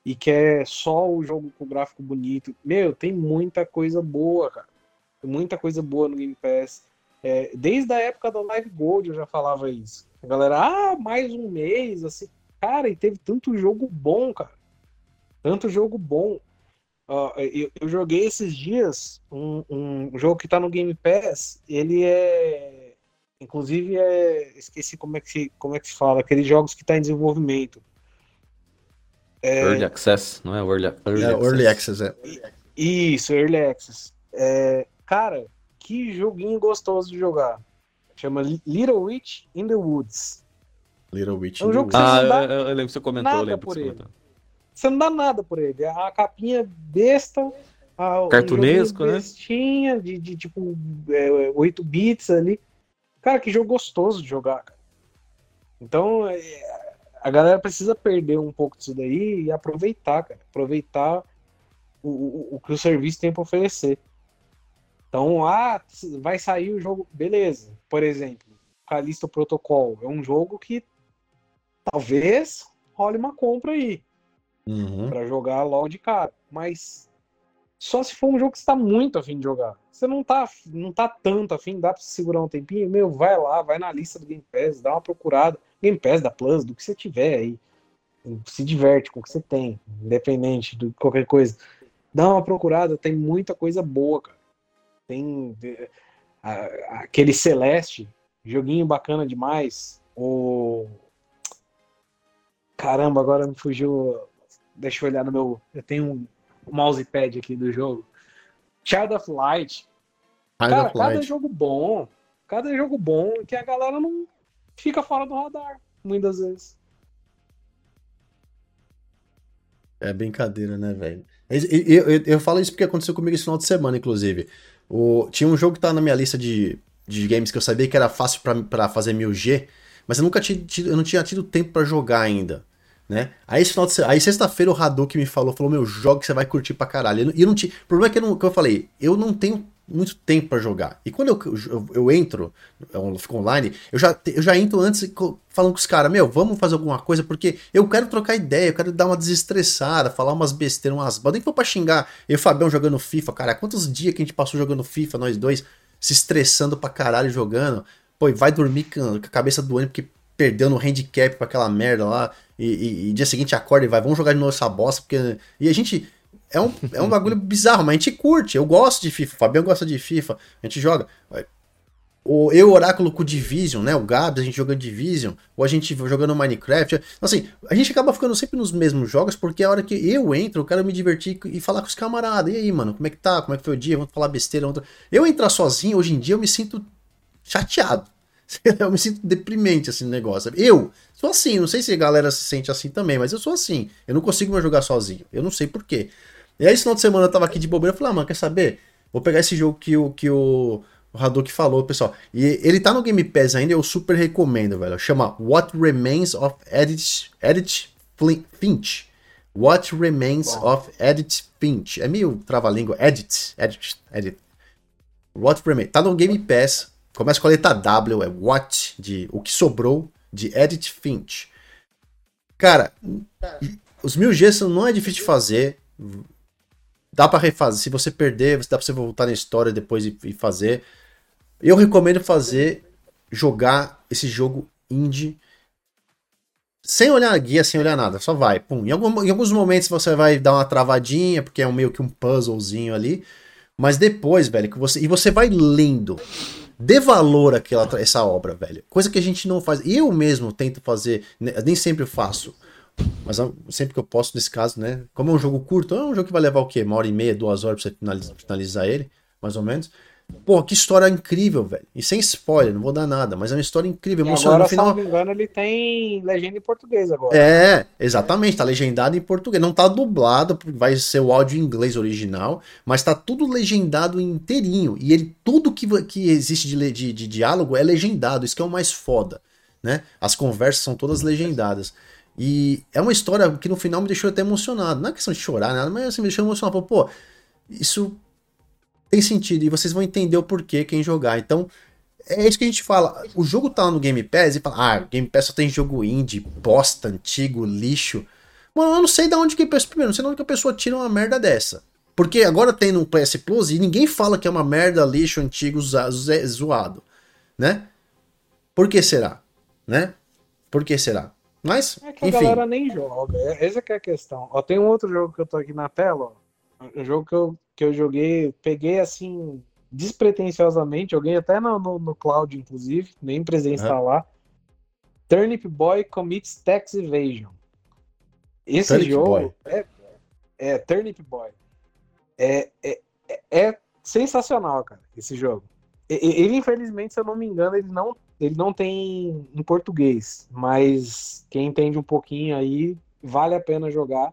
e quer só o jogo com gráfico bonito. Meu, tem muita coisa boa, cara. Tem muita coisa boa no Game Pass. É, desde a época da Live Gold eu já falava isso. A galera, ah, mais um mês, assim. Cara, e teve tanto jogo bom, cara. Tanto jogo bom. Uh, eu, eu, joguei esses dias um, um, jogo que tá no Game Pass. Ele é. Inclusive é. Esqueci como é que se, como é que se fala. Aqueles jogos que tá em desenvolvimento. É... Early Access, não é Early, early, é, access. early access. é. Isso, Early Access. É, cara, que joguinho gostoso de jogar. Chama Little Witch in the Woods. Little Witch é um jogo que Ah, eu, eu, lembro que você comentou, eu lembro por ele. Você não dá nada por ele. A capinha besta, a, cartunesco, né? Bestinha, de, de tipo é, 8 bits ali. Cara, que jogo gostoso de jogar, cara. Então, é, a galera precisa perder um pouco disso daí e aproveitar, cara. Aproveitar o, o, o que o serviço tem para oferecer. Então, ah, vai sair o jogo, beleza. Por exemplo, Callisto Protocol é um jogo que talvez role uma compra aí uhum. para jogar logo de cara, mas só se for um jogo que está muito afim de jogar. Você não tá, não tá tanto afim, dá para segurar um tempinho, meu, vai lá, vai na lista do Game Pass, dá uma procurada, Game Pass da Plus, do que você tiver aí. Se diverte com o que você tem, independente de qualquer coisa. Dá uma procurada, tem muita coisa boa, cara. Tem aquele Celeste, joguinho bacana demais. O caramba, agora me fugiu. Deixa eu olhar no meu. Eu tenho um mousepad aqui do jogo. Child of Light. Child Cara, of cada Light. jogo bom. Cada jogo bom que a galera não fica fora do radar, muitas vezes. É brincadeira, né, velho? Eu, eu, eu, falo isso porque aconteceu comigo esse final de semana, inclusive. O, tinha um jogo que tá na minha lista de, de games que eu sabia que era fácil para fazer 1000G, mas eu nunca tinha tido, eu não tinha tido tempo para jogar ainda. Né? Aí final aí sexta-feira o Hadouken me falou, falou, meu, jogo que você vai curtir pra caralho. E eu não tinha. O problema é que eu, não, que eu falei, eu não tenho muito tempo para jogar. E quando eu, eu, eu, entro, eu fico online, eu já, eu já entro antes falando com os caras, meu, vamos fazer alguma coisa, porque eu quero trocar ideia, eu quero dar uma desestressada, falar umas besteiras, umas nem que for pra xingar. Eu e o Fabião jogando FIFA, cara, quantos dias que a gente passou jogando FIFA, nós dois, se estressando pra caralho jogando. Pô, e vai dormir com a cabeça doendo porque perdeu no handicap pra aquela merda lá, e, e, e dia seguinte acorda e vai, vamos jogar de novo essa bosta, porque. E a gente é um, é um bagulho bizarro, mas a gente curte. Eu gosto de FIFA, o Fabião gosta de FIFA, a gente joga. O, eu, Oráculo com Division, né? O Gabs, a gente jogando Division, ou a gente jogando Minecraft. Assim, a gente acaba ficando sempre nos mesmos jogos, porque a hora que eu entro, eu quero me divertir e falar com os camaradas. E aí, mano, como é que tá? Como é que foi o dia? Vamos falar besteira. Vamos... Eu entrar sozinho, hoje em dia, eu me sinto chateado. Eu me sinto deprimente assim no negócio. Eu sou assim, não sei se a galera se sente assim também, mas eu sou assim. Eu não consigo mais jogar sozinho. Eu não sei porquê. E aí, esse final de semana eu tava aqui de bobeira, eu falei, ah, mano, quer saber? Vou pegar esse jogo que o, que o, o Hadouken falou, pessoal. E ele tá no Game Pass ainda, eu super recomendo, velho. Chama What Remains of Edith, Edith Finch. What Remains Bom. of Edith Finch. É meio trava-língua. Edit, Edit, Edit. What Remains. Tá no Game Pass. Começa com a letra W, é What, de o que sobrou, de Edith Finch. Cara, os mil Gs não é difícil de fazer dá para refazer. Se você perder, dá pra você voltar na história depois e, e, fazer. Eu recomendo fazer, jogar esse jogo indie sem olhar a guia, sem olhar nada, só vai. Pum. Em, algum, em alguns momentos você vai dar uma travadinha, porque é um, meio que um puzzlezinho ali. Mas depois, velho, que você. E você vai lendo. Dê valor àquela, essa obra, velho. Coisa que a gente não faz. Eu mesmo tento fazer, né, nem sempre faço. Mas sempre que eu posso, nesse caso, né? Como é um jogo curto, é um jogo que vai levar o quê? Uma hora e meia, duas horas pra você finalizar, finalizar ele, mais ou menos. Pô, que história incrível, velho. E sem spoiler, não vou dar nada, mas é uma história incrível, emocionante. Agora, no final... se não me engano, ele tem legenda em português agora. É, exatamente, tá legendado em português. Não tá dublado, vai ser o áudio em inglês original, mas tá tudo legendado inteirinho. E ele, tudo que, que existe de, de, de diálogo é legendado, isso que é o mais foda, né? As conversas são todas legendadas. E é uma história que no final me deixou até emocionado. Não é questão de chorar, nada, mas assim, me deixou emocionado. Pô, isso tem sentido e vocês vão entender o porquê quem jogar. Então, é isso que a gente fala. O jogo tá no Game Pass e fala, ah, Game Pass só tem jogo indie, bosta, antigo, lixo. Mano, eu não sei de onde que a primeiro, não sei de onde que a pessoa tira uma merda dessa. Porque agora tem no PS Plus e ninguém fala que é uma merda, lixo, antigo, zoado, né? Por que será? Né? Por que será? Mas, é que a galera nem joga. É, essa é a questão. Ó, tem um outro jogo que eu tô aqui na tela, ó. Um jogo que eu, que eu joguei, peguei assim, despretensiosamente, joguei até no, no, no cloud, inclusive, nem precisei instalar. Uhum. Turnip Boy Commits Tax Evasion. Esse Turnip jogo Boy. É, é Turnip Boy. É, é, é, é sensacional, cara, esse jogo. Ele, infelizmente, se eu não me engano, ele não, ele não tem em português, mas quem entende um pouquinho aí, vale a pena jogar.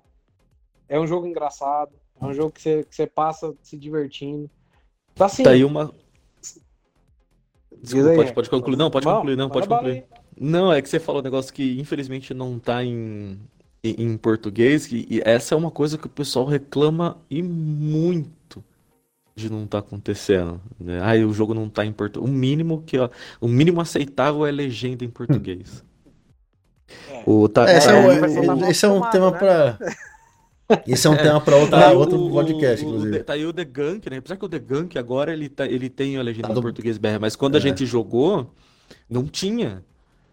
É um jogo engraçado, é um jogo que você, que você passa se divertindo. Então, assim, tá aí uma. Desculpa, aí, pode, pode concluir. Não, pode concluir, não, pode concluir. Não, é que você falou um negócio que infelizmente não tá em, em português, e essa é uma coisa que o pessoal reclama e muito de não tá acontecendo. Né? Ah, o jogo não tá em português. O mínimo que ó, o mínimo aceitável é legenda em português. É. O, tá, é, esse, é, é, esse é um tema né? para Esse é um tema para outra, outro podcast, o, inclusive. O, tá aí o The Gunk, né? Apesar que o The Gunk agora ele, tá, ele tem a legenda tá do... em português BR, mas quando é. a gente jogou, não tinha.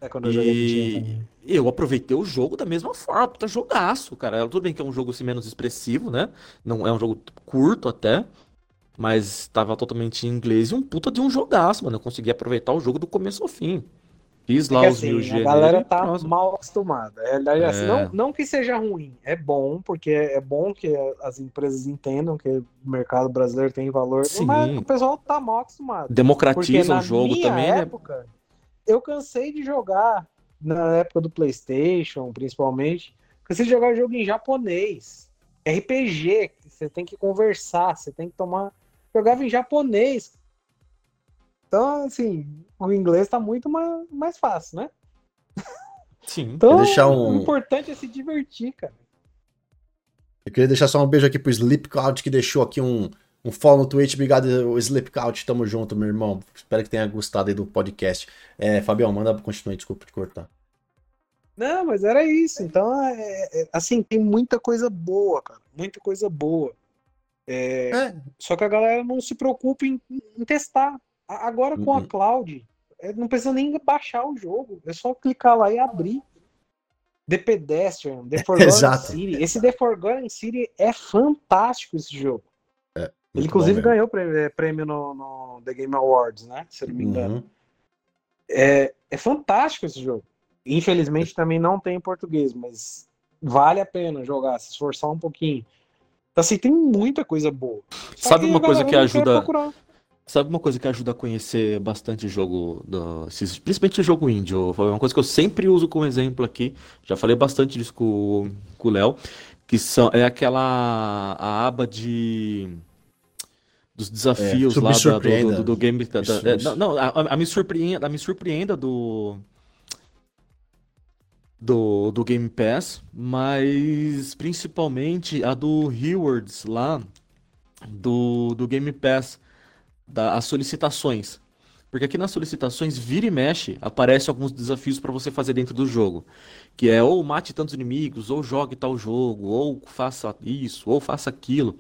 É quando eu e... eu aproveitei o jogo da mesma forma, tá jogaço, cara. Tudo bem que é um jogo assim, menos expressivo, né? Não é um jogo curto até, mas tava totalmente em inglês e um puta de um jogaço, mano. Eu consegui aproveitar o jogo do começo ao fim. Fiz é lá é os assim, mil G. A galera tá Nossa. mal acostumada. É, é. Assim, não, não que seja ruim, é bom, porque é bom que as empresas entendam que o mercado brasileiro tem valor, Sim. mas o pessoal tá mal acostumado. Democratiza o jogo também, né? época, né? Eu cansei de jogar na época do PlayStation, principalmente, cansei de jogar jogo em japonês. RPG, você tem que conversar, você tem que tomar. Jogava em japonês. Então, assim, o inglês tá muito mais, mais fácil, né? Sim. Então, deixar um... o importante é se divertir, cara. Eu queria deixar só um beijo aqui pro Sleepcloud, que deixou aqui um, um follow no Twitch. Obrigado, Sleepcloud. Tamo junto, meu irmão. Espero que tenha gostado aí do podcast. É, Fabião, manda continuar, desculpa te cortar. Não, mas era isso. Então, é, é, assim, tem muita coisa boa, cara. Muita coisa boa. É, é. Só que a galera não se preocupa em, em testar. Agora com a uhum. cloud, é, não precisa nem baixar o jogo, é só clicar lá e abrir. The Pedestrian, The Forgotten City. Esse The Forgotten City é fantástico esse jogo. É, Ele inclusive ganhou é, prêmio no, no, The Game Awards, né? Se eu não me engano. Uhum. É, é fantástico esse jogo. Infelizmente também não tem em português, mas vale a pena jogar, se esforçar um pouquinho. Então, assim, tem muita coisa boa. Só Sabe uma coisa que ajuda. Sabe uma coisa que ajuda a conhecer bastante jogo, do, principalmente o jogo indie? Foi uma coisa que eu sempre uso como exemplo aqui. Já falei bastante disso com, com o Léo. Que são, é aquela a aba de dos desafios é, lá da, do, do, do, game. Da, da, é, não, a, a, me surpreenda, a me surpreenda do, do, do Game Pass, mas principalmente a do Rewards lá do, do Game Pass da, as solicitações. Porque aqui nas solicitações, vira e mexe, aparece alguns desafios para você fazer dentro do jogo. Que é ou mate tantos inimigos, ou jogue tal jogo, ou faça isso, ou faça aquilo.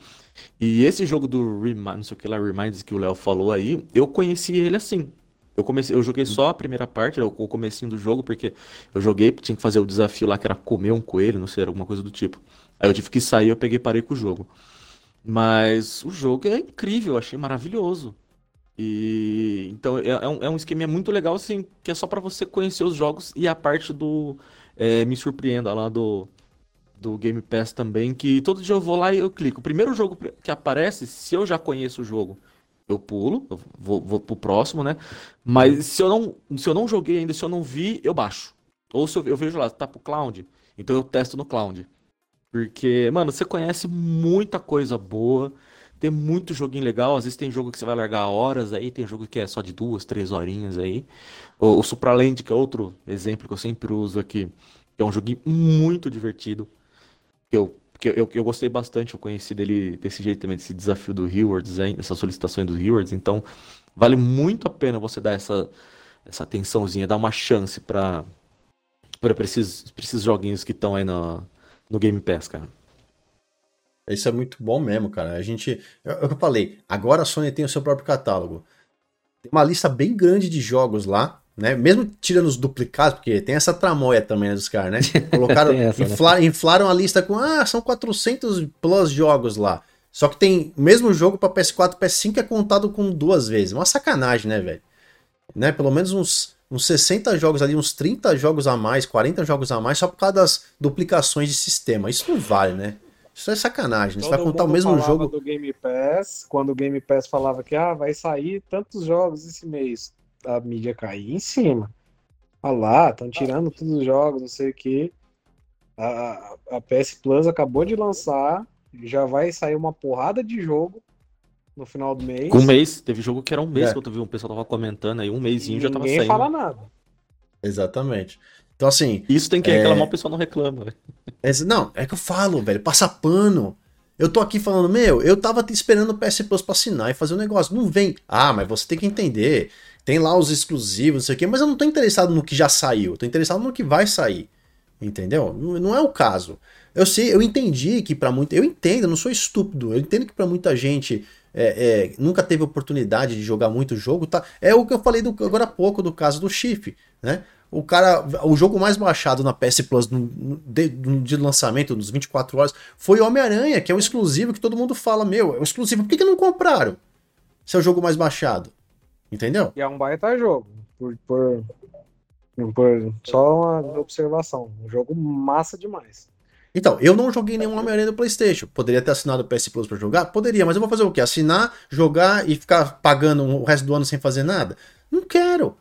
E esse jogo do Remind, não sei o que lá, Reminds que o Léo falou aí, eu conheci ele assim. Eu comecei, eu joguei só a primeira parte, o comecinho do jogo, porque eu joguei, tinha que fazer o desafio lá que era comer um coelho, não sei, alguma coisa do tipo. Aí eu tive que sair, eu peguei e parei com o jogo. Mas o jogo é incrível, eu achei maravilhoso. E então é, é, um, é um esquema muito legal, assim, que é só para você conhecer os jogos e a parte do é, Me Surpreenda lá do, do Game Pass também, que todo dia eu vou lá e eu clico. O primeiro jogo que aparece, se eu já conheço o jogo, eu pulo, eu vou, vou pro próximo, né? Mas se eu não, se eu não joguei ainda, se eu não vi, eu baixo. Ou se eu, eu vejo lá, tá pro cloud, então eu testo no cloud. Porque, mano, você conhece muita coisa boa, tem muito joguinho legal. Às vezes tem jogo que você vai largar horas aí, tem jogo que é só de duas, três horinhas aí. O, o Supraland, que é outro exemplo que eu sempre uso aqui, é um joguinho muito divertido. Que eu, que eu, eu gostei bastante, eu conheci dele desse jeito também, desse desafio do Rewards, aí, essa solicitação do Rewards. Então, Vale muito a pena você dar essa, essa atençãozinha, dar uma chance para para esses, esses joguinhos que estão aí no, no Game Pass, cara. Isso é muito bom mesmo, cara. A gente. É, é o que eu falei. Agora a Sony tem o seu próprio catálogo. Tem uma lista bem grande de jogos lá, né? Mesmo tirando os duplicados, porque tem essa tramóia também né, dos caras, né? Colocaram, essa, infla, né? inflaram a lista com, ah, são 400 plus jogos lá. Só que tem o mesmo jogo para PS4 e PS5 é contado com duas vezes. Uma sacanagem, né, velho? Né? Pelo menos uns, uns 60 jogos ali, uns 30 jogos a mais, 40 jogos a mais, só por causa das duplicações de sistema. Isso não vale, né? Isso é sacanagem. Né? Você vai contar o mesmo jogo. do Game Pass, quando o Game Pass falava que ah, vai sair tantos jogos esse mês, a mídia caía em cima. Olha lá, estão tirando todos os jogos, não sei o que. A, a PS Plus acabou de lançar, já vai sair uma porrada de jogo no final do mês. Um mês, teve jogo que era um mês é. que eu vi um pessoal tava comentando aí, um mêsinho já tava saindo. Ninguém fala nada. Exatamente. Então, assim. Isso tem que é... reclamar, o pessoal não reclama, velho. Não, é que eu falo, velho, passa pano. Eu tô aqui falando, meu, eu tava esperando o PS Plus pra assinar e fazer um negócio. Não vem. Ah, mas você tem que entender. Tem lá os exclusivos, não sei o quê, mas eu não tô interessado no que já saiu. Tô interessado no que vai sair. Entendeu? Não, não é o caso. Eu sei, eu entendi que para muita. Eu entendo, eu não sou estúpido. Eu entendo que para muita gente é, é, nunca teve oportunidade de jogar muito jogo, tá? É o que eu falei do, agora há pouco do caso do Chif, né? O cara, o jogo mais baixado na PS Plus no, no, de, no, de lançamento, nos 24 horas, foi Homem-Aranha, que é o exclusivo que todo mundo fala, meu, é o exclusivo. Por que, que não compraram? Se é o jogo mais baixado. Entendeu? E é um baita jogo. Por, por, por só uma observação. Um jogo massa demais. Então, eu não joguei nenhum Homem-Aranha do PlayStation. Poderia ter assinado o PS Plus pra jogar? Poderia, mas eu vou fazer o quê? Assinar, jogar e ficar pagando o resto do ano sem fazer nada? Não quero.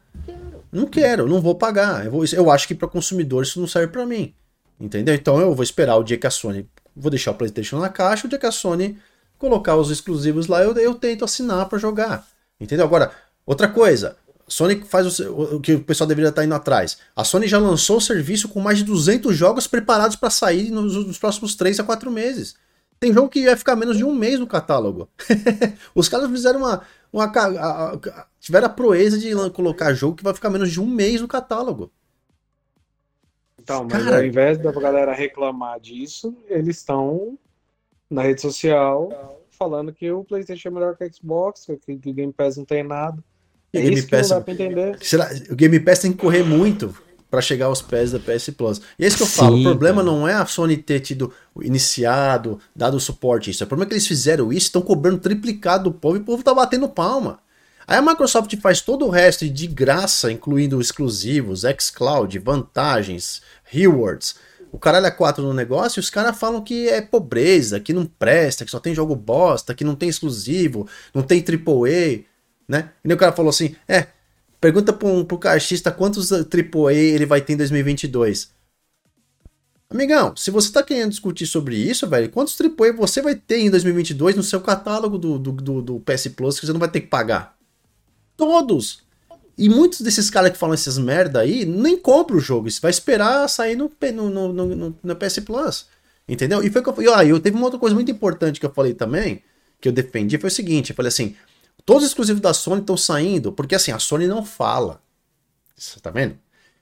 Não quero, não vou pagar. Eu, vou, eu acho que para consumidor isso não serve para mim. Entendeu? Então eu vou esperar o dia que a Sony. Vou deixar o PlayStation na caixa, o dia que a Sony colocar os exclusivos lá, eu, eu tento assinar para jogar. Entendeu? Agora, outra coisa. Sony faz o, o, que o pessoal deveria estar indo atrás. A Sony já lançou o serviço com mais de 200 jogos preparados para sair nos, nos, próximos 3 a 4 meses. Tem jogo que vai ficar menos de um mês no catálogo. Os caras fizeram uma, uma, a, a, tiveram a proeza de colocar jogo que vai ficar menos de um mês no catálogo. Então, mas Cara... ao invés da galera reclamar disso, eles estão na rede social falando que o PlayStation é melhor que o Xbox, que o Game Pass não tem nada. É isso Pass, que não dá pra entender. Será, o Game Pass tem que correr muito para chegar aos pés da PS Plus. E é isso que eu Sim, falo, o problema cara. não é a Sony ter tido iniciado, dado suporte isso. O problema é que eles fizeram isso, estão cobrando triplicado do povo e o povo tá batendo palma. Aí a Microsoft faz todo o resto de graça, incluindo exclusivos, xCloud, vantagens, rewards. O caralho é quatro no negócio e os caras falam que é pobreza, que não presta, que só tem jogo bosta, que não tem exclusivo, não tem AAA, né? E o cara falou assim, é, Pergunta pro, pro caixista quantos AAA ele vai ter em 2022. Amigão, se você tá querendo discutir sobre isso, velho, quantos AAA você vai ter em 2022 no seu catálogo do, do, do, do PS Plus que você não vai ter que pagar? Todos! E muitos desses caras que falam essas merda aí nem compram o jogo. Isso vai esperar sair no, no, no, no, no PS Plus. Entendeu? E foi que eu falei. Ah, eu teve uma outra coisa muito importante que eu falei também, que eu defendi, foi o seguinte: eu falei assim, Todos os exclusivos da Sony estão saindo, porque assim, a Sony não fala. Você tá vendo?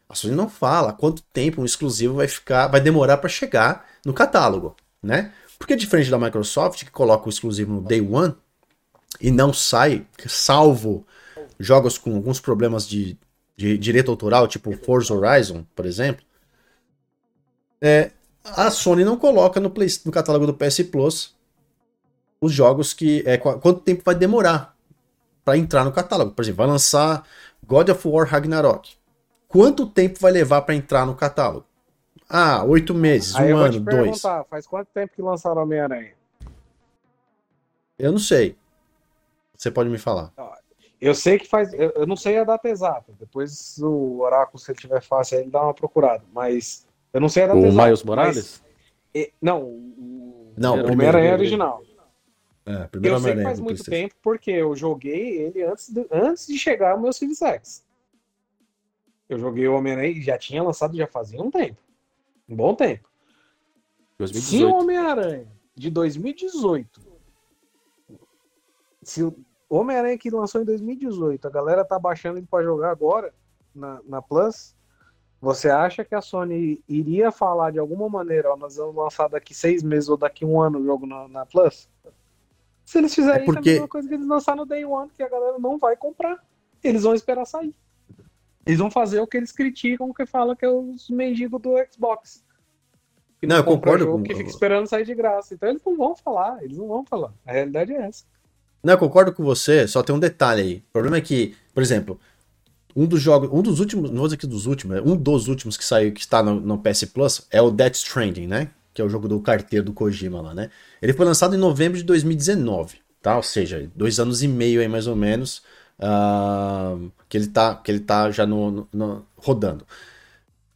A Sony não fala quanto tempo um exclusivo vai ficar, vai demorar para chegar no catálogo, né? Porque diferente da Microsoft, que coloca o exclusivo no day one e não sai, salvo jogos com alguns problemas de, de direito autoral, tipo Forza Horizon, por exemplo, é, a Sony não coloca no, Play, no catálogo do PS Plus os jogos que. É, quanto tempo vai demorar para entrar no catálogo. Por exemplo, vai lançar God of War Ragnarok. Quanto tempo vai levar para entrar no catálogo? Ah, oito meses, Aí um ano, dois. Faz quanto tempo que lançaram Homem-Aranha? Eu não sei. Você pode me falar. Eu sei que faz. Eu não sei a data exata. Depois o Oráculo, se ele tiver fácil, ele dá uma procurada. Mas eu não sei a data o exata. O Miles Morales? Mas, não, o, não, o Homem-Aranha original. É, eu sei que faz muito tempo porque eu joguei ele antes de, antes de chegar ao meu Series X. Eu joguei o Homem-Aranha e já tinha lançado já fazia um tempo. Um bom tempo. 2018. Se o Homem-Aranha de 2018 se Homem-Aranha que lançou em 2018, a galera tá baixando ele para jogar agora na, na Plus. Você acha que a Sony iria falar de alguma maneira, ó, nós vamos lançar daqui seis meses ou daqui um ano o jogo na, na Plus? Se eles fizerem é porque... isso, é a mesma coisa que eles lançaram no Day One, que a galera não vai comprar. Eles vão esperar sair. Eles vão fazer o que eles criticam, que fala que é os mendigos do Xbox. Não, não eu concordo jogo, com... Que fica esperando sair de graça. Então eles não vão falar, eles não vão falar. A realidade é essa. Não, eu concordo com você, só tem um detalhe aí. O problema é que, por exemplo, um dos jogos, um dos últimos, não vou dizer que dos últimos, um dos últimos que saiu, que está no, no PS Plus, é o Death Stranding, né? Que é o jogo do carteiro do Kojima lá, né? Ele foi lançado em novembro de 2019, tá? Ou seja, dois anos e meio aí mais ou menos, uh, que, ele tá, que ele tá já no, no, no rodando.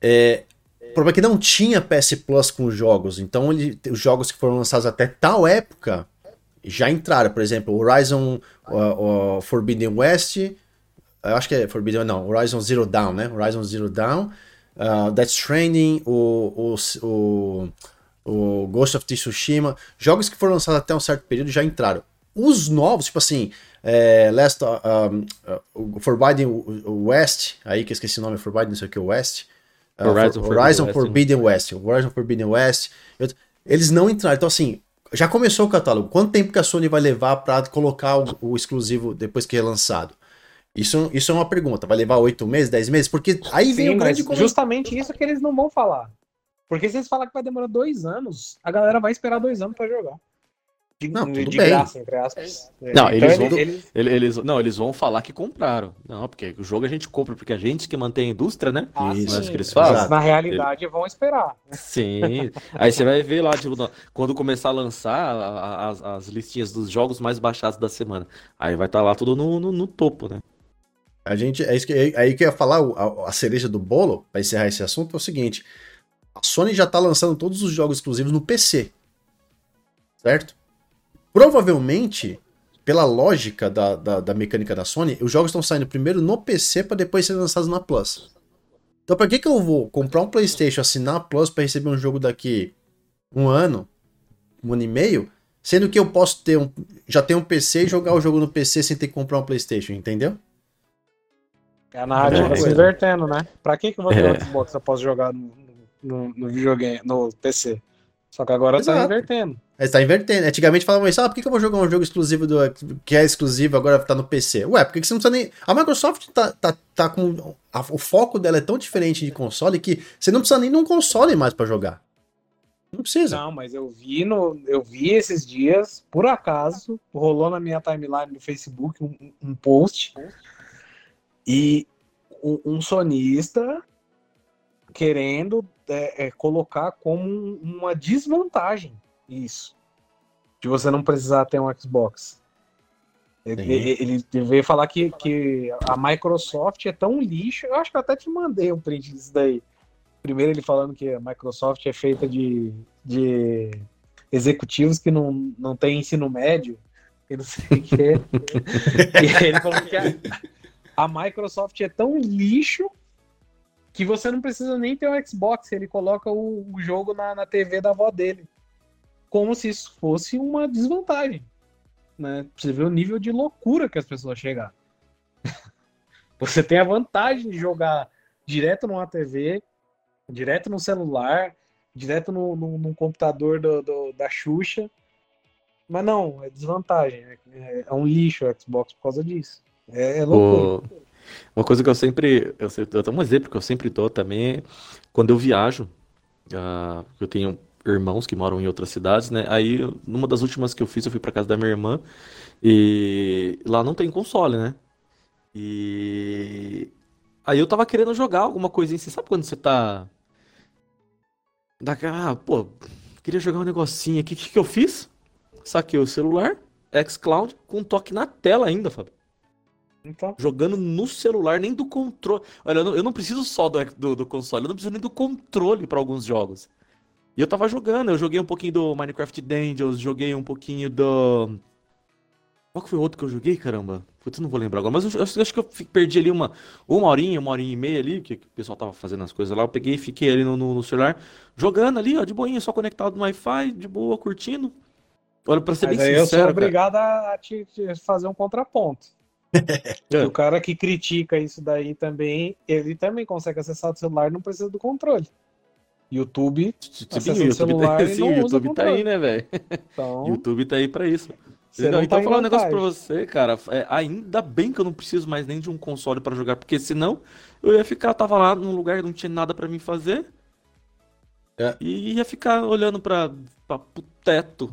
É, o problema é que não tinha PS Plus com os jogos, então ele, os jogos que foram lançados até tal época já entraram. Por exemplo, Horizon uh, uh, Forbidden West, eu acho que é Forbidden, não, Horizon Zero Dawn, né? Horizon Zero Dawn, uh, Death Stranding, o, o, o, o Ghost of Tsushima, jogos que foram lançados até um certo período já entraram. Os novos, tipo assim, é, Last, um, uh, Forbidden West, aí que eu esqueci o nome, Forbidden não sei o que, West, uh, Horizon, For, Horizon Forbidden West, West Horizon Forbidden West, eles não entraram. Então, assim, já começou o catálogo. Quanto tempo que a Sony vai levar para colocar o, o, exclusivo depois que é lançado? Isso, isso é uma pergunta. Vai levar oito meses, dez meses? Porque aí Sim, vem o grande... Justamente isso que eles não vão falar. Porque se eles falar que vai demorar dois anos, a galera vai esperar dois anos para jogar. De, não, tudo de bem. graça, entre aspas. Não, então eles, vão, eles... Eles, não, eles vão falar que compraram. Não, porque o jogo a gente compra, porque a gente que mantém a indústria, né? Ah, Isso, é que eles fazem. Na realidade, vão esperar. Sim. Aí você vai ver lá, tipo, quando começar a lançar as, as listinhas dos jogos mais baixados da semana. Aí vai estar tá lá tudo no, no, no, topo, né? A gente, é isso que, é, aí que eu ia falar, a, a cereja do bolo, para encerrar esse assunto, é o seguinte: a Sony já tá lançando todos os jogos exclusivos no PC. Certo? Provavelmente, pela lógica da, da, da, mecânica da Sony, os jogos estão saindo primeiro no PC para depois serem lançados na Plus. Então, para que, que eu vou comprar um PlayStation, assinar a Plus para receber um jogo daqui um ano, um ano e meio, sendo que eu posso ter um, já ter um PC e jogar o jogo no PC sem ter que comprar um PlayStation, entendeu? É a narrativa é, se invertendo, né? Pra que, que eu vou ter é. um Xbox se eu posso jogar no, no, no videogame, no PC? Só que agora tá Exato. tá invertendo. É, tá invertendo. Antigamente falavam isso, ah, por que, eu vou jogar um jogo exclusivo do que é exclusivo agora tá no PC? Ué, por que, você não precisa nem. A Microsoft tá, tá, tá com. A, o foco dela é tão diferente de console que você não precisa nem de um console mais para jogar. Não precisa. Não, mas eu vi no, eu vi esses dias, por acaso, rolou na minha timeline no Facebook um, um post e um, um sonista querendo é, é, colocar como uma desvantagem isso. De você não precisar ter um Xbox. Ele, ele, veio falar que, que a Microsoft é tão lixo. Eu acho que eu até te mandei um print disso daí. Primeiro ele falando que a Microsoft é feita de, de executivos que não, não tem ensino médio. E não sei o que. e ele falou que a, a Microsoft é tão lixo que você não precisa nem ter o Xbox, ele coloca o, o jogo na, na TV da avó dele. Como se isso fosse uma desvantagem. Né? Você vê o nível de loucura que as pessoas chegaram. você tem a vantagem de jogar direto numa TV, direto no celular, direto no, no, no computador do, do, da Xuxa. Mas não, é desvantagem. É, é, um lixo o Xbox por causa disso. É, é loucura. O... Uma coisa que eu sempre. Eu, eu tenho um exemplo que eu sempre dou também é quando eu viajo. Uh, eu tenho irmãos que moram em outras cidades, né? Aí, numa das últimas que eu fiz, eu fui para casa da minha irmã e lá não tem console, né? E aí eu tava querendo jogar alguma coisinha. Você sabe quando você tá. Daquela, ah, pô, queria jogar um negocinho aqui. O que, que eu fiz? Saquei o celular, xCloud, com um toque na tela ainda, Fábio. Então. Jogando no celular, nem do controle. Olha, eu não, eu não preciso só do, do, do, console, eu não preciso nem do controle para alguns jogos. E eu tava jogando, eu joguei um pouquinho do Minecraft Dungeons, joguei um pouquinho do. Qual que foi o outro que eu joguei, caramba? Putz, não vou lembrar agora, mas eu, eu, acho que eu perdi ali uma, uma horinha, uma horinha e meia ali, que, que o pessoal tava fazendo as coisas lá. Eu peguei e fiquei ali no, no, no celular, jogando ali, ó, de boinha, só conectado no Wi-Fi, de boa, curtindo. Olha, pra ser Mas bem aí sincero, eu sou obrigado a te, te fazer um contraponto. é. O cara que critica isso daí também, ele também consegue acessar o celular e não precisa do controle. YouTube, acessando o celular tá, sim, o YouTube tá aí, né, velho? Então... YouTube tá aí pra isso. Você não, então, tá falar um negócio pra você, cara. É, ainda bem que eu não preciso mais nem de um console para jogar, porque senão eu ia ficar, tava lá num lugar que não tinha nada para mim fazer. É. E ia ficar olhando para pro teto.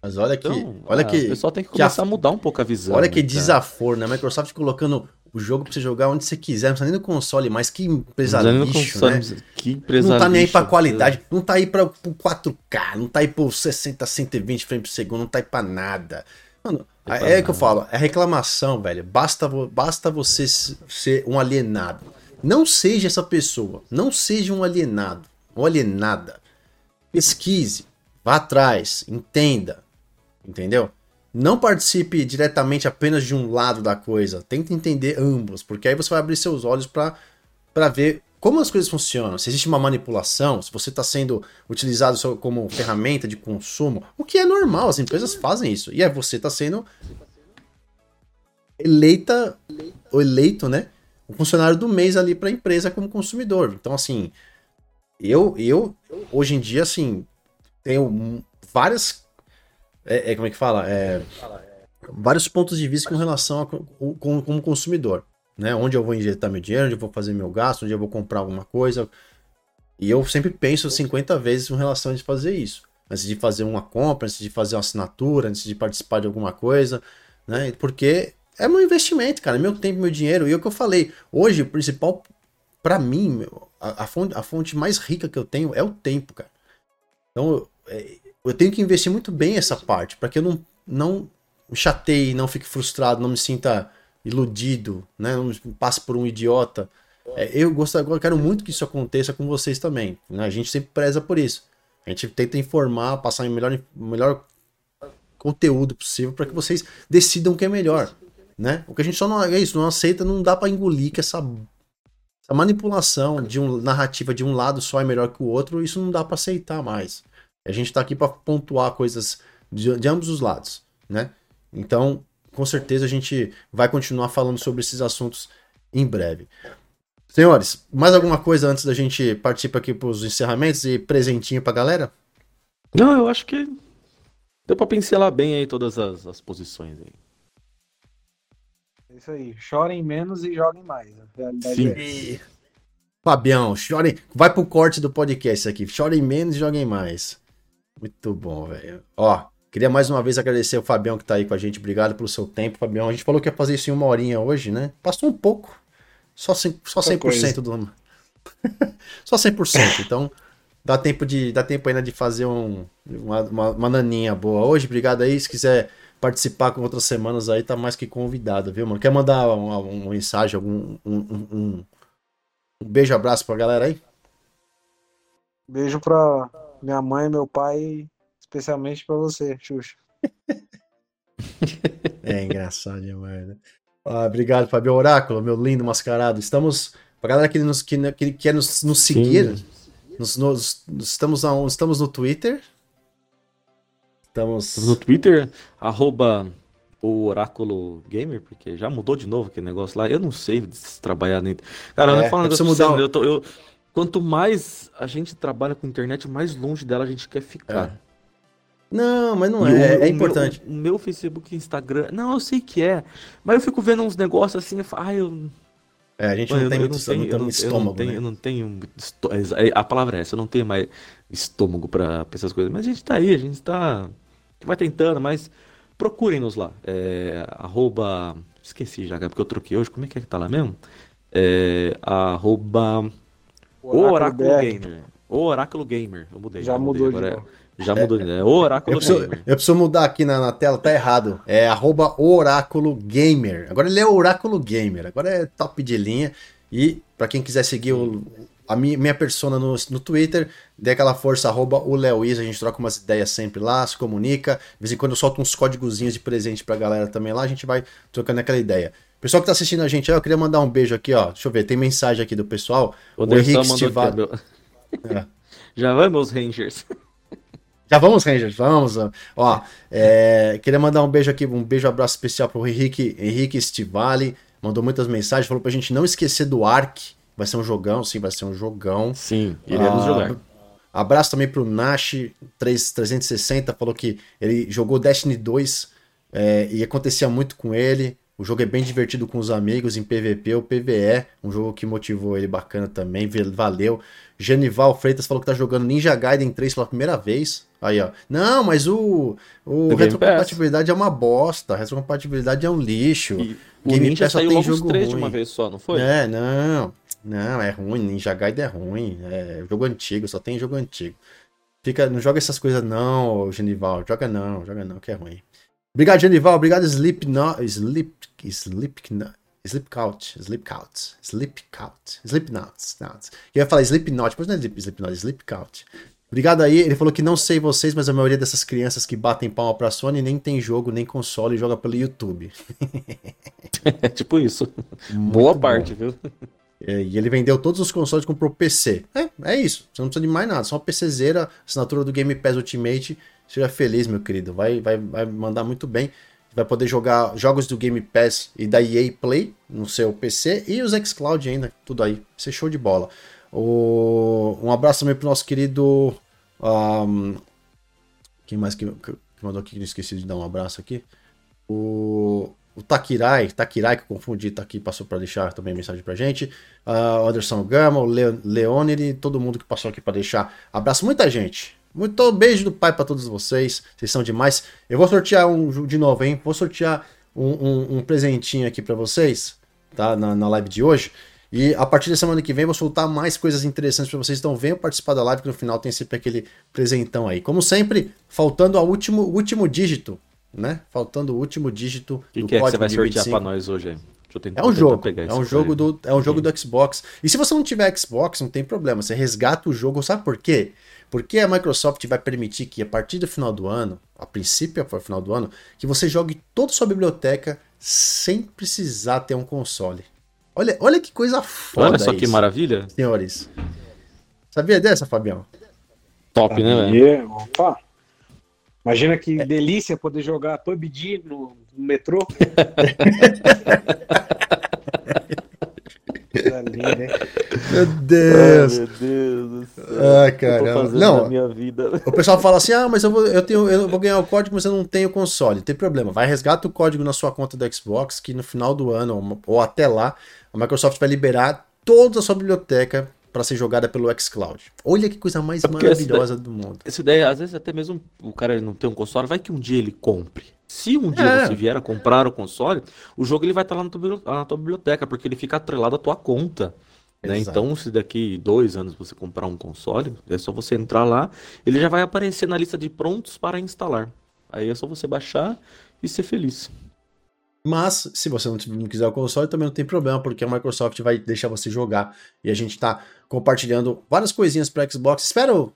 Mas olha que. Então, olha que. O pessoal tem que começar que a, a mudar um pouco a visão. Olha que né, desaforo, né? A Microsoft colocando o jogo pra você jogar onde você quiser, não precisa nem no console, mas que empresa lixo, console, né? Que empresa Não tá nem aí pra qualidade, não tá aí pra, pro 4K, não tá aí pro 60, 120 frames por segundo, não tá aí pra nada. Mano, é, é que eu falo, é reclamação, velho. Basta, basta você ser um alienado. Não seja essa pessoa, não seja um alienado, ou alienada. Pesquise, vá atrás, entenda, entendeu? Não participe diretamente apenas de um lado da coisa. Tente entender ambos, porque aí você vai abrir seus olhos para ver como as coisas funcionam. Se existe uma manipulação, se você está sendo utilizado como ferramenta de consumo, o que é normal, as empresas fazem isso. E aí você está sendo eleita, ou eleito, né? O funcionário do mês ali para a empresa como consumidor. Então, assim, eu, eu hoje em dia, assim, tenho várias é, é, como é que fala? É, vários pontos de vista com relação a com, como consumidor. Né? Onde eu vou injetar meu dinheiro, onde eu vou fazer meu gasto, onde eu vou comprar alguma coisa. E eu sempre penso 50 vezes com relação a fazer isso. Antes de fazer uma compra, antes de fazer uma assinatura, antes de participar de alguma coisa. Né? Porque é meu investimento, cara. Meu tempo, meu dinheiro. E é o que eu falei. Hoje, o principal, para mim, a, a, fonte, a fonte mais rica que eu tenho é o tempo, cara. Então, é, eu tenho que investir muito bem essa parte, para que eu não, não me chateie, não fique frustrado, não me sinta iludido, né? não passe por um idiota. É, eu gostaria, eu quero muito que isso aconteça com vocês também. Né? A gente sempre preza por isso. A gente tenta informar, passar o melhor, melhor conteúdo possível para que vocês decidam o que é melhor. Né? O que a gente só não é isso, não aceita, não dá para engolir que essa, essa manipulação de um narrativa de um lado só é melhor que o outro, isso não dá para aceitar mais. A gente está aqui para pontuar coisas de, de, ambos os lados, né? Então, com certeza a gente vai continuar falando sobre esses assuntos em breve. Senhores, mais alguma coisa antes da gente partir para aqui para os encerramentos e presentinho para a galera? Não, eu acho que deu para pincelar bem aí todas as, as posições aí. É isso aí. Chorem menos e joguem mais. Sim. É. Fabião, chorem. Vai pro corte do podcast aqui. Chorem menos e joguem mais. Muito bom, velho. Ó, queria mais uma vez agradecer o Fabião que tá aí com a gente. Obrigado pelo seu tempo, Fabião. A gente falou que ia fazer isso em uma horinha hoje, né? Passou um pouco. Só 100%, só 100% do. só 100%. Então, dá tempo, de, dá tempo ainda de fazer um, uma, uma, uma naninha boa hoje. Obrigado aí. Se quiser participar com outras semanas aí, tá mais que convidado, viu, mano? Quer mandar uma, uma mensagem, algum um, um, um, um beijo, abraço pra galera aí? Beijo pra minha mãe, meu pai, especialmente para você, Xuxa. é engraçado demais, né? Ah, obrigado, Fabio Oráculo, meu lindo mascarado. Estamos. Pra galera que, nos, que, que quer nos, nos seguir, nos, nos, estamos, estamos no Twitter. Estamos... estamos no Twitter, arroba o Oráculo Gamer, porque já mudou de novo aquele negócio lá. Eu não sei trabalhar nem. Cara, é, eu não falo nada mudar. Eu, tô, eu, quanto mais a gente trabalha com internet, mais longe dela a gente quer ficar. É. Não, mas não é, o, é importante. Meu, o meu Facebook e Instagram, não, eu sei que é, mas eu fico vendo uns negócios assim, eu falo, ah, eu... É, a gente não, tem muito, não tem estômago, eu não tenho, né? eu não tenho é, a palavra é essa, eu não tenho mais estômago para essas coisas, mas a gente tá aí, a gente tá, vai tentando, mas procurem-nos lá, é, arroba, esqueci já, porque eu troquei hoje, como é que é que tá lá mesmo? É, arroba o Oráculo, Gamer. O Oráculo Gamer. Eu mudei. Já, mudou mudei. Agora é, já mudou. É, o Oráculo eu preciso, Gamer. Eu preciso mudar aqui na, na, tela, tá errado. É arroba Oráculo Gamer. Agora ele é Oráculo Gamer. Agora é top de linha. E para quem quiser seguir o, a minha, minha persona no, no Twitter, dê aquela força, arroba o Leois, a gente troca umas ideias sempre lá, se comunica. De vez em quando eu solto uns códigozinhos de presente pra galera também lá, a gente vai trocando aquela ideia. Pessoal que tá assistindo a gente, eu queria mandar um beijo aqui, ó. Deixa eu ver, tem mensagem aqui do pessoal. O, o Henrique Estivado. É. Já vai, meus Rangers. Já vamos, Rangers, vamos. Ó, é, queria mandar um beijo aqui, um beijo, um abraço especial pro Henrique, Henrique Stivali. Mandou muitas mensagens, falou pra gente não esquecer do Ark. Vai ser um jogão, sim, vai ser um jogão. Sim, iremos ah, jogar. Abraço também pro Nash 360, falou que ele jogou Destiny 2 é, e acontecia muito com ele. O jogo é bem divertido com os amigos em PVP ou PVE, um jogo que motivou ele bacana também, valeu. Genival Freitas falou que tá jogando Ninja Gaiden 3 pela primeira vez. Aí, ó. Não, mas o, o retrocompatibilidade é uma bosta, a retrocompatibilidade é um lixo. E Game o Ninja Pass saiu tem jogo 3 ruim. de uma vez só, não foi? É, não. Não, é ruim, Ninja Gaiden é ruim, é jogo antigo, só tem jogo antigo. Fica, não joga essas coisas não, Genival, joga não, joga não, que é ruim. Obrigado, Genival. Obrigado, Sleep, no, Sleep, Sleep, Sleep Couch, Sleep Couch, Sleep Couch, Sleep Nuts, Nuts. Eu ia falar Sleep Not, mas não é Sleep, Sleep Not, Sleep Couch. Obrigado aí. Ele falou que não sei vocês, mas a maioria dessas crianças que batem palma pra Sony nem tem jogo, nem console e joga pelo YouTube. é tipo isso. Muito Boa bom. parte, viu? É, e ele vendeu todos os consoles e comprou PC. É, é isso. Você não precisa de mais nada. Só uma PCzeira, assinatura do Game Pass Ultimate Seja feliz, meu querido. Vai, vai, vai mandar muito bem. Vai poder jogar jogos do Game Pass e da EA Play no seu PC e os xCloud ainda, tudo aí. Vai ser show de bola. O... Um abraço também pro nosso querido. Um... Quem mais que, que mandou aqui que não esqueci de dar um abraço aqui? O, o Takirai, Takirai, que eu confundi, tá aqui, passou para deixar também mensagem pra gente. Uh, Anderson Gama, o Leonire, todo mundo que passou aqui para deixar. Abraço, muita gente. Muito beijo do pai para todos vocês. Vocês são demais. Eu vou sortear um de novo, hein? Vou sortear um, um, um presentinho aqui para vocês, tá? Na, na live de hoje. E a partir da semana que vem vou soltar mais coisas interessantes para vocês. Então venham participar da live que no final tem sempre aquele presentão aí. Como sempre, faltando o último, último dígito, né? Faltando o último dígito que do que código é que você vai sortear para nós hoje aí? É um jogo. É um jogo, do, é um jogo do Xbox. E se você não tiver Xbox, não tem problema. Você resgata o jogo. Sabe por quê? Porque a Microsoft vai permitir que a partir do final do ano, a princípio o final do ano, que você jogue toda a sua biblioteca sem precisar ter um console. Olha, olha que coisa foda Olha só isso, que maravilha. Senhores. Sabia dessa, Fabião? Top, né, velho? Opa. Imagina que é. delícia poder jogar PUBG no, no metrô. Meu Deus. Ai, meu Deus do céu. Ah, cara. Não. minha vida. O pessoal fala assim: ah, mas eu vou, eu, tenho, eu vou ganhar o código, mas eu não tenho console. Não tem problema. Vai resgata o código na sua conta do Xbox, que no final do ano, ou até lá, a Microsoft vai liberar toda a sua biblioteca para ser jogada pelo xCloud. Olha que coisa mais é maravilhosa do mundo. Essa ideia, às vezes até mesmo o cara não tem um console, vai que um dia ele compre. Se um dia é. você vier a comprar o console, o jogo ele vai estar lá na tua, na tua biblioteca, porque ele fica atrelado à tua conta. Né? Então, se daqui dois anos você comprar um console, é só você entrar lá, ele já vai aparecer na lista de prontos para instalar. Aí é só você baixar e ser feliz. Mas, se você não quiser o console, também não tem problema, porque a Microsoft vai deixar você jogar. E a gente está compartilhando várias coisinhas para Xbox. Espero.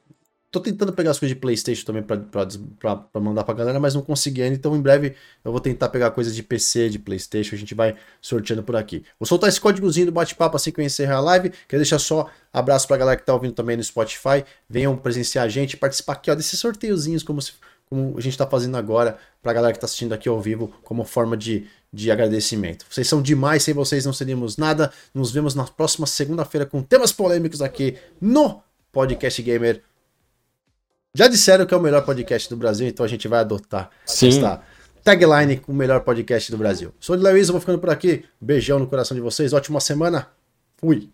Tô tentando pegar as coisas de PlayStation também para mandar pra galera, mas não consegui ainda. Então, em breve, eu vou tentar pegar coisas de PC, de PlayStation. A gente vai sorteando por aqui. Vou soltar esse códigozinho do bate-papo assim que eu encerrar a live. Quero deixar só abraço pra galera que tá ouvindo também no Spotify. Venham presenciar a gente, participar aqui ó, desses sorteiozinhos, como se como a gente está fazendo agora para a galera que está assistindo aqui ao vivo, como forma de, de agradecimento. Vocês são demais, sem vocês não seríamos nada. Nos vemos na próxima segunda-feira com temas polêmicos aqui no Podcast Gamer. Já disseram que é o melhor podcast do Brasil, então a gente vai adotar Sim. esta tagline com o melhor podcast do Brasil. Sou de Lewis, vou ficando por aqui. Beijão no coração de vocês, ótima semana. Fui.